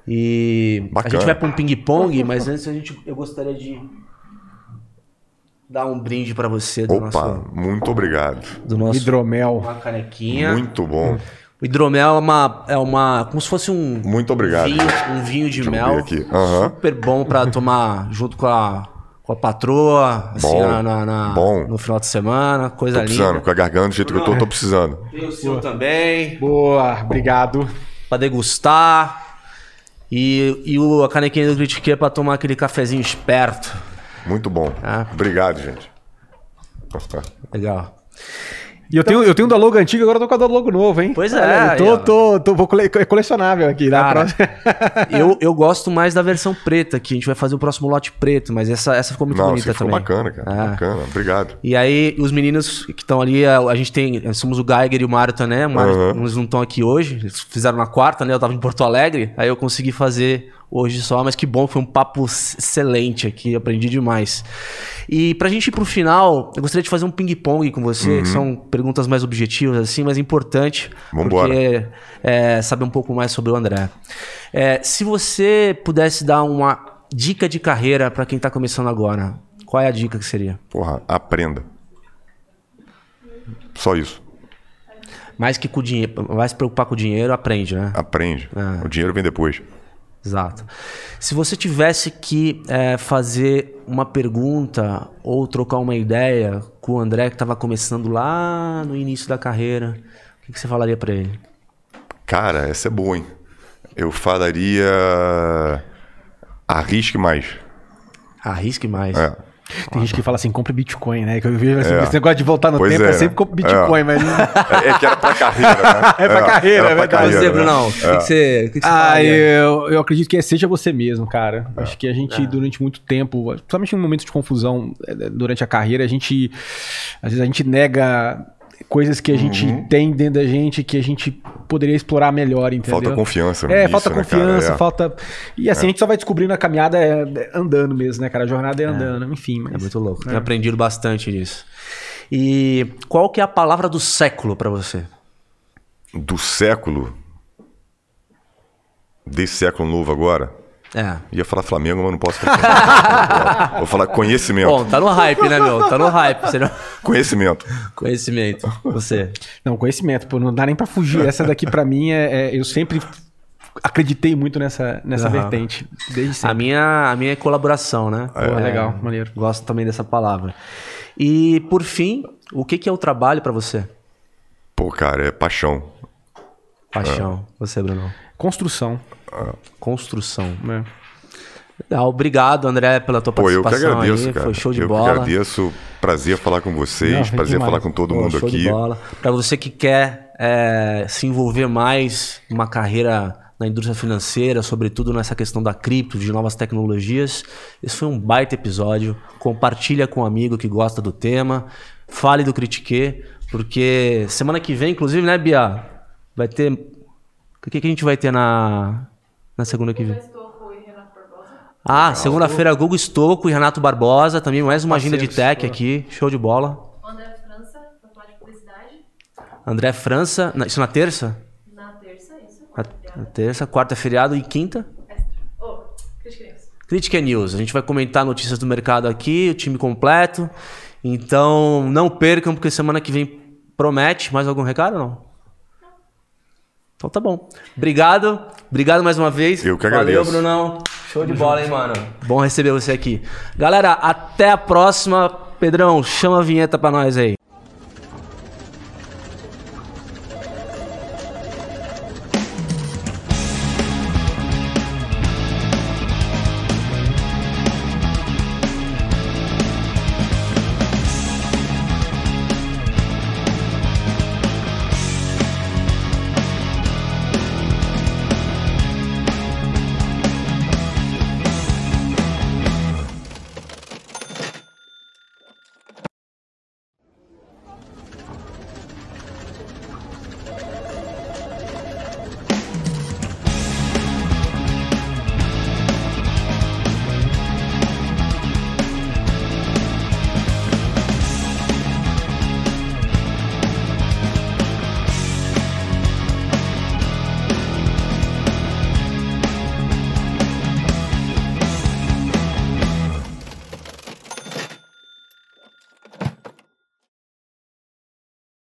Speaker 3: E a
Speaker 5: Bacana.
Speaker 3: gente vai para um ping-pong, mas antes a gente, eu gostaria de dar um brinde para você do
Speaker 5: Opa,
Speaker 3: nosso,
Speaker 5: muito obrigado.
Speaker 3: do nosso
Speaker 4: Hidromel.
Speaker 3: uma canequinha.
Speaker 5: Muito bom.
Speaker 3: O hidromel é uma, é uma como se fosse um
Speaker 5: Muito obrigado.
Speaker 3: vinho, um vinho de
Speaker 5: Deixa
Speaker 3: mel
Speaker 5: aqui. Aham.
Speaker 3: super bom para tomar junto com a com a patroa, assim,
Speaker 5: Bom,
Speaker 3: na, na- na-
Speaker 5: bom.
Speaker 3: no final de semana, coisa
Speaker 5: Tô precisando,
Speaker 3: linda.
Speaker 5: com a garganta do jeito que eu tô, tô precisando.
Speaker 3: Tem o seu também.
Speaker 4: Boa, obrigado.
Speaker 3: Pra degustar. E, e o, a canequinha do Critique pra tomar aquele cafezinho esperto.
Speaker 5: Muito bom.
Speaker 3: Ah.
Speaker 5: Obrigado, gente.
Speaker 3: Legal.
Speaker 4: E eu, tenho, eu tenho um da logo antigo, agora eu tô com a do logo novo, hein?
Speaker 3: Pois é,
Speaker 4: Olha, eu tô, tô, tô, vou cole- é colecionável aqui. Na
Speaker 3: Cara, <laughs> eu, eu gosto mais da versão preta, que a gente vai fazer o próximo lote preto, mas essa, essa ficou muito
Speaker 5: Não,
Speaker 3: bonita
Speaker 5: ficou
Speaker 3: também.
Speaker 5: bacana, cara.
Speaker 3: Ah.
Speaker 5: Bacana. Obrigado.
Speaker 3: E aí, os meninos que estão ali, a, a gente tem. Somos o Geiger e o Mário também. O Mário,
Speaker 5: Aham.
Speaker 3: Eles não estão aqui hoje. Eles fizeram na quarta, né? Eu tava em Porto Alegre. Aí eu consegui fazer hoje só, mas que bom, foi um papo excelente aqui. Aprendi demais. E pra gente ir pro final, eu gostaria de fazer um ping-pong com você, que são perguntas mais objetivas, assim, mas importante.
Speaker 5: Uhum. Vambora.
Speaker 3: Porque é, saber um pouco mais sobre o André. É, se você pudesse dar uma dica de carreira pra quem tá começando agora, qual é a dica que seria?
Speaker 5: Porra, aprenda. Só isso.
Speaker 3: Mais que com o dinheiro. Vai se preocupar com o dinheiro, aprende, né?
Speaker 5: Aprende.
Speaker 3: Ah.
Speaker 5: O dinheiro vem depois.
Speaker 3: Exato. Se você tivesse que é, fazer uma pergunta ou trocar uma ideia com o André que estava começando lá no início da carreira, o que, que você falaria para ele?
Speaker 5: Cara, essa é boa, hein? Eu falaria. Arrisque mais.
Speaker 3: Arrisque mais.
Speaker 5: É.
Speaker 4: Tem gente que fala assim, compre Bitcoin, né? Que eu vejo assim,
Speaker 5: É.
Speaker 4: esse negócio de voltar no
Speaker 5: Pois
Speaker 4: tempo,
Speaker 5: é,
Speaker 4: é, sempre compre Bitcoin,
Speaker 5: É.
Speaker 4: mas...
Speaker 5: É, é que era pra carreira, né? <laughs>
Speaker 4: É pra carreira,
Speaker 5: era
Speaker 4: é
Speaker 5: pra
Speaker 4: verdade.
Speaker 3: Você,
Speaker 5: carreira, né?
Speaker 3: Brunão, o que, que você, que que você
Speaker 4: Ah, eu, eu acredito que é seja você mesmo, cara.
Speaker 5: É.
Speaker 4: Acho que a gente, durante muito tempo, principalmente em momentos de confusão eh, durante a carreira, a gente. Às vezes a gente nega coisas que a gente
Speaker 5: Uhum.
Speaker 4: tem dentro da gente que a gente poderia explorar melhor, entendeu?
Speaker 5: Falta confiança
Speaker 4: É,
Speaker 5: nisso,
Speaker 4: falta
Speaker 5: né, cara?
Speaker 4: confiança,
Speaker 5: É.
Speaker 4: falta. E assim, a gente só vai descobrindo a caminhada é, é andando mesmo, né, cara? A jornada é andando, enfim. Mas...
Speaker 3: É muito louco. Tenho aprendido bastante nisso. E qual que é a palavra do século para você?
Speaker 5: Do século. Desse século novo agora.
Speaker 3: É.
Speaker 5: Ia falar Flamengo, mas não posso falar. <laughs> Vou falar conhecimento.
Speaker 3: Bom, tá no hype, né, meu? Tá no hype. Você não-
Speaker 5: Conhecimento.
Speaker 3: Conhecimento. Você.
Speaker 4: Não, conhecimento, pô, não dá nem pra fugir. <laughs> Essa daqui, pra mim, é, é- eu sempre acreditei muito nessa, nessa
Speaker 3: Aham.
Speaker 4: vertente. Desde
Speaker 3: A
Speaker 4: sempre.
Speaker 3: minha, a minha é colaboração, né?
Speaker 4: Pô, legal, maneiro.
Speaker 3: Gosto também dessa palavra. E, por fim, o que, que é o trabalho pra você?
Speaker 5: Pô, cara, é paixão.
Speaker 3: Paixão. Você, Bruno.
Speaker 4: Construção.
Speaker 3: Construção.
Speaker 4: né?
Speaker 3: Legal. Obrigado, André, pela tua
Speaker 5: Pô, eu que
Speaker 3: participação
Speaker 5: agradeço,
Speaker 3: aí.
Speaker 5: cara.
Speaker 3: Foi show de
Speaker 5: eu
Speaker 3: bola.
Speaker 5: que agradeço. Prazer falar com vocês.
Speaker 4: Não, foi
Speaker 5: prazer
Speaker 4: demais.
Speaker 5: falar com todo
Speaker 3: Pô,
Speaker 5: mundo
Speaker 3: show
Speaker 5: aqui.
Speaker 3: de bola. Pra você que quer é, se envolver mais uma carreira na indústria financeira, sobretudo nessa questão da cripto, de novas tecnologias, esse foi um baita episódio. Compartilha com um amigo que gosta do tema. Fale do Critique, porque semana que vem, inclusive, né, Bia? Vai ter. O que, que a gente vai ter na, na segunda que vem? Ah, segunda-feira, Google Stocco e Renato Barbosa, também mais uma agenda de tech aqui, show de bola.
Speaker 6: André França, de publicidade.
Speaker 3: André França, na- isso na terça?
Speaker 6: Na terça, isso.
Speaker 3: Na, na terça, quarta é feriado e quinta?
Speaker 6: Extra. Oh, Critica News.
Speaker 3: Critica News. A gente vai comentar notícias do mercado aqui, o time completo. Então, não percam, porque semana que vem promete. Mais algum recado ou não? Então tá bom. Obrigado. Obrigado mais uma vez.
Speaker 5: Eu que
Speaker 3: Valeu,
Speaker 5: agradeço.
Speaker 3: Brunão. Show de bola, hein, mano? Bom receber você aqui. Galera, até a próxima. Pedrão, chama a vinheta pra nós aí.